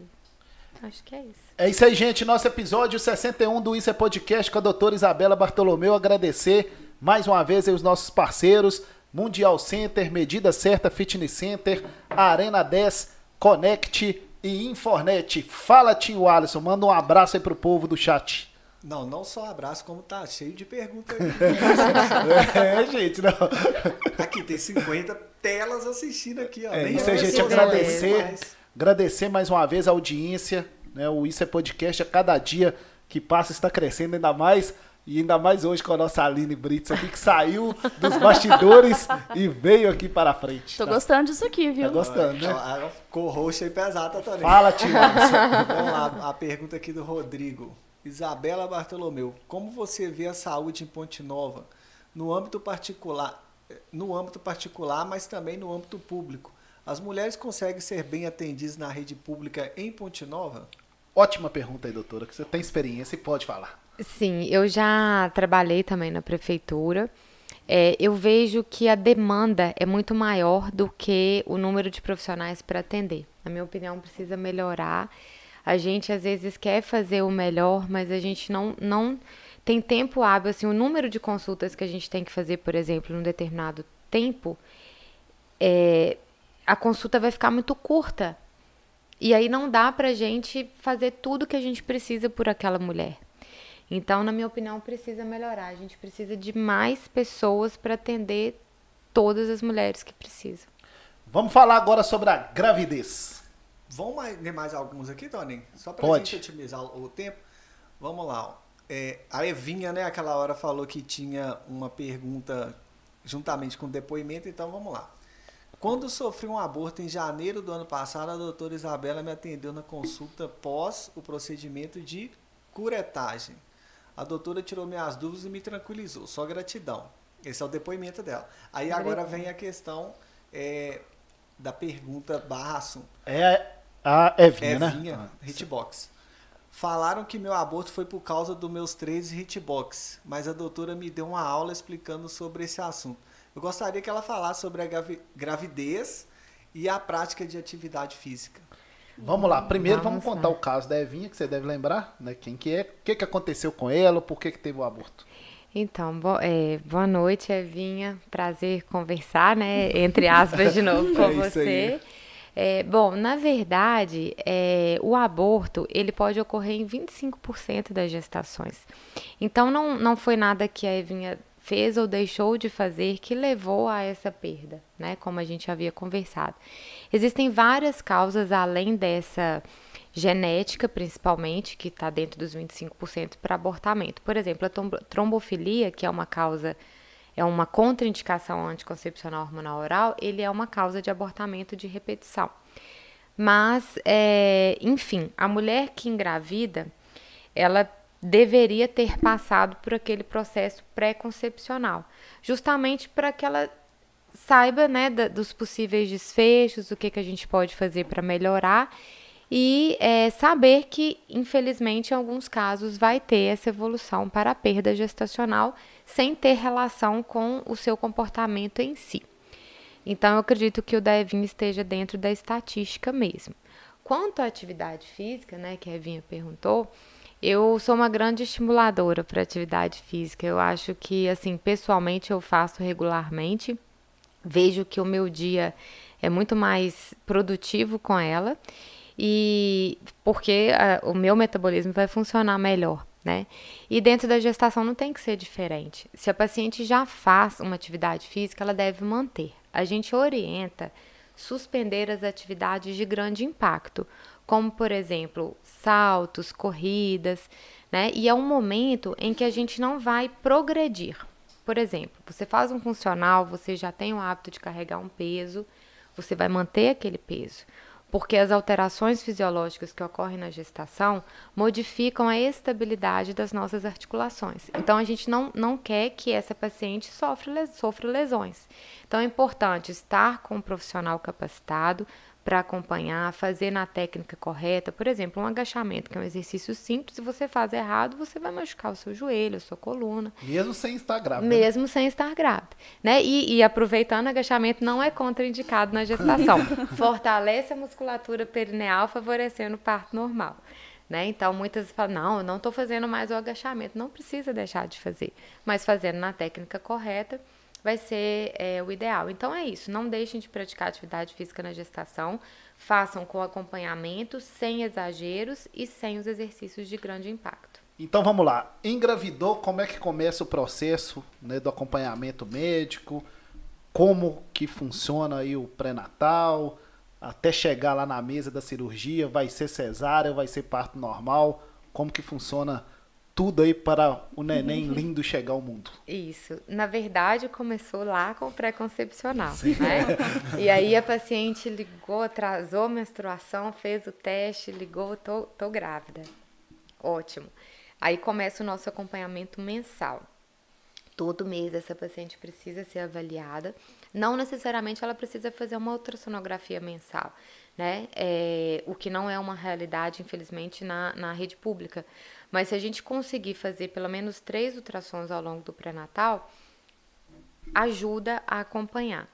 Acho que é isso. É isso aí, gente. Nosso episódio 61 do Isso é Podcast com a doutora Isabela Bartolomeu. Agradecer mais uma vez os nossos parceiros, Mundial Center, Medida Certa Fitness Center, Arena 10, Connect e Infornet. Fala, tio Alisson, manda um abraço aí pro povo do chat. Não, não só abraço, como tá cheio de perguntas aí. é, gente, não. Aqui tem 50 telas assistindo aqui, ó. É isso aí, gente, agradecer, agradecer mais uma vez a audiência, né? O Isso é Podcast, a cada dia que passa está crescendo ainda mais e ainda mais hoje com a nossa Aline Brits aqui, que saiu dos bastidores e veio aqui para a frente. Tô tá? gostando disso aqui, viu? Tá gostando, né? Ficou roxa e pesada também. Fala, Tio. Vamos lá, a pergunta aqui do Rodrigo. Isabela Bartolomeu, como você vê a saúde em Ponte Nova no âmbito particular, no âmbito particular, mas também no âmbito público? As mulheres conseguem ser bem atendidas na rede pública em Ponte Nova? Ótima pergunta aí, doutora, que você tem experiência e pode falar. Sim, eu já trabalhei também na prefeitura. É, eu vejo que a demanda é muito maior do que o número de profissionais para atender. Na minha opinião, precisa melhorar. A gente às vezes quer fazer o melhor, mas a gente não, não tem tempo hábil. Assim, o número de consultas que a gente tem que fazer, por exemplo, num determinado tempo, é, a consulta vai ficar muito curta. E aí não dá para a gente fazer tudo que a gente precisa por aquela mulher. Então, na minha opinião, precisa melhorar. A gente precisa de mais pessoas para atender todas as mulheres que precisam. Vamos falar agora sobre a gravidez. Vamos ler mais alguns aqui, Tony? Só para a gente otimizar o tempo. Vamos lá. É, a Evinha, né, aquela hora falou que tinha uma pergunta juntamente com o depoimento, então vamos lá. Quando sofri um aborto em janeiro do ano passado, a doutora Isabela me atendeu na consulta pós o procedimento de curetagem. A doutora tirou minhas dúvidas e me tranquilizou. Só gratidão. Esse é o depoimento dela. Aí agora vem a questão é, da pergunta barra assunto. É a Evinha, Evinha né? Hitbox. Falaram que meu aborto foi por causa dos meus 13 hitbox, mas a doutora me deu uma aula explicando sobre esse assunto. Eu gostaria que ela falasse sobre a gravidez e a prática de atividade física. Vamos lá. Primeiro vamos, vamos contar o caso da Evinha, que você deve lembrar, né? Quem que é, o que, que aconteceu com ela, por que, que teve o aborto. Então, bo é, boa noite, Evinha. Prazer conversar, né? Entre aspas, de novo com é você. É, bom, na verdade, é, o aborto ele pode ocorrer em 25% das gestações. Então, não, não foi nada que a Evinha fez ou deixou de fazer que levou a essa perda, né? Como a gente havia conversado. Existem várias causas além dessa genética, principalmente, que está dentro dos 25% para abortamento. Por exemplo, a trombofilia, que é uma causa, é uma contraindicação anticoncepcional hormonal oral, ele é uma causa de abortamento de repetição. Mas, é, enfim, a mulher que engravida, ela deveria ter passado por aquele processo pré-concepcional, justamente para que ela saiba né, da, dos possíveis desfechos, o que, que a gente pode fazer para melhorar e é, saber que, infelizmente, em alguns casos vai ter essa evolução para a perda gestacional sem ter relação com o seu comportamento em si. Então, eu acredito que o Devinho esteja dentro da estatística mesmo. Quanto à atividade física, né, que a Evinha perguntou, eu sou uma grande estimuladora para atividade física. Eu acho que, assim, pessoalmente eu faço regularmente. Vejo que o meu dia é muito mais produtivo com ela e porque a, o meu metabolismo vai funcionar melhor, né? E dentro da gestação não tem que ser diferente. Se a paciente já faz uma atividade física, ela deve manter. A gente orienta suspender as atividades de grande impacto, como por exemplo, saltos, corridas, né? E é um momento em que a gente não vai progredir. Por exemplo, você faz um funcional, você já tem o hábito de carregar um peso, você vai manter aquele peso porque as alterações fisiológicas que ocorrem na gestação modificam a estabilidade das nossas articulações. Então, a gente não, não quer que essa paciente sofra, sofra lesões. Então, é importante estar com um profissional capacitado para acompanhar, fazer na técnica correta. Por exemplo, um agachamento, que é um exercício simples, se você faz errado, você vai machucar o seu joelho, a sua coluna. Mesmo sem estar grávida. Né? Mesmo sem estar grávida. Né? E, e aproveitando, agachamento não é contraindicado na gestação. Fortalece a musculatura perineal, favorecendo o parto normal. Né? Então, muitas falam, não, eu não estou fazendo mais o agachamento. Não precisa deixar de fazer, mas fazendo na técnica correta, vai ser é, o ideal. Então é isso, não deixem de praticar atividade física na gestação, façam com acompanhamento, sem exageros e sem os exercícios de grande impacto. Então vamos lá, engravidou, como é que começa o processo né, do acompanhamento médico, como que funciona aí o pré-natal, até chegar lá na mesa da cirurgia, vai ser cesárea, vai ser parto normal, como que funciona tudo aí para o neném lindo chegar ao mundo. Isso. Na verdade, começou lá com o pré-concepcional, né? E aí a paciente ligou, atrasou a menstruação, fez o teste, ligou, tô, tô grávida. Ótimo. Aí começa o nosso acompanhamento mensal. Todo mês essa paciente precisa ser avaliada. Não necessariamente ela precisa fazer uma ultrassonografia mensal, né? É, o que não é uma realidade, infelizmente, na, na rede pública. Mas se a gente conseguir fazer pelo menos três ultrassons ao longo do pré-natal, ajuda a acompanhar.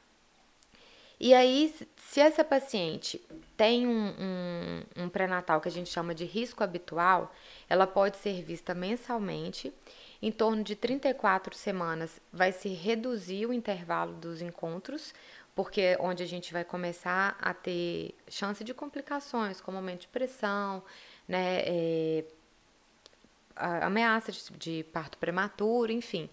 E aí, se essa paciente tem um, um, um pré-natal que a gente chama de risco habitual, ela pode ser vista mensalmente. Em torno de 34 semanas vai se reduzir o intervalo dos encontros, porque é onde a gente vai começar a ter chance de complicações, como aumento de pressão, né, é, ameaça de, de parto prematuro, enfim,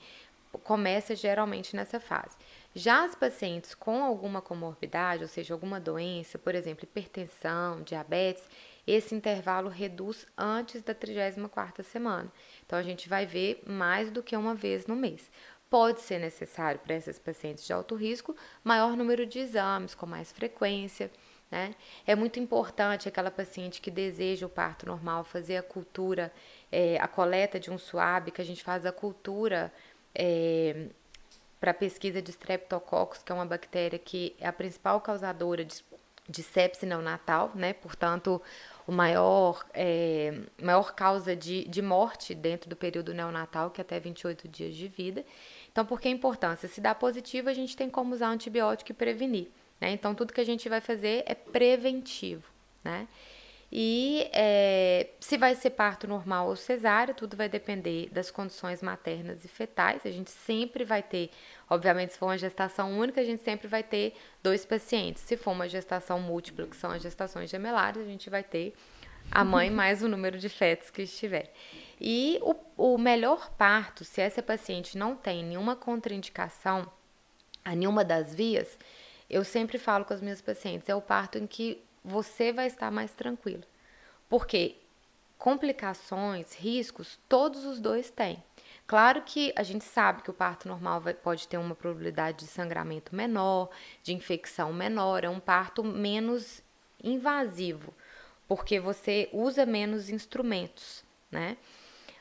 começa geralmente nessa fase. Já as pacientes com alguma comorbidade, ou seja, alguma doença, por exemplo, hipertensão, diabetes, esse intervalo reduz antes da 34ª semana. Então a gente vai ver mais do que uma vez no mês. Pode ser necessário para essas pacientes de alto risco maior número de exames com mais frequência. Né? É muito importante aquela paciente que deseja o parto normal fazer a cultura é, a coleta de um suave, que a gente faz a cultura é, para pesquisa de Streptococcus, que é uma bactéria que é a principal causadora de, de sepse neonatal, né? Portanto, o maior, é, maior causa de, de morte dentro do período neonatal, que é até 28 dias de vida. Então, por que a importância? Se dá positivo, a gente tem como usar antibiótico e prevenir. Né? Então, tudo que a gente vai fazer é preventivo. Né? E é, se vai ser parto normal ou cesárea, tudo vai depender das condições maternas e fetais. A gente sempre vai ter, obviamente, se for uma gestação única, a gente sempre vai ter dois pacientes. Se for uma gestação múltipla, que são as gestações gemelares, a gente vai ter a mãe mais o número de fetos que estiver. E o, o melhor parto, se essa paciente não tem nenhuma contraindicação a nenhuma das vias, eu sempre falo com as minhas pacientes, é o parto em que você vai estar mais tranquilo. Porque complicações, riscos, todos os dois têm. Claro que a gente sabe que o parto normal vai, pode ter uma probabilidade de sangramento menor, de infecção menor, é um parto menos invasivo, porque você usa menos instrumentos, né?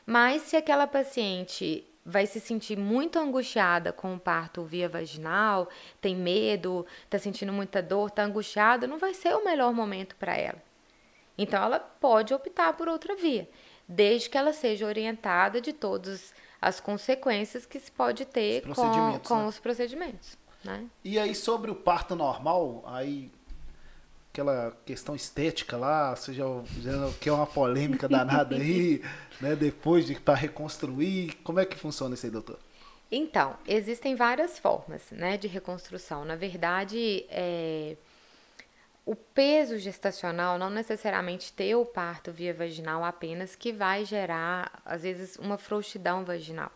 Mas se aquela paciente vai se sentir muito angustiada com o parto via vaginal, tem medo, está sentindo muita dor, está angustiada, não vai ser o melhor momento para ela. Então ela pode optar por outra via, desde que ela seja orientada de todas as consequências que se pode ter com, com né? os procedimentos. Né? E aí sobre o parto normal, aí aquela questão estética lá, já que é uma polêmica danada aí, né? Depois de para reconstruir, como é que funciona isso aí, doutor? Então, existem várias formas, né, de reconstrução. Na verdade, é, o peso gestacional não necessariamente ter o parto via vaginal apenas que vai gerar, às vezes, uma frouxidão vaginal,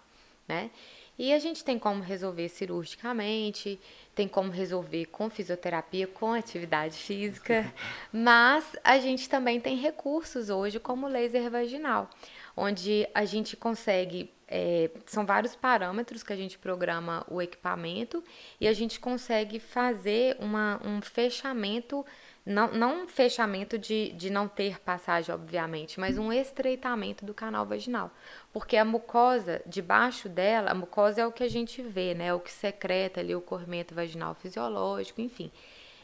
né? E a gente tem como resolver cirurgicamente, tem como resolver com fisioterapia, com atividade física, mas a gente também tem recursos hoje como laser vaginal, onde a gente consegue é, são vários parâmetros que a gente programa o equipamento e a gente consegue fazer uma, um fechamento, não, não um fechamento de, de não ter passagem, obviamente, mas um estreitamento do canal vaginal. Porque a mucosa, debaixo dela, a mucosa é o que a gente vê, né? É o que secreta ali o corrimento vaginal fisiológico, enfim.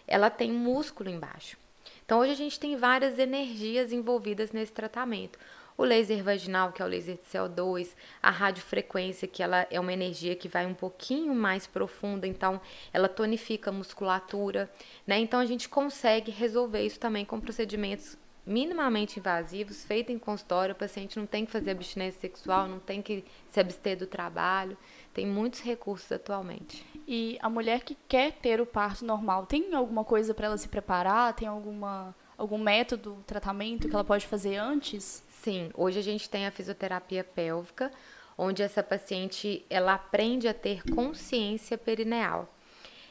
Ela tem músculo embaixo. Então, hoje a gente tem várias energias envolvidas nesse tratamento o laser vaginal, que é o laser de CO2, a radiofrequência, que ela é uma energia que vai um pouquinho mais profunda, então ela tonifica a musculatura, né? Então a gente consegue resolver isso também com procedimentos minimamente invasivos, feitos em consultório, o paciente não tem que fazer abstinência sexual, não tem que se abster do trabalho, tem muitos recursos atualmente. E a mulher que quer ter o parto normal, tem alguma coisa para ela se preparar? Tem alguma algum método, tratamento que ela pode fazer antes? Sim, hoje a gente tem a fisioterapia pélvica, onde essa paciente ela aprende a ter consciência perineal.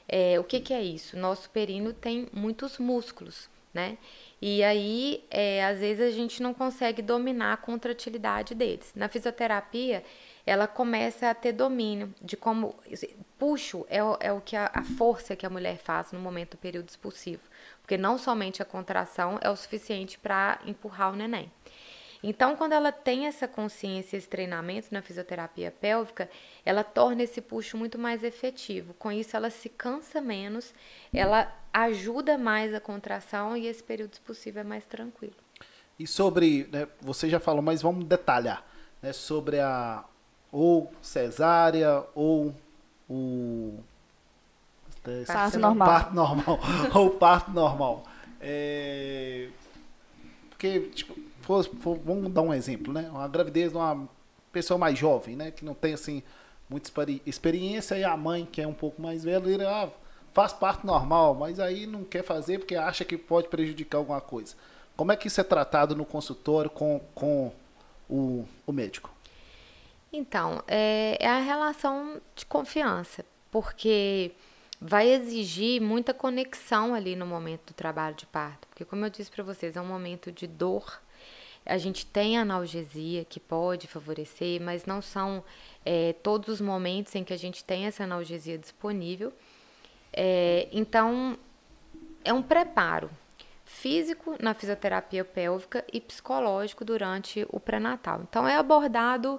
É, o que, que é isso? Nosso períneo tem muitos músculos, né? E aí, é, às vezes, a gente não consegue dominar a contratilidade deles. Na fisioterapia, ela começa a ter domínio de como. Puxo é, o, é o que a, a força que a mulher faz no momento do período expulsivo. Porque não somente a contração é o suficiente para empurrar o neném. Então, quando ela tem essa consciência, esse treinamento na fisioterapia pélvica, ela torna esse puxo muito mais efetivo. Com isso, ela se cansa menos, ela ajuda mais a contração e esse período expulsivo é mais tranquilo. E sobre, né, você já falou, mas vamos detalhar, né, sobre a ou cesárea ou o parto normal, parto normal ou parto normal. É, porque tipo, for, for, vamos dar um exemplo, né? Uma gravidez de uma pessoa mais jovem, né? Que não tem, assim, muita experiência e a mãe, que é um pouco mais velha, ele, ah, faz parte normal, mas aí não quer fazer porque acha que pode prejudicar alguma coisa. Como é que isso é tratado no consultório com, com o, o médico? Então, é, é a relação de confiança, porque vai exigir muita conexão ali no momento do trabalho de parto, porque como eu disse para vocês, é um momento de dor, a gente tem analgesia que pode favorecer, mas não são é, todos os momentos em que a gente tem essa analgesia disponível. É, então, é um preparo físico na fisioterapia pélvica e psicológico durante o pré-natal. Então, é abordado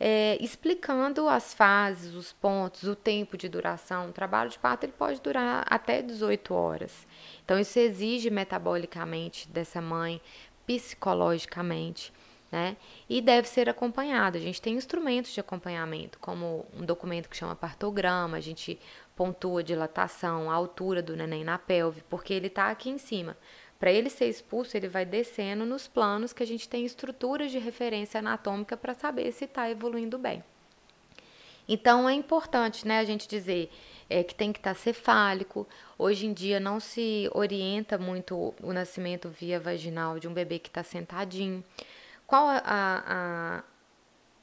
é, explicando as fases, os pontos, o tempo de duração. O trabalho de parto ele pode durar até 18 horas. Então, isso exige metabolicamente dessa mãe psicologicamente, né? E deve ser acompanhado. A gente tem instrumentos de acompanhamento, como um documento que chama partograma, a gente pontua a dilatação, a altura do neném na pelve, porque ele está aqui em cima. Para ele ser expulso, ele vai descendo nos planos que a gente tem estruturas de referência anatômica para saber se está evoluindo bem. Então é importante, né, a gente dizer é, que tem que estar tá cefálico. Hoje em dia não se orienta muito o nascimento via vaginal de um bebê que está sentadinho. Qual a, a, a,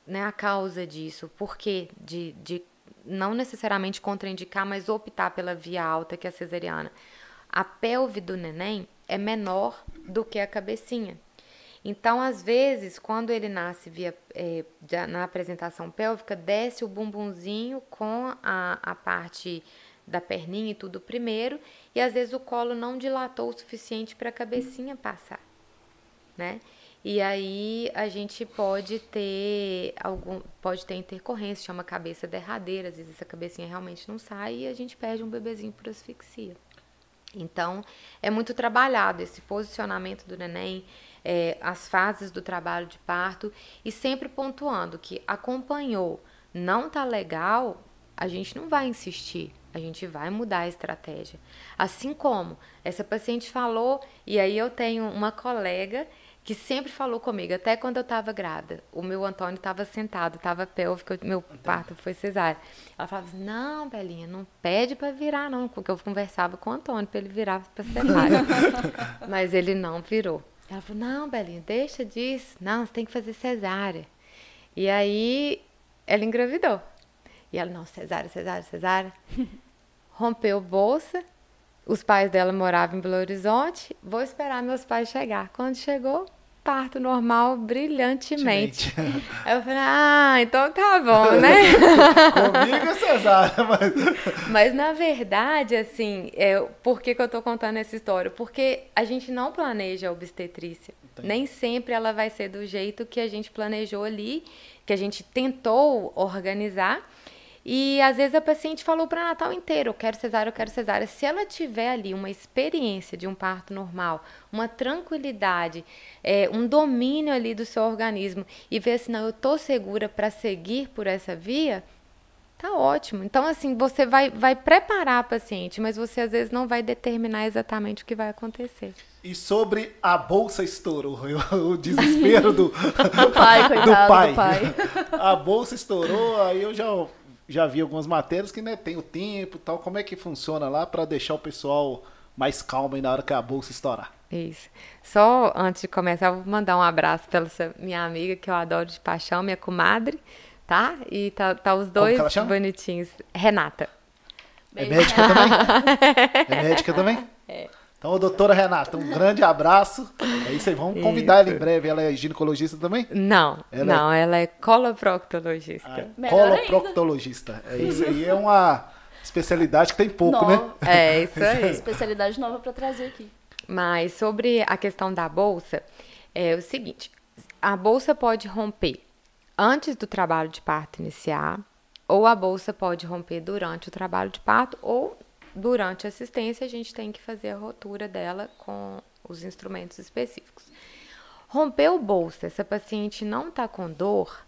né, a causa disso? Por que de, de não necessariamente contraindicar, mas optar pela via alta, que é a cesariana? A pelve do neném é menor do que a cabecinha. Então, às vezes, quando ele nasce via é, na apresentação pélvica, desce o bumbumzinho com a, a parte da perninha e tudo primeiro, e às vezes o colo não dilatou o suficiente para a cabecinha passar, né? E aí a gente pode ter algum, pode ter intercorrência, chama cabeça derradeira, às vezes essa cabecinha realmente não sai e a gente perde um bebezinho por asfixia. Então, é muito trabalhado esse posicionamento do neném, é, as fases do trabalho de parto e sempre pontuando que acompanhou, não tá legal, a gente não vai insistir, a gente vai mudar a estratégia. Assim como essa paciente falou, e aí eu tenho uma colega que sempre falou comigo, até quando eu estava grávida. O meu Antônio estava sentado, estava pélvico, meu parto foi cesárea. Ela falava assim: Não, Belinha, não pede para virar, não, porque eu conversava com o Antônio para ele virar para cesárea. Mas ele não virou. Ela falou: Não, Belinha, deixa disso. Não, você tem que fazer cesárea. E aí ela engravidou. E ela: Não, cesárea, cesárea, cesárea. Rompeu bolsa. Os pais dela moravam em Belo Horizonte. Vou esperar meus pais chegar. Quando chegou, parto normal brilhantemente. Aí eu falei, ah, então tá bom, né? Comigo é cesárea, mas... Mas na verdade, assim, é, por que, que eu tô contando essa história? Porque a gente não planeja a obstetrícia. Entendi. Nem sempre ela vai ser do jeito que a gente planejou ali, que a gente tentou organizar. E às vezes a paciente falou para Natal inteiro, eu quero cesárea, eu quero cesárea. Se ela tiver ali uma experiência de um parto normal, uma tranquilidade, é, um domínio ali do seu organismo e ver assim, não, eu tô segura para seguir por essa via, tá ótimo. Então assim, você vai vai preparar a paciente, mas você às vezes não vai determinar exatamente o que vai acontecer. E sobre a bolsa estourou, o desespero do, do pai, coitado do pai. do pai. A bolsa estourou, aí eu já já vi algumas matérias que né, tem o tempo tal. Como é que funciona lá para deixar o pessoal mais calmo aí na hora que a bolsa estourar? Isso. Só antes de começar, eu vou mandar um abraço pela minha amiga que eu adoro de paixão, minha comadre, tá? E tá, tá os dois bonitinhos. Renata. É médica também? é médica também? É. Então, doutora Renata, um grande abraço. É isso aí, vamos convidar ela em breve. Ela é ginecologista também? Não, ela é não, é... ela é coloproctologista. Ah, coloproctologista. É isso aí, é uma especialidade que tem pouco, né? É, isso aí. especialidade nova para trazer aqui. Mas sobre a questão da bolsa, é o seguinte: a bolsa pode romper antes do trabalho de parto iniciar, ou a bolsa pode romper durante o trabalho de parto, ou durante a assistência, a gente tem que fazer a rotura dela com os instrumentos específicos. Rompeu bolsa, essa paciente não está com dor,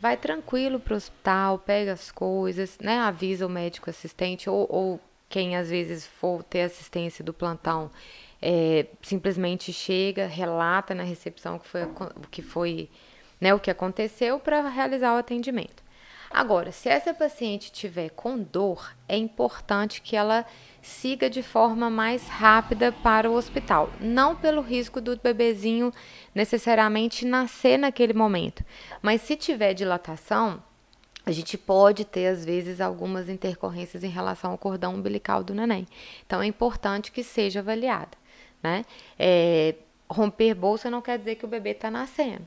vai tranquilo para o hospital, pega as coisas, né, avisa o médico assistente ou, ou quem às vezes for ter assistência do plantão, é, simplesmente chega, relata na recepção que foi, que foi né, o que aconteceu para realizar o atendimento. Agora, se essa paciente tiver com dor, é importante que ela siga de forma mais rápida para o hospital, não pelo risco do bebezinho necessariamente nascer naquele momento, mas se tiver dilatação, a gente pode ter, às vezes, algumas intercorrências em relação ao cordão umbilical do neném. Então, é importante que seja avaliada. Né? É, romper bolsa não quer dizer que o bebê está nascendo.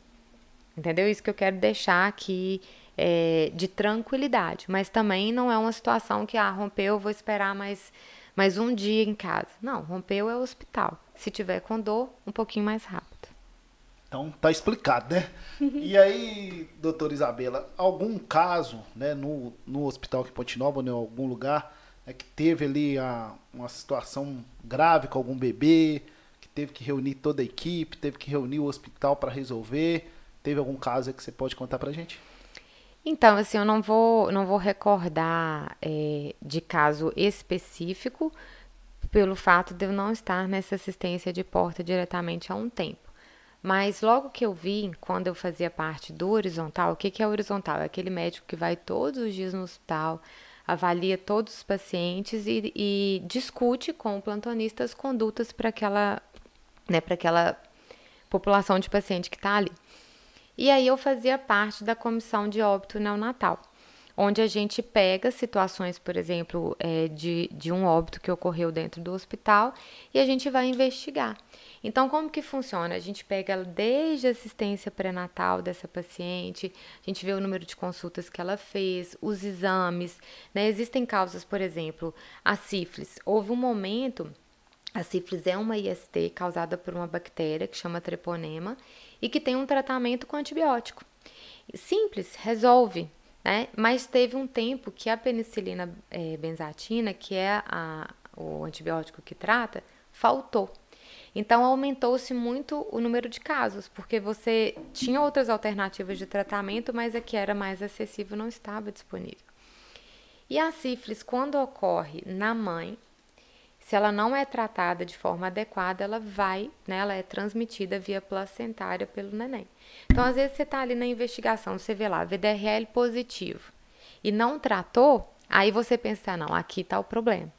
Entendeu? Isso que eu quero deixar aqui é, de tranquilidade. Mas também não é uma situação que, ah, rompeu, vou esperar mais, mais um dia em casa. Não, rompeu é o hospital. Se tiver com dor, um pouquinho mais rápido. Então tá explicado, né? e aí, doutora Isabela, algum caso, né, no, no hospital aqui em Ponte Nova, em algum lugar, né, que teve ali a, uma situação grave com algum bebê, que teve que reunir toda a equipe, teve que reunir o hospital para resolver? Teve algum caso que você pode contar pra gente? Então, assim, eu não vou, não vou recordar é, de caso específico pelo fato de eu não estar nessa assistência de porta diretamente há um tempo. Mas logo que eu vi, quando eu fazia parte do horizontal, o que, que é horizontal? É aquele médico que vai todos os dias no hospital, avalia todos os pacientes e, e discute com o plantonista as condutas para aquela, né, aquela população de paciente que está ali. E aí eu fazia parte da comissão de óbito neonatal, onde a gente pega situações, por exemplo, é, de, de um óbito que ocorreu dentro do hospital e a gente vai investigar. Então, como que funciona? A gente pega desde a assistência pré-natal dessa paciente, a gente vê o número de consultas que ela fez, os exames, né? Existem causas, por exemplo, a sífilis. Houve um momento, a sífilis é uma IST causada por uma bactéria que chama treponema e que tem um tratamento com antibiótico. Simples, resolve, né? Mas teve um tempo que a penicilina é, benzatina, que é a, o antibiótico que trata, faltou. Então aumentou-se muito o número de casos, porque você tinha outras alternativas de tratamento, mas a que era mais acessível não estava disponível. E a sífilis, quando ocorre na mãe, se ela não é tratada de forma adequada, ela vai, né, ela é transmitida via placentária pelo neném. Então, às vezes, você está ali na investigação, você vê lá, VDRL positivo, e não tratou, aí você pensa, não, aqui está o problema.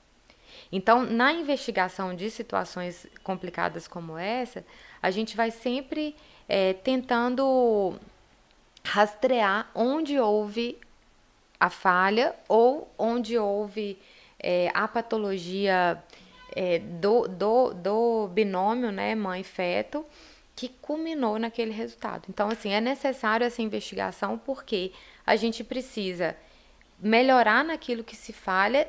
Então, na investigação de situações complicadas como essa, a gente vai sempre é, tentando rastrear onde houve a falha ou onde houve é, a patologia é, do, do, do binômio, né, mãe-feto, que culminou naquele resultado. Então, assim, é necessário essa investigação porque a gente precisa melhorar naquilo que se falha,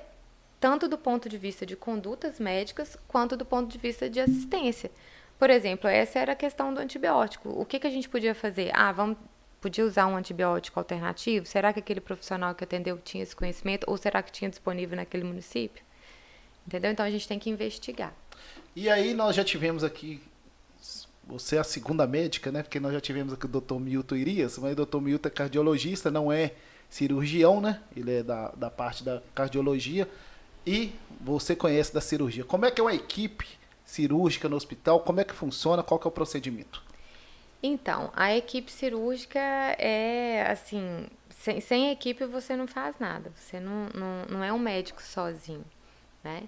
tanto do ponto de vista de condutas médicas, quanto do ponto de vista de assistência. Por exemplo, essa era a questão do antibiótico. O que, que a gente podia fazer? Ah, vamos podia usar um antibiótico alternativo? Será que aquele profissional que atendeu tinha esse conhecimento ou será que tinha disponível naquele município? Entendeu? Então a gente tem que investigar. E aí nós já tivemos aqui você é a segunda médica, né? Porque nós já tivemos aqui o Dr. Milton Irias, mas o Dr. Milton é cardiologista, não é cirurgião, né? Ele é da, da parte da cardiologia. E você conhece da cirurgia. Como é que é uma equipe cirúrgica no hospital? Como é que funciona? Qual que é o procedimento? Então, a equipe cirúrgica é assim, sem, sem equipe você não faz nada, você não, não, não é um médico sozinho, né?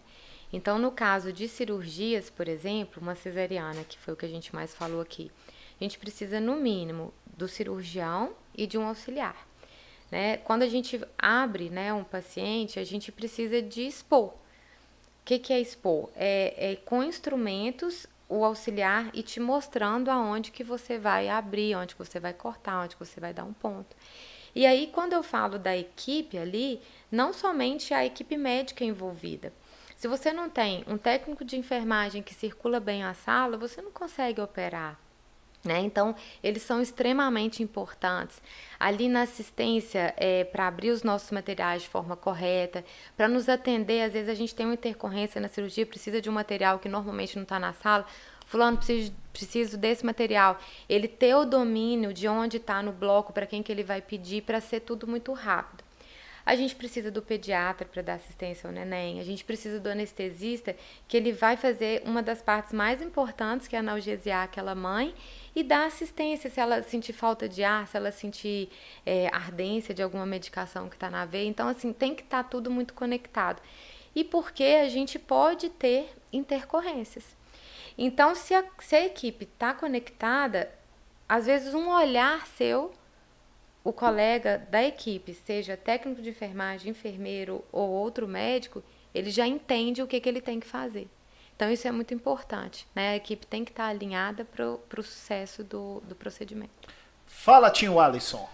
Então, no caso de cirurgias, por exemplo, uma cesariana, que foi o que a gente mais falou aqui, a gente precisa, no mínimo, do cirurgião e de um auxiliar. Né? Quando a gente abre né, um paciente, a gente precisa de expor. O que, que é expor? É, é com instrumentos o auxiliar e te mostrando aonde que você vai abrir, onde que você vai cortar, onde que você vai dar um ponto. E aí, quando eu falo da equipe ali, não somente a equipe médica envolvida. Se você não tem um técnico de enfermagem que circula bem a sala, você não consegue operar. Né? Então, eles são extremamente importantes. Ali na assistência, é, para abrir os nossos materiais de forma correta, para nos atender, às vezes a gente tem uma intercorrência na cirurgia, precisa de um material que normalmente não está na sala. Fulano, preciso, preciso desse material. Ele ter o domínio de onde está no bloco, para quem que ele vai pedir, para ser tudo muito rápido. A gente precisa do pediatra para dar assistência ao neném, a gente precisa do anestesista, que ele vai fazer uma das partes mais importantes, que é analgesiar aquela mãe, e dar assistência se ela sentir falta de ar, se ela sentir é, ardência de alguma medicação que está na veia. Então, assim, tem que estar tá tudo muito conectado. E porque a gente pode ter intercorrências. Então, se a, se a equipe está conectada, às vezes um olhar seu o colega da equipe, seja técnico de enfermagem, enfermeiro ou outro médico, ele já entende o que, que ele tem que fazer. Então, isso é muito importante. Né? A equipe tem que estar alinhada para o sucesso do, do procedimento. Fala, Tinho Alisson.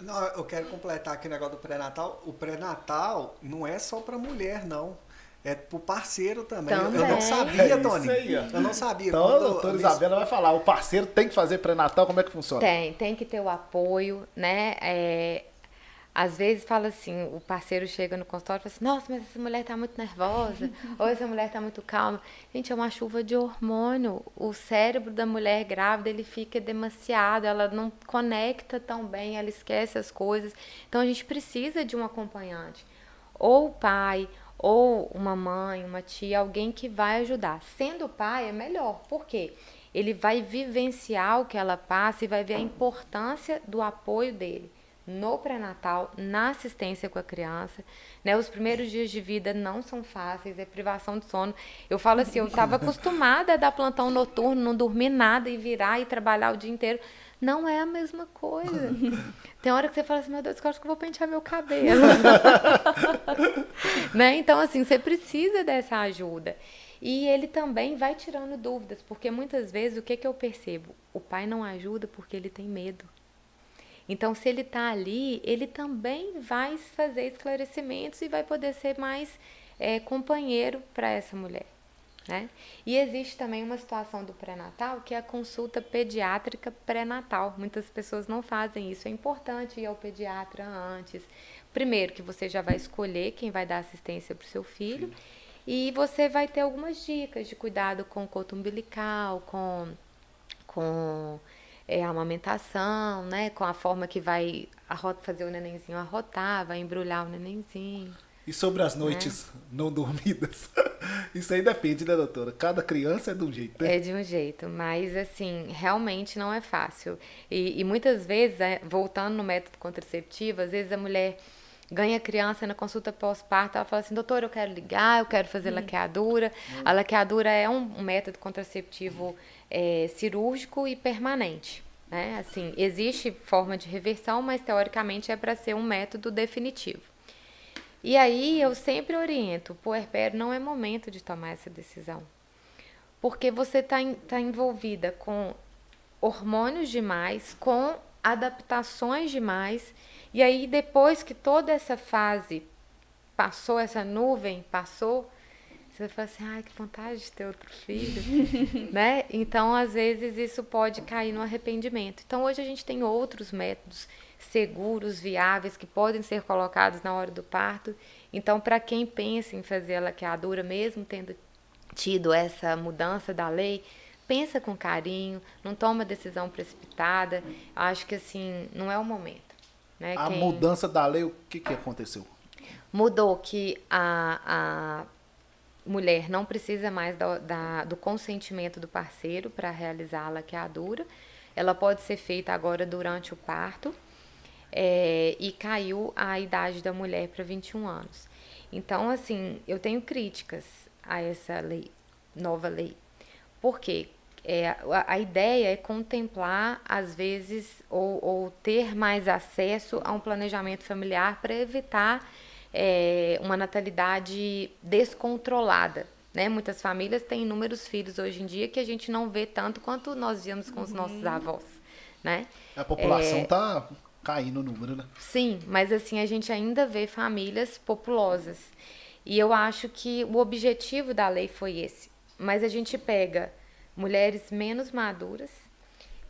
Não, eu quero completar aqui o negócio do pré-natal. O pré-natal não é só para mulher, não é pro parceiro também. também. Eu não sabia, é Tony. Aí, eu não sabia. Então, Quando a doutora Isabela vai falar, o parceiro tem que fazer pré-natal, como é que funciona? Tem, tem que ter o apoio, né? É, às vezes fala assim, o parceiro chega no consultório e fala assim, nossa, mas essa mulher tá muito nervosa, ou essa mulher tá muito calma. Gente, é uma chuva de hormônio. O cérebro da mulher grávida, ele fica demasiado, ela não conecta tão bem, ela esquece as coisas. Então a gente precisa de um acompanhante. Ou o pai, ou uma mãe, uma tia, alguém que vai ajudar. Sendo pai é melhor, porque ele vai vivenciar o que ela passa e vai ver a importância do apoio dele no pré-natal, na assistência com a criança. Né? Os primeiros dias de vida não são fáceis, é privação de sono. Eu falo assim, eu estava acostumada a dar plantão noturno, não dormir nada e virar e trabalhar o dia inteiro. Não é a mesma coisa. Tem hora que você fala assim, meu Deus, eu acho que eu vou pentear meu cabelo. né? Então, assim, você precisa dessa ajuda. E ele também vai tirando dúvidas, porque muitas vezes o que, que eu percebo? O pai não ajuda porque ele tem medo. Então, se ele está ali, ele também vai fazer esclarecimentos e vai poder ser mais é, companheiro para essa mulher. Né? E existe também uma situação do pré-natal que é a consulta pediátrica pré-natal. Muitas pessoas não fazem isso. É importante ir ao pediatra antes. Primeiro, que você já vai escolher quem vai dar assistência para o seu filho. Sim. E você vai ter algumas dicas de cuidado com o coto umbilical, com, com é, a amamentação, né? com a forma que vai fazer o nenenzinho arrotar, vai embrulhar o nenenzinho. E sobre as noites é. não dormidas? Isso aí depende, né, doutora? Cada criança é de um jeito, né? É de um jeito, mas assim, realmente não é fácil. E, e muitas vezes, é, voltando no método contraceptivo, às vezes a mulher ganha criança na consulta pós-parto, ela fala assim, doutor, eu quero ligar, eu quero fazer hum. laqueadura. Hum. A laqueadura é um, método contraceptivo é, cirúrgico e permanente. Né? Assim, existe forma de reversão, mas teoricamente é para ser um método definitivo. E aí eu sempre oriento, puerpério não é momento de tomar essa decisão. Porque você está tá envolvida com hormônios demais, com adaptações demais, e aí depois que toda essa fase passou, essa nuvem passou, você vai falar assim, ai, que vontade de ter outro filho, né? Então, às vezes, isso pode cair no arrependimento. Então, hoje a gente tem outros métodos seguros, viáveis, que podem ser colocados na hora do parto. Então, para quem pensa em fazer a laqueadura, mesmo tendo tido essa mudança da lei, pensa com carinho, não toma decisão precipitada. Acho que assim, não é o momento. Né? A quem... mudança da lei, o que, que aconteceu? Mudou que a, a mulher não precisa mais do, da, do consentimento do parceiro para realizar a laqueadura. Ela pode ser feita agora durante o parto é, e caiu a idade da mulher para 21 anos. Então, assim, eu tenho críticas a essa lei, nova lei. Por quê? É, a, a, ideia é contemplar, às vezes, ou, ou, ter mais acesso a um planejamento familiar para evitar é, uma natalidade descontrolada. Né? Muitas famílias têm inúmeros filhos hoje em dia que a gente não vê tanto quanto nós víamos com os nossos uhum. avós. Né? A população está é, caindo o número, né? Sim, mas assim, a gente ainda vê famílias populosas. E eu acho que o objetivo da lei foi esse. Mas a gente pega mulheres menos maduras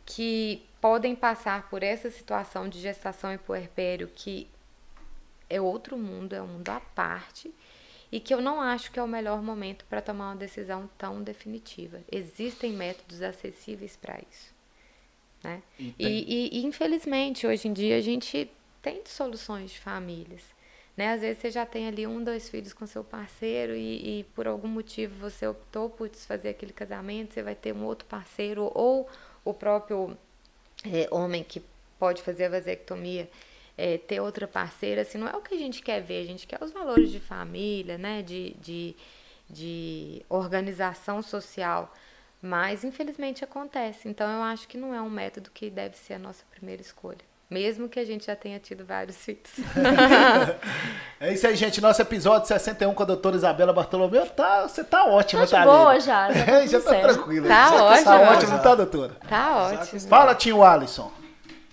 que podem passar por essa situação de gestação e puerpério que é outro mundo, é um mundo à parte e que eu não acho que é o melhor momento para tomar uma decisão tão definitiva. Existem métodos acessíveis para isso. Né? E, e, e, infelizmente, hoje em dia, a gente tem soluções de famílias. Né? Às vezes você já tem ali um, dois filhos com seu parceiro e, e por algum motivo você optou por desfazer aquele casamento, você vai ter um outro parceiro ou o próprio é, homem que pode fazer a vasectomia é, ter outra parceira, assim, não é o que a gente quer ver, a gente quer os valores de família, né, de, de, de organização social. Mas, infelizmente, acontece. Então, eu acho que não é um método que deve ser a nossa primeira escolha. Mesmo que a gente já tenha tido vários filhos. é isso aí, gente. Nosso episódio 61 com a doutora Isabela Bartolomeu. Tá, você tá ótima, tá? boa já. Já, é, já tá tranquila. Tá já ótimo. Tá ótimo, tá, doutora? Tá ótimo. Fala, tio Alisson.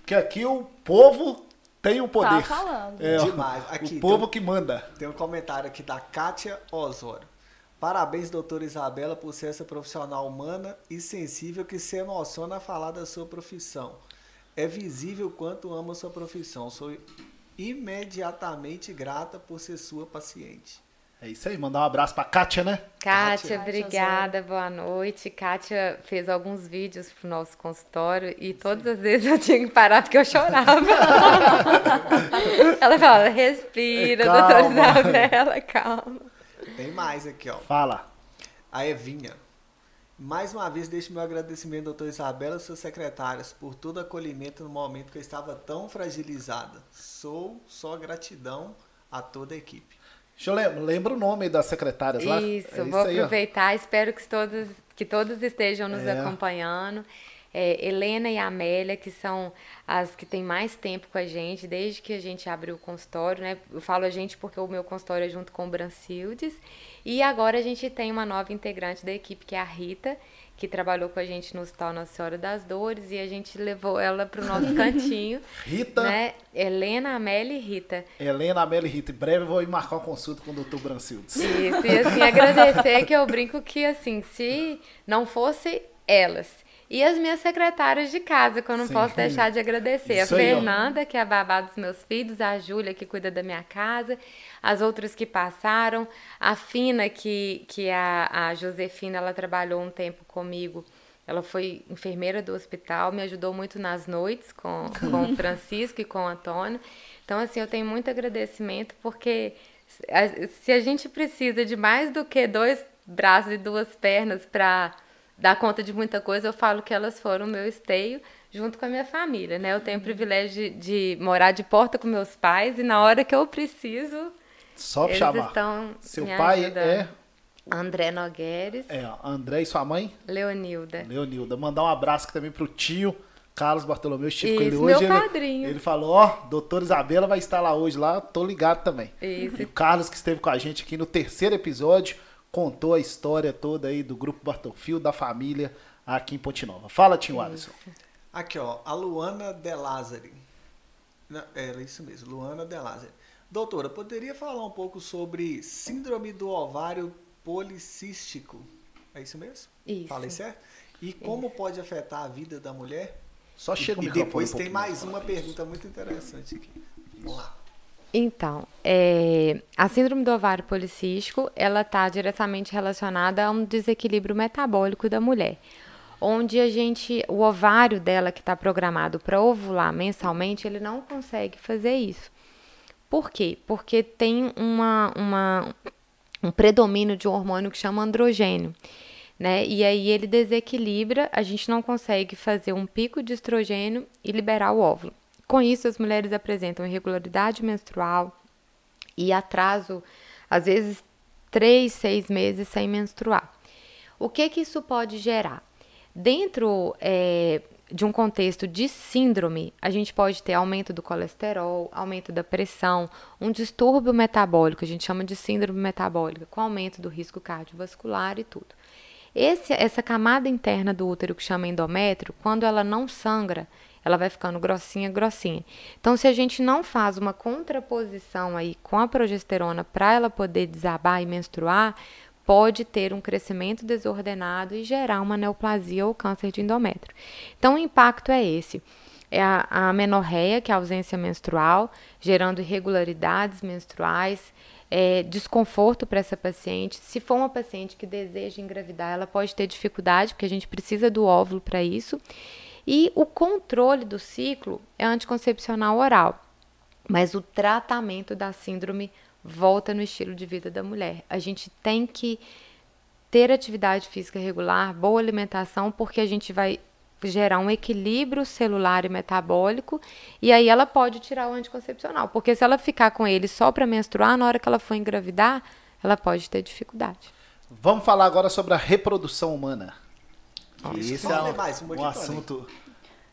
Que aqui o povo tem o poder. Tá falando. É, Demais. Aqui, o povo um, que manda. Tem um comentário aqui da Kátia Osório. Parabéns, doutora Isabela, por ser essa profissional humana e sensível que se emociona a falar da sua profissão. É visível quanto ama sua profissão. Sou imediatamente grata por ser sua paciente. É isso aí, mandar um abraço para Kátia, né? Kátia, Kátia obrigada, boa noite. Kátia fez alguns vídeos pro nosso consultório e todas as vezes eu tinha que parar porque eu chorava. Ela fala, respira, calma. doutora Isabela, calma. Tem mais aqui, ó. Fala. A Evinha. Mais uma vez, deixo meu agradecimento, doutora Isabela e suas secretárias, por todo acolhimento no momento que eu estava tão fragilizada. Sou só gratidão a toda a equipe. Deixa eu lembrar, lembra o nome das secretárias lá? Isso, é vou aí, aproveitar, ó. espero que todos, que todos estejam nos é. acompanhando é, Helena e Amélia, que são as que têm mais tempo com a gente, desde que a gente abriu o consultório, né? Eu falo a gente porque o meu consultório é junto com o Brancildes. E agora a gente tem uma nova integrante da equipe, que é a Rita, que trabalhou com a gente no Hospital Nossa Senhora das Dores, e a gente levou ela para o nosso cantinho. Rita? Né? Helena, Amélia e Rita. Helena, Amélia e Rita. Em breve eu vou ir marcar uma consulta com o doutor Brancildes. Isso, e assim, agradecer que eu brinco que, assim, se não fosse elas e as minhas secretárias de casa, que eu não Sim, posso deixar de agradecer. Isso a Fernanda, aí, que é a babá dos meus filhos, a Júlia, que cuida da minha casa, as outras que passaram, a Fina, que, que é a, a Josefina, ela trabalhou um tempo comigo. Ela foi enfermeira do hospital, me ajudou muito nas noites com, com o Francisco e com o Antônio. Então, assim, eu tenho muito agradecimento porque se a gente precisa de mais do que dois braços e duas pernas para dar conta de muita coisa, eu falo que elas foram o meu esteio junto com a minha família, né? Eu tenho o privilégio de, de morar de porta com meus pais e na hora que eu preciso, só eles chamar. estão Seu pai ajudando. é André Nogueres, é André e sua mãe? Leonilda. Leonilda. Mandar um abraço aqui também pro tio Carlos Bartolomeu. Estive com ele Isso, hoje. meu ele, padrinho. ele falou, ó, doutora Isabela vai estar lá hoje lá, tô ligado também. Isso. E o Carlos que esteve com a gente aqui no terceiro episódio, contou a história toda aí do grupo Bartolfio, da família aqui em Ponte Nova. Fala, tio Alisson. Aqui, ó, a Luana De Lázari. Não, Era isso mesmo, Luana De Lázari. Doutora, poderia falar um pouco sobre síndrome do ovário policístico? É isso mesmo? Isso. Falei certo? E como pode afetar a vida da mulher? Só chega o E depois um tem mais uma pergunta muito interessante aqui. Vamos lá. Então, é, a síndrome do ovário policístico, ela está diretamente relacionada a um desequilíbrio metabólico da mulher, onde a gente, o ovário dela que está programado para ovular mensalmente, ele não consegue fazer isso. Por quê? Porque tem uma, uma, um predomínio de um hormônio que chama androgênio. Né? E aí ele desequilibra, a gente não consegue fazer um pico de estrogênio e liberar o óvulo. Com isso, as mulheres apresentam irregularidade menstrual e atraso, às vezes, três, seis meses sem menstruar. O que que isso pode gerar? Dentro é, de um contexto de síndrome, a gente pode ter aumento do colesterol, aumento da pressão, um distúrbio metabólico, a gente chama de síndrome metabólica, com aumento do risco cardiovascular e tudo. Esse, essa camada interna do útero que chama endométrio, quando ela não sangra, ela vai ficando grossinha, grossinha. Então, se a gente não faz uma contraposição aí com a progesterona para ela poder desabar e menstruar, pode ter um crescimento desordenado e gerar uma neoplasia ou câncer de endométrio. Então, o impacto é esse. É a, a menorreia, que é a ausência menstrual, gerando irregularidades menstruais, é, desconforto para essa paciente. Se for uma paciente que deseja engravidar, ela pode ter dificuldade, porque a gente precisa do óvulo para isso. E o controle do ciclo é anticoncepcional oral, mas o tratamento da síndrome volta no estilo de vida da mulher. A gente tem que ter atividade física regular, boa alimentação, porque a gente vai gerar um equilíbrio celular e metabólico, e aí ela pode tirar o anticoncepcional, porque se ela ficar com ele só para menstruar, na hora que ela for engravidar, ela pode ter dificuldade. Vamos falar agora sobre a reprodução humana. Fala é um, mais, um um assunto.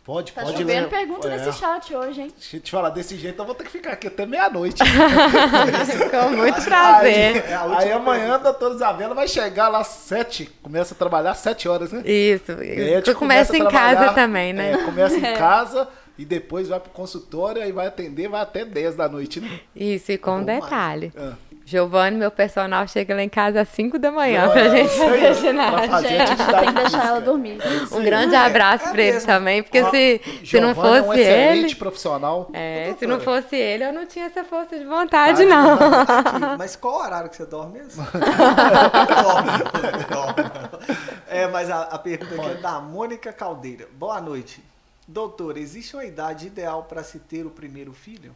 Pode, Tá pode chovendo ler. pergunta É. nesse chat hoje, hein? Deixa eu te falar desse jeito, eu vou ter que ficar aqui até meia-noite. Com muito Aí- prazer. É a última Aí amanhã a doutora Isabela vai chegar lá às sete, começa a trabalhar às sete horas, né? Isso. E aí começo começa a em casa também, né? é, começa em casa e depois vai pro consultório e vai atender, vai até 10 da noite, né? Isso, e com um mas- detalhe. Ah. Giovanni, meu personal, chega lá em casa às 5 da manhã Não, pra é gente fazer ginástica. pra fazer Gente, tem que deixar ela dormir. Um grande É, abraço é pra ele mesmo. também, porque Ó, se, se não Giovana é um fosse excelente ele. profissional. É, se não fosse ele, eu não tinha essa força de vontade, não. Aqui, mas qual horário que você dorme mesmo? dorme, dorme. É, mas a, a pergunta aqui é da Mônica Caldeira. Boa noite. Doutor, existe uma idade ideal para se ter o primeiro filho?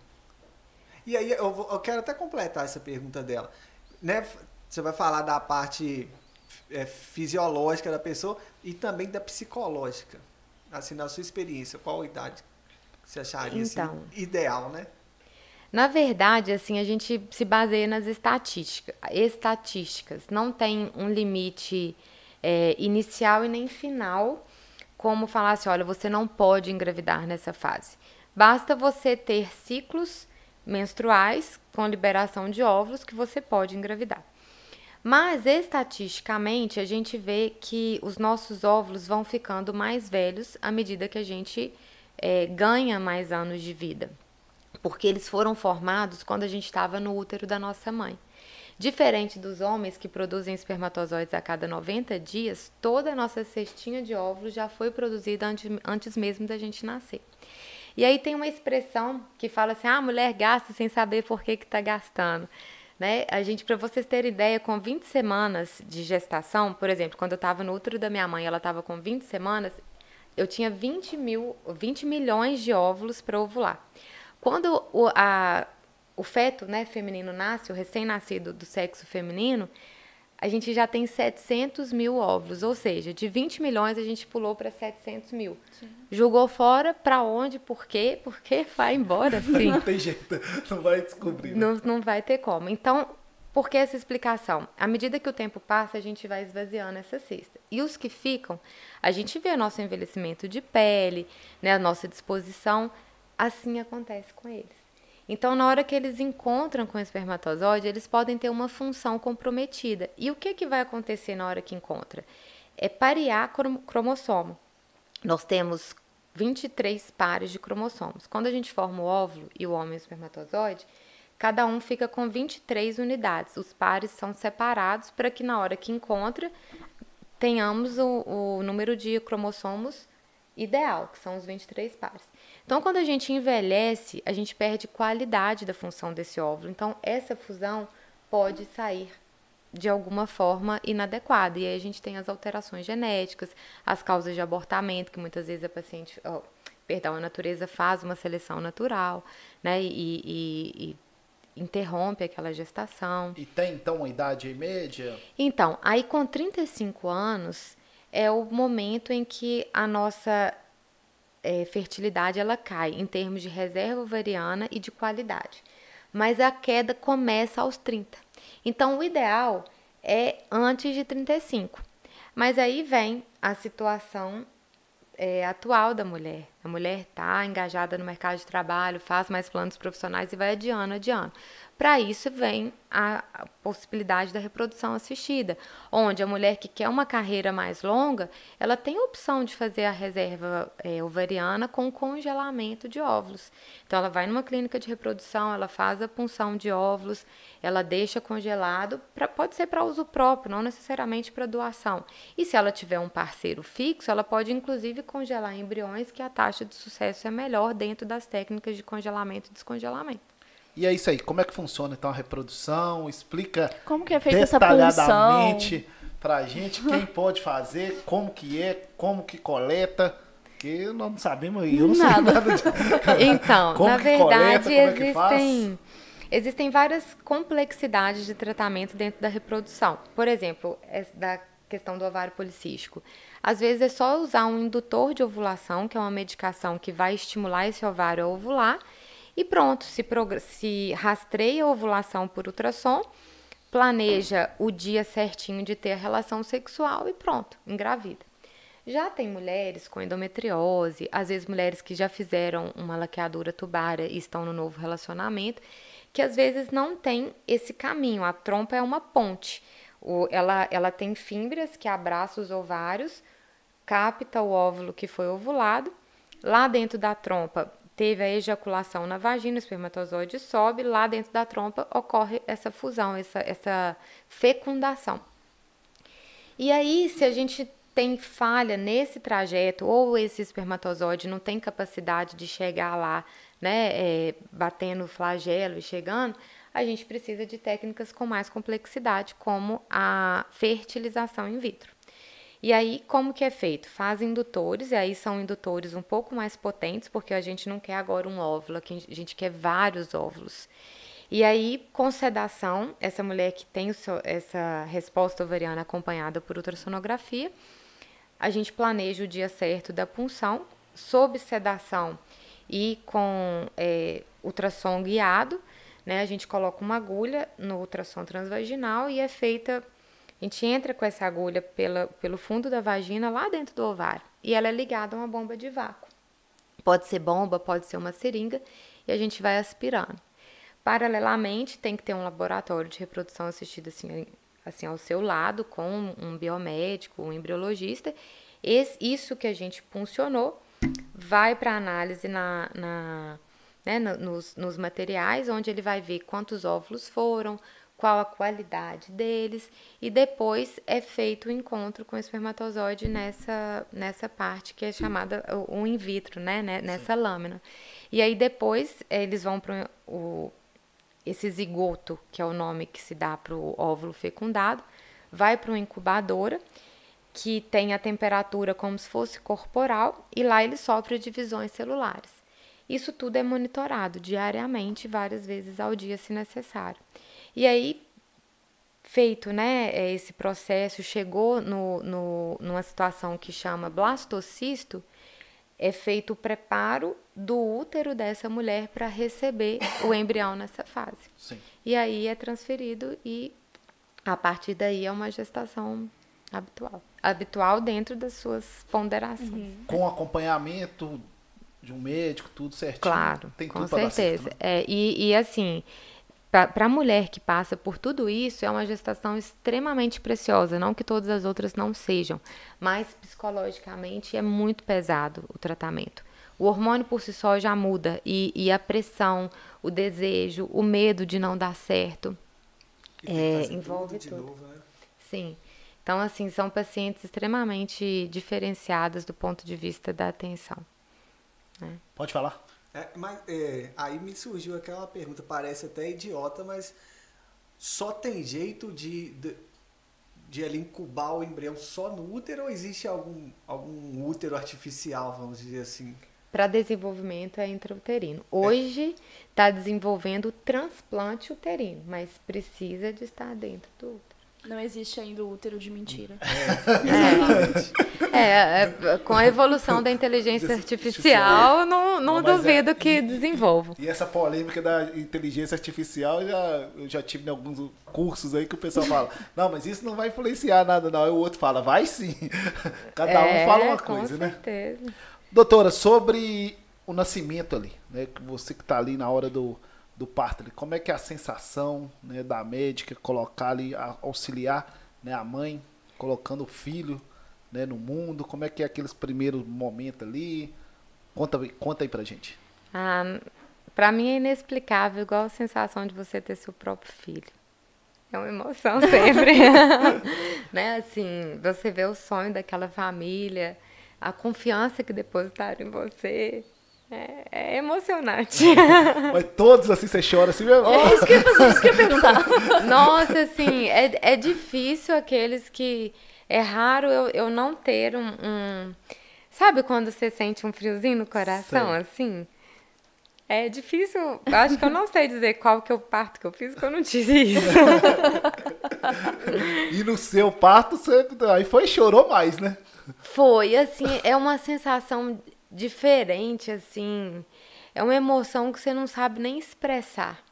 E aí, eu, vou- eu quero até completar essa pergunta dela. Né? Você vai falar da parte é, fisiológica da pessoa e também da psicológica. Assim, na sua experiência, qual idade você acharia assim, Então. ideal, né? Na verdade, assim, a gente se baseia nas estatísticas. Estatísticas. Não tem um limite é, inicial e nem final, como falar assim, olha, você não pode engravidar nessa fase. Basta você ter ciclos menstruais com liberação de óvulos que você pode engravidar. Mas estatisticamente a gente vê que os nossos óvulos vão ficando mais velhos à medida que a gente é, ganha mais anos de vida porque eles foram formados quando a gente estava no útero da nossa mãe. Diferente dos homens que produzem espermatozoides a cada 90 dias, toda a nossa cestinha de óvulos já foi produzida antes, antes mesmo da gente nascer. E aí tem uma expressão que fala assim: ah, a mulher gasta sem saber por que está gastando. Né? A gente, para vocês terem ideia, com 20 semanas de gestação, por exemplo, quando eu estava no útero da minha mãe, ela estava com 20 semanas, eu tinha 20, mil, 20 milhões de óvulos para ovular. Quando o, a, o feto né, feminino nasce, o recém-nascido do sexo feminino, a gente já tem 700 mil óvulos, ou seja, de 20 milhões a gente pulou para 700 mil. Sim. Jogou fora, para onde, por quê? Porque vai embora, sim. não tem jeito, não vai descobrir. Né? Não, não vai ter como. Então, por que essa explicação? À medida que o tempo passa, a gente vai esvaziando essa cesta. E os que ficam, a gente vê o nosso envelhecimento de pele, né, a nossa disposição, assim acontece com eles. Então, na hora que eles encontram com o espermatozoide, eles podem ter uma função comprometida. E o que, que vai acontecer na hora que encontra? É parear cromossomo. Nós temos 23 pares de cromossomos. Quando a gente forma o óvulo e o homem o espermatozoide, cada um fica com 23 unidades. Os pares são separados para que na hora que encontra, tenhamos o, o número de cromossomos ideal, que são os 23 pares. Então, quando a gente envelhece, a gente perde qualidade da função desse óvulo. Então, essa fusão pode sair de alguma forma inadequada. E aí a gente tem as alterações genéticas, as causas de abortamento, que muitas vezes a paciente, oh, perdão, a natureza faz uma seleção natural, né? E, e, e, interrompe aquela gestação. E tem então uma idade média? Então, aí com 35 anos é o momento em que a nossa é, fertilidade ela cai em termos de reserva ovariana e de qualidade. Mas a queda começa aos 30. Então, o ideal é antes de 35. Mas aí vem a situação é, atual da mulher. A mulher está engajada no mercado de trabalho, faz mais planos profissionais e vai adiando, adiando. Para isso vem a, possibilidade da reprodução assistida, onde a mulher que quer uma carreira mais longa, ela tem a opção de fazer a reserva é, ovariana com congelamento de óvulos. Então ela vai numa clínica de reprodução, ela faz a punção de óvulos, ela deixa congelado, pra, pode ser para uso próprio, não necessariamente para doação. E se ela tiver um parceiro fixo, ela pode inclusive congelar embriões que a taxa de sucesso é melhor dentro das técnicas de congelamento e descongelamento. E é isso aí. Como é que funciona então a reprodução? Explica como que é feita detalhadamente para a gente quem pode fazer, como que é, como que coleta. Que nós não sabemos, eu não nada. sei nada de... Então, como na verdade, coleta, é existem existem várias complexidades de tratamento dentro da reprodução. Por exemplo, da questão do ovário policístico. Às vezes é só usar um indutor de ovulação, que é uma medicação que vai estimular esse ovário a ovular e pronto, se, se rastreia a ovulação por ultrassom, planeja o dia certinho de ter a relação sexual e pronto, engravida. Já tem mulheres com endometriose, às vezes mulheres que já fizeram uma laqueadura tubária e estão no novo relacionamento, que às vezes não tem esse caminho. A trompa é uma ponte. O, ela, ela tem fímbrias que abraçam os ovários, capta o óvulo que foi ovulado. Lá dentro da trompa teve a ejaculação na vagina, o espermatozoide sobe, lá dentro da trompa ocorre essa fusão, essa, essa fecundação. E aí, se a gente tem falha nesse trajeto, ou esse espermatozoide não tem capacidade de chegar lá, né, é, batendo flagelo e chegando, a gente precisa de técnicas com mais complexidade, como a fertilização in vitro. E aí, como que é feito? Faz indutores, e aí são indutores um pouco mais potentes, porque a gente não quer agora um óvulo, a gente quer vários óvulos. E aí, com sedação, essa mulher que tem seu, essa resposta ovariana acompanhada por ultrassonografia, a gente planeja o dia certo da punção, sob sedação e com é, ultrassom guiado, né? A gente coloca uma agulha no ultrassom transvaginal e é feita a gente entra com essa agulha pela, pelo fundo da vagina lá dentro do ovário e ela é ligada a uma bomba de vácuo. Pode ser bomba, pode ser uma seringa e a gente vai aspirando. Paralelamente, tem que ter um laboratório de reprodução assistida assim, assim ao seu lado, com um biomédico, um embriologista. Esse, isso que a gente funcionou vai para análise na, na né, nos, nos materiais, onde ele vai ver quantos óvulos foram, qual a qualidade deles e depois é feito o encontro com o espermatozoide nessa, nessa parte que é chamada o, in vitro, né, né nessa Sim. lâmina. E aí depois eles vão para o esse zigoto, que é o nome que se dá para o óvulo fecundado, vai para uma incubadora que tem a temperatura como se fosse corporal e lá ele sofre divisões celulares. Isso tudo é monitorado diariamente, várias vezes ao dia, se necessário. E aí, feito né, é, esse processo, chegou no, no, numa situação que chama blastocisto, é feito o preparo do útero dessa mulher para receber o embrião nessa fase. Sim. E aí é transferido e a partir daí é uma gestação habitual. Habitual dentro das suas ponderações. Uhum. Com acompanhamento de um médico, tudo certinho. Claro, Tem com certeza. Certo, né? é, e, e assim, para a mulher que passa por tudo isso, é uma gestação extremamente preciosa. Não que todas as outras não sejam, mas psicologicamente é muito pesado o tratamento. O hormônio por si só já muda, e, e a pressão, o desejo, o medo de não dar certo. É, envolve tudo. tudo. Novo, né? Sim. Então, assim, são pacientes extremamente diferenciadas do ponto de vista da atenção. Né? Pode falar. É, mas é, aí me surgiu aquela pergunta, parece até idiota, mas só tem jeito de, de, de ele incubar o embrião só no útero ou existe algum, algum útero artificial, vamos dizer assim? Para desenvolvimento é intrauterino. Hoje está é. desenvolvendo transplante uterino, mas precisa de estar dentro do útero. Não existe ainda o útero de mentira. É, é, é com a evolução da inteligência artificial, não, não, não é, duvido é, que e, desenvolva. E essa polêmica da inteligência artificial, já, eu já tive em alguns cursos aí que o pessoal fala, não, mas isso não vai influenciar nada, não. Aí o outro fala, vai sim. Cada um é, fala uma coisa, né? Com certeza. Doutora, sobre o nascimento ali, né? Você que está ali na hora do do parto. Como é que é a sensação né, da médica colocar ali, auxiliar né, a mãe, colocando o filho né, no mundo? Como é que é aqueles primeiros momentos ali? Conta, conta aí pra gente. Ah, pra mim é inexplicável, igual a sensação de você ter seu próprio filho. É uma emoção sempre. né? Assim, você vê o sonho daquela família, a confiança que depositaram em você. É, é emocionante. Mas todos assim você chora assim mesmo. É isso que eu isso que eu ia perguntar. Nossa, assim, é, é difícil aqueles que. É raro eu, eu não ter um, um, Sabe quando você sente um friozinho no coração, Sei. assim? É difícil. Acho que eu não sei dizer qual que é o parto que eu fiz, porque eu não tive isso. e no seu parto, você aí foi chorou mais, né? Foi, assim, é uma sensação diferente, assim. É uma emoção que você não sabe nem expressar.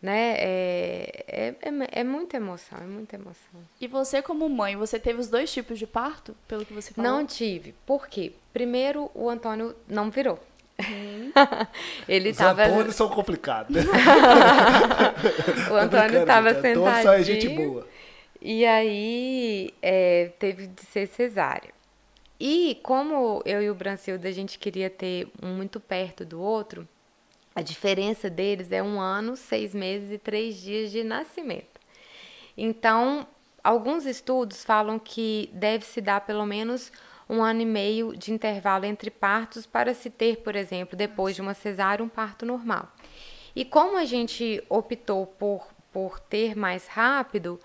Né? É, é, é, é, muita emoção, é muita emoção. E você, como mãe, você teve os dois tipos de parto, pelo que você falou? Não tive. Por quê? Primeiro, o Antônio não virou. Uhum. Ele Os tava... Antônios são complicados. o Antônio estava sentadinho. Antônio só é gente boa. E aí é, teve de ser cesárea. E como eu e o Brancilda a gente queria ter um muito perto do outro, a diferença deles é um ano, seis meses e três dias de nascimento. Então, alguns estudos falam que deve se dar pelo menos um ano e meio de intervalo entre partos para se ter, por exemplo, depois de uma cesárea, um parto normal. E como a gente optou por, por ter mais rápido,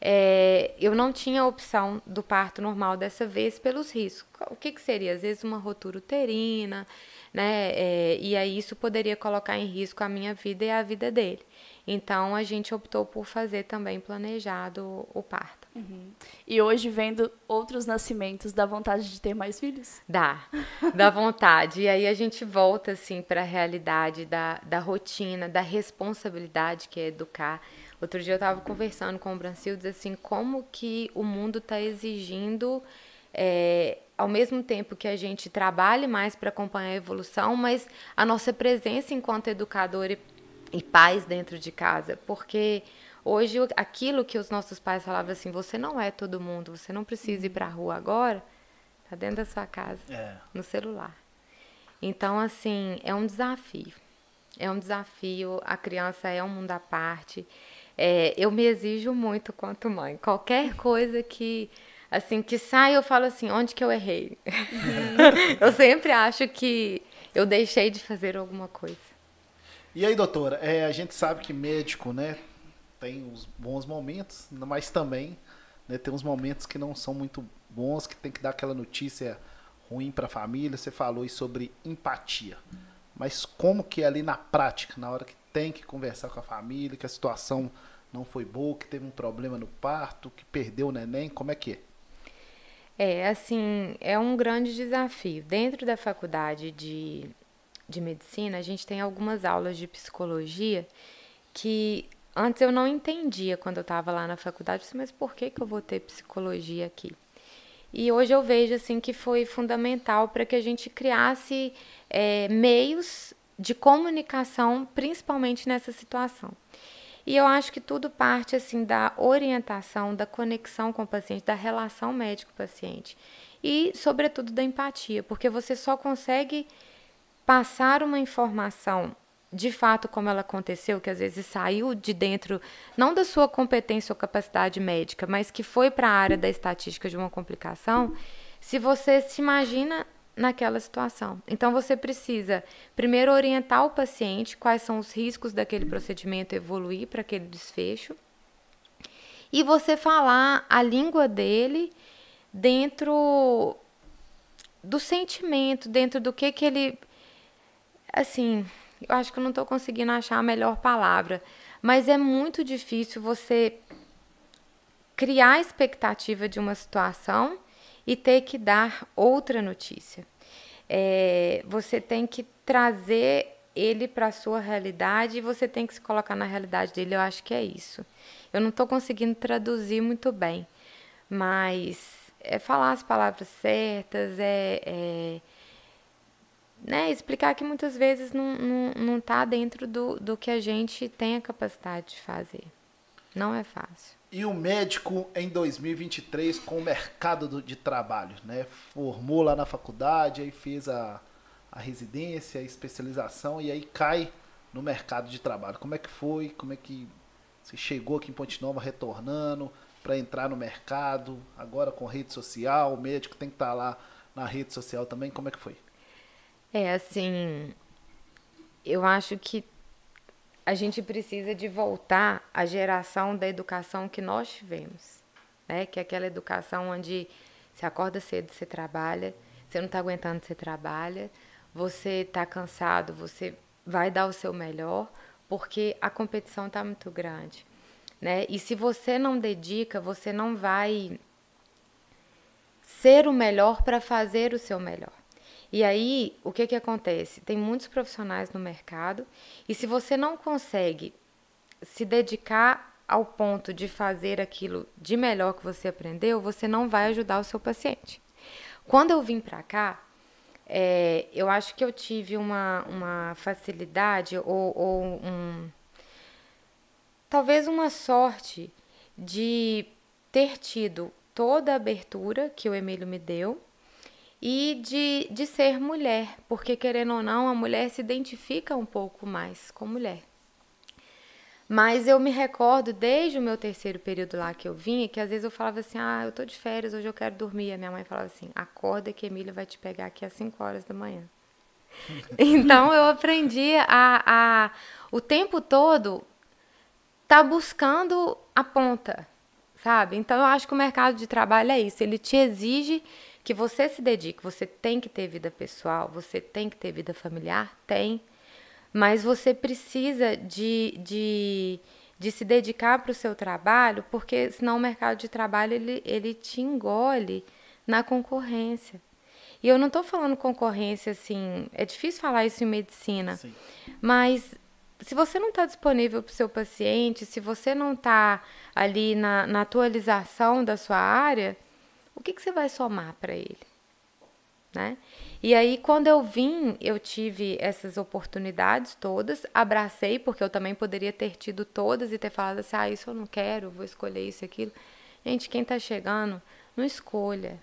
é, eu não tinha a opção do parto normal dessa vez pelos riscos. O que, que seria? Às vezes uma rotura uterina, né? É, e aí isso poderia colocar em risco a minha vida e a vida dele. Então a gente optou por fazer também planejado o parto. Uhum. E hoje, vendo outros nascimentos, dá vontade de ter mais filhos? Dá, dá vontade. e aí a gente volta assim para a realidade da, da rotina, da responsabilidade que é educar. Outro dia eu estava conversando com o Brancildes assim, como que o mundo está exigindo, é, ao mesmo tempo que a gente trabalhe mais para acompanhar a evolução, mas a nossa presença enquanto educador e, e pais dentro de casa, porque hoje aquilo que os nossos pais falavam assim, você não é todo mundo, você não precisa ir para a rua agora, tá dentro da sua casa, é. no celular. Então, assim, é um desafio. É um desafio, a criança é um mundo à parte. É, eu me exijo muito quanto mãe. Qualquer coisa que assim que sai, eu falo assim, onde que eu errei? Uhum. eu sempre acho que eu deixei de fazer alguma coisa. E aí, doutora, é, a gente sabe que médico, né, tem os bons momentos, mas também né, tem uns momentos que não são muito bons, que tem que dar aquela notícia ruim para a família. Você falou aí sobre empatia. mas como que é ali na prática, na hora que tem que conversar com a família, que a situação não foi boa, que teve um problema no parto, que perdeu o neném, como é que é? É, assim, é um grande desafio. Dentro da faculdade de, de medicina, a gente tem algumas aulas de psicologia que antes eu não entendia quando eu estava lá na faculdade, mas por que, que eu vou ter psicologia aqui? E hoje eu vejo assim que foi fundamental para que a gente criasse é, meios de comunicação, principalmente nessa situação. E eu acho que tudo parte assim da orientação, da conexão com o paciente, da relação médico-paciente e, sobretudo, da empatia, porque você só consegue passar uma informação de fato como ela aconteceu, que às vezes saiu de dentro, não da sua competência ou capacidade médica, mas que foi para a área da estatística de uma complicação, se você se imagina naquela situação. Então você precisa primeiro orientar o paciente quais são os riscos daquele procedimento evoluir para aquele desfecho e você falar a língua dele dentro do sentimento, dentro do que que ele assim, eu acho que eu não estou conseguindo achar a melhor palavra, mas é muito difícil você criar a expectativa de uma situação e ter que dar outra notícia. É, você tem que trazer ele para a sua realidade e você tem que se colocar na realidade dele. Eu acho que é isso. Eu não estou conseguindo traduzir muito bem, mas é falar as palavras certas, é, é né, explicar que muitas vezes não está não, não tá dentro do, do que a gente tem a capacidade de fazer. Não é fácil. E o médico em 2023 com o mercado do, de trabalho, né? Formou lá na faculdade, aí fez a, a residência, a especialização e aí cai no mercado de trabalho. Como é que foi? Como é que você chegou aqui em Ponte Nova retornando para entrar no mercado? Agora com rede social, o médico tem que estar tá lá na rede social também. Como é que foi? É, assim, eu acho que a gente precisa de voltar à geração da educação que nós tivemos, né? Que é aquela educação onde você acorda cedo, você trabalha, você não está aguentando, você trabalha, você está cansado, você vai dar o seu melhor, porque a competição está muito grande, né? E se você não dedica, você não vai ser o melhor para fazer o seu melhor. E aí, o que, que acontece? Tem muitos profissionais no mercado, e se você não consegue se dedicar ao ponto de fazer aquilo de melhor que você aprendeu, você não vai ajudar o seu paciente. Quando eu vim para cá, é, eu acho que eu tive uma, uma facilidade ou, ou um, talvez uma sorte de ter tido toda a abertura que o Emílio me deu e de, de ser mulher, porque querendo ou não, a mulher se identifica um pouco mais com mulher. Mas eu me recordo desde o meu terceiro período lá que eu vinha, que às vezes eu falava assim: ah, eu tô de férias, hoje eu quero dormir. A minha mãe falava assim: acorda que Emília vai te pegar aqui às 5 horas da manhã. então eu aprendi a, a o tempo todo tá buscando a ponta, sabe? Então eu acho que o mercado de trabalho é isso, ele te exige que você se dedique. Você tem que ter vida pessoal, você tem que ter vida familiar? Tem. Mas você precisa de, de, de se dedicar para o seu trabalho, porque senão o mercado de trabalho ele, ele te engole na concorrência. E eu não estou falando concorrência assim, é difícil falar isso em medicina, Sim. mas se você não está disponível para o seu paciente, se você não está ali na, na atualização da sua área, o que, que você vai somar para ele? Né? E aí, quando eu vim, eu tive essas oportunidades todas, abracei, porque eu também poderia ter tido todas e ter falado assim: ah, isso eu não quero, vou escolher isso e aquilo. Gente, quem está chegando, não escolha.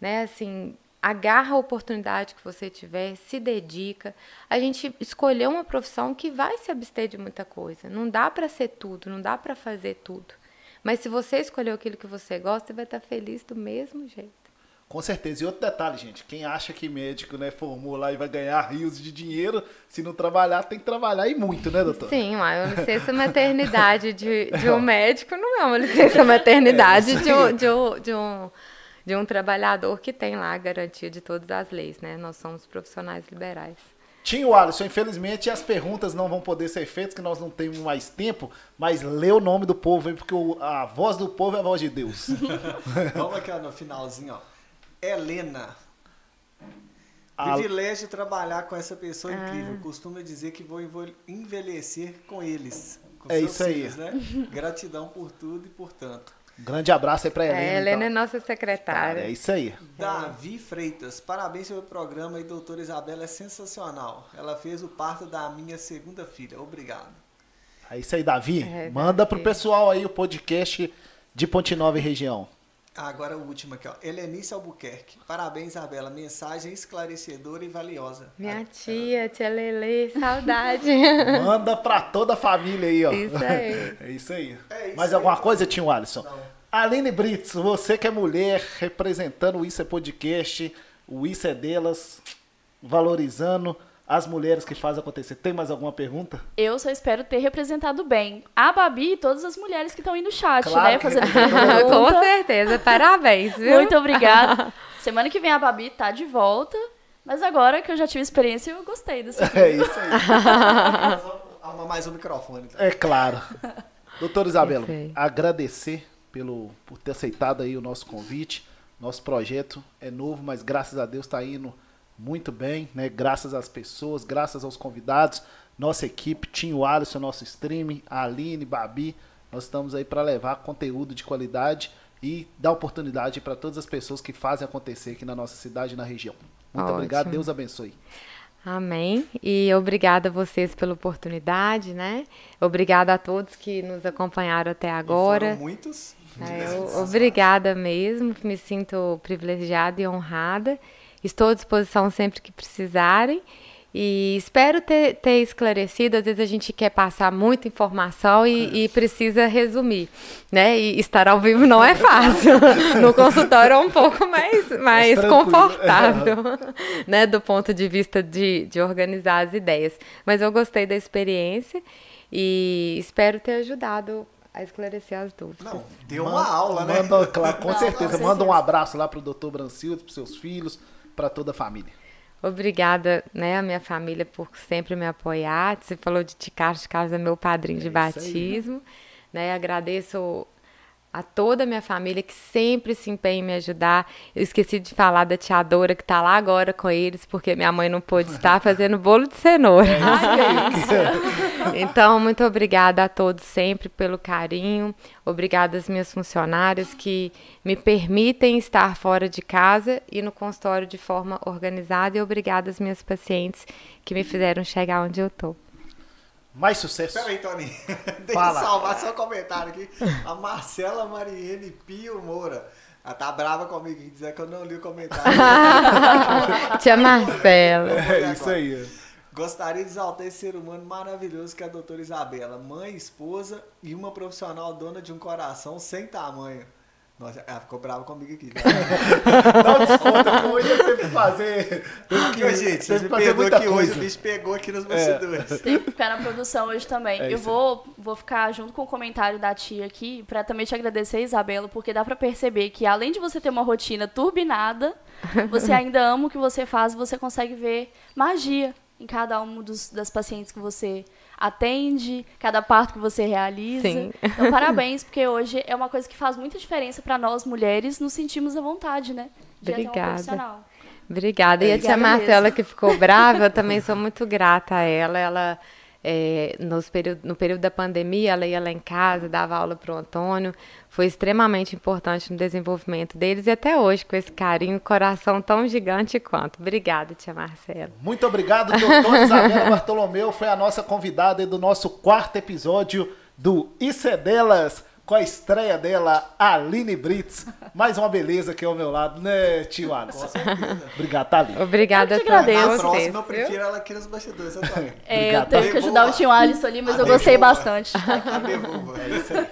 Né? Assim, agarra a oportunidade que você tiver, se dedica. A gente escolheu uma profissão que vai se abster de muita coisa. Não dá para ser tudo, não dá para fazer tudo. Mas se você escolheu aquilo que você gosta, você vai estar feliz do mesmo jeito. Com certeza. E outro detalhe, gente, quem acha que médico, né, formou lá e vai ganhar rios de dinheiro, se não trabalhar, tem que trabalhar e muito, né, doutor? Sim, uma licença maternidade de, de um médico não é uma licença maternidade é, de, um, de, um, de, um, de um trabalhador que tem lá a garantia de todas as leis, né? Nós somos profissionais liberais. Tinho Alisson, infelizmente as perguntas não vão poder ser feitas, que nós não temos mais tempo, mas lê o nome do povo aí, porque a voz do povo é a voz de Deus. Vamos aqui ó, no finalzinho, ó. Helena. Privilégio de trabalhar com essa pessoa ah. incrível. Costuma dizer que vou envelhecer com eles. Com é isso aí. né? Gratidão por tudo e por tanto. Grande abraço aí pra Helena. É, Helena então. é nossa secretária. é isso aí. Davi Freitas, parabéns pelo programa e doutora Isabela é sensacional. Ela fez o parto da minha segunda filha. Obrigado. É isso aí, Davi. É, Manda Davi. pro pessoal aí o podcast de Ponte Nova e região. Agora o último aqui, ó. Helenice Albuquerque. Parabéns, Isabela. Mensagem esclarecedora e valiosa. Minha tia, tia Lele, saudade. Manda pra toda a família aí, ó. Isso aí. É isso aí. É isso Mais aí. alguma coisa, tio Alisson? Não. Aline Brits, você que é mulher, representando o Isso é Podcast, o Isso é Delas, valorizando as mulheres que fazem acontecer. Tem mais alguma pergunta? Eu só espero ter representado bem a Babi e todas as mulheres que estão aí no chat, claro né? Fazendo pergunta. Com certeza, parabéns, viu? Muito obrigada. Semana que vem a Babi tá de volta, mas agora que eu já tive experiência, eu gostei dessa. É isso aí. Arruma mais um microfone. Tá? É claro. Doutora Isabela, agradecer pelo, por ter aceitado aí o nosso convite. Nosso projeto é novo, mas graças a Deus está indo muito bem, né? Graças às pessoas, graças aos convidados, nossa equipe, Tinho Alisson, nosso streaming, a Aline, Babi, nós estamos aí para levar conteúdo de qualidade e dar oportunidade para todas as pessoas que fazem acontecer aqui na nossa cidade e na região. Muito Ótimo. obrigado, Deus abençoe. Amém. E obrigada a vocês pela oportunidade, né? Obrigada a todos que nos acompanharam até agora. E foram muitos. É, obrigada mesmo, me sinto privilegiada e honrada. Estou à disposição sempre que precisarem. E espero ter, ter esclarecido. Às vezes a gente quer passar muita informação e, e, precisa resumir, né? E estar ao vivo não é fácil. No consultório é um pouco mais, mais confortável, né? Do ponto de vista de, de organizar as ideias. Mas eu gostei da experiência e espero ter ajudado a esclarecer as dúvidas. Não, deu uma manda, aula, né? Manda, claro, com, certeza. com certeza. Manda um abraço lá para o doutor Brancildo, para seus filhos para toda a família. Obrigada, né, a minha família por sempre me apoiar. Você falou de Ticardo, Carlos é meu padrinho é de batismo, aí, né? né? Agradeço a toda a minha família que sempre se empenha em me ajudar. Eu esqueci de falar da tia Dora que está lá agora com eles, porque minha mãe não pôde estar fazendo bolo de cenoura. então, muito obrigada a todos sempre pelo carinho. Obrigada às minhas funcionárias que me permitem estar fora de casa e no consultório de forma organizada. E obrigada às minhas pacientes que me fizeram chegar onde eu estou. Mais sucesso. Peraí, Tony. Deixa eu salvar seu comentário aqui. A Marcela Mariene Pio Moura. Ela tá brava comigo e dizer que eu não li o comentário. Tia Marcela. É isso aí. Gostaria de exaltar esse ser humano maravilhoso que é a doutora Isabela. Mãe, esposa e uma profissional dona de um coração sem tamanho. Nossa, ela ficou brava comigo aqui. Não desconta, hoje eu teve que fazer. Porque, gente, vocês me perdoam que hoje o bicho pegou aqui nos bastidores. É. Tem que ficar na produção hoje também. É eu vou, vou ficar junto com o comentário da tia aqui, pra também te agradecer, Isabela, porque dá pra perceber que além de você ter uma rotina turbinada, você ainda ama o que você faz e você consegue ver magia em cada um dos, das pacientes que você atende, cada parto que você realiza. Sim. Então, parabéns, porque hoje é uma coisa que faz muita diferença para nós mulheres, nos sentimos à vontade, né? De Obrigada. Obrigada. E a tia Marcela, que ficou brava, eu também sou muito grata a ela. Ela é, nos período, no período da pandemia, ela ia lá em casa, dava aula para o Antônio. Foi extremamente importante no desenvolvimento deles e até hoje, com esse carinho, coração tão gigante quanto. Obrigada, tia Marcela. Muito obrigado, doutora Isabela Bartolomeu. Foi a nossa convidada do nosso quarto episódio do Isso é Delas com a estreia dela, Aline Brits. Mais uma beleza aqui ao meu lado, né, tio Alisson? Obrigado, Thaline. Obrigada eu te agradeço. Na próxima, eu prefiro ela aqui nos bastidores, tá É, eu tenho que ajudar o tio Alisson ali, mas a eu gostei bastante. A é isso aí.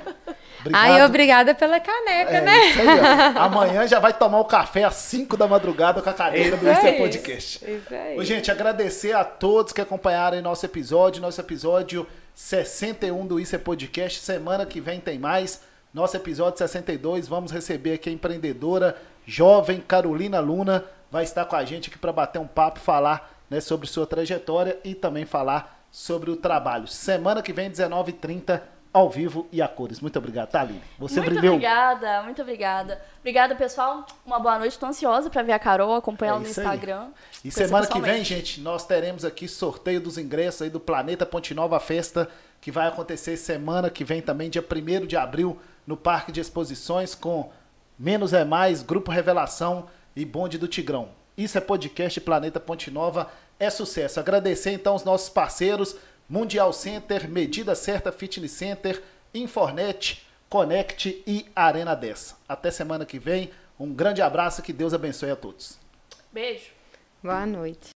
Obrigado. Aí, obrigada pela caneca, é, né? Aí, Amanhã já vai tomar o um café às 5 da madrugada com a caneca do IC Podcast. Isso aí. Ô, gente, agradecer a todos que acompanharam nosso episódio. Nosso episódio 61 do Isso é Podcast. Semana que vem tem mais. Nosso episódio 62, vamos receber aqui a empreendedora jovem Carolina Luna. Vai estar com a gente aqui para bater um papo, falar né, sobre sua trajetória e também falar sobre o trabalho. Semana que vem, 19h30, ao vivo e a cores. Muito obrigado, Thaline. Você muito brilhou. Muito obrigada, muito obrigada. Obrigada, pessoal. Uma boa noite. Estou ansiosa para ver a Carol, acompanhar ela é no Instagram. E semana que vem, gente, nós teremos aqui sorteio dos ingressos aí do Planeta Ponte Nova Festa, que vai acontecer semana que vem também, dia 1 de abril, no Parque de Exposições, com Menos é Mais, Grupo Revelação e Bonde do Tigrão. Isso é podcast Planeta Ponte Nova, é sucesso. Agradecer então os nossos parceiros, Mundial Center, Medida Certa Fitness Center, Infornet, Connect e Arena 10. Até semana que vem. Um grande abraço, que Deus abençoe a todos. Beijo. Boa noite.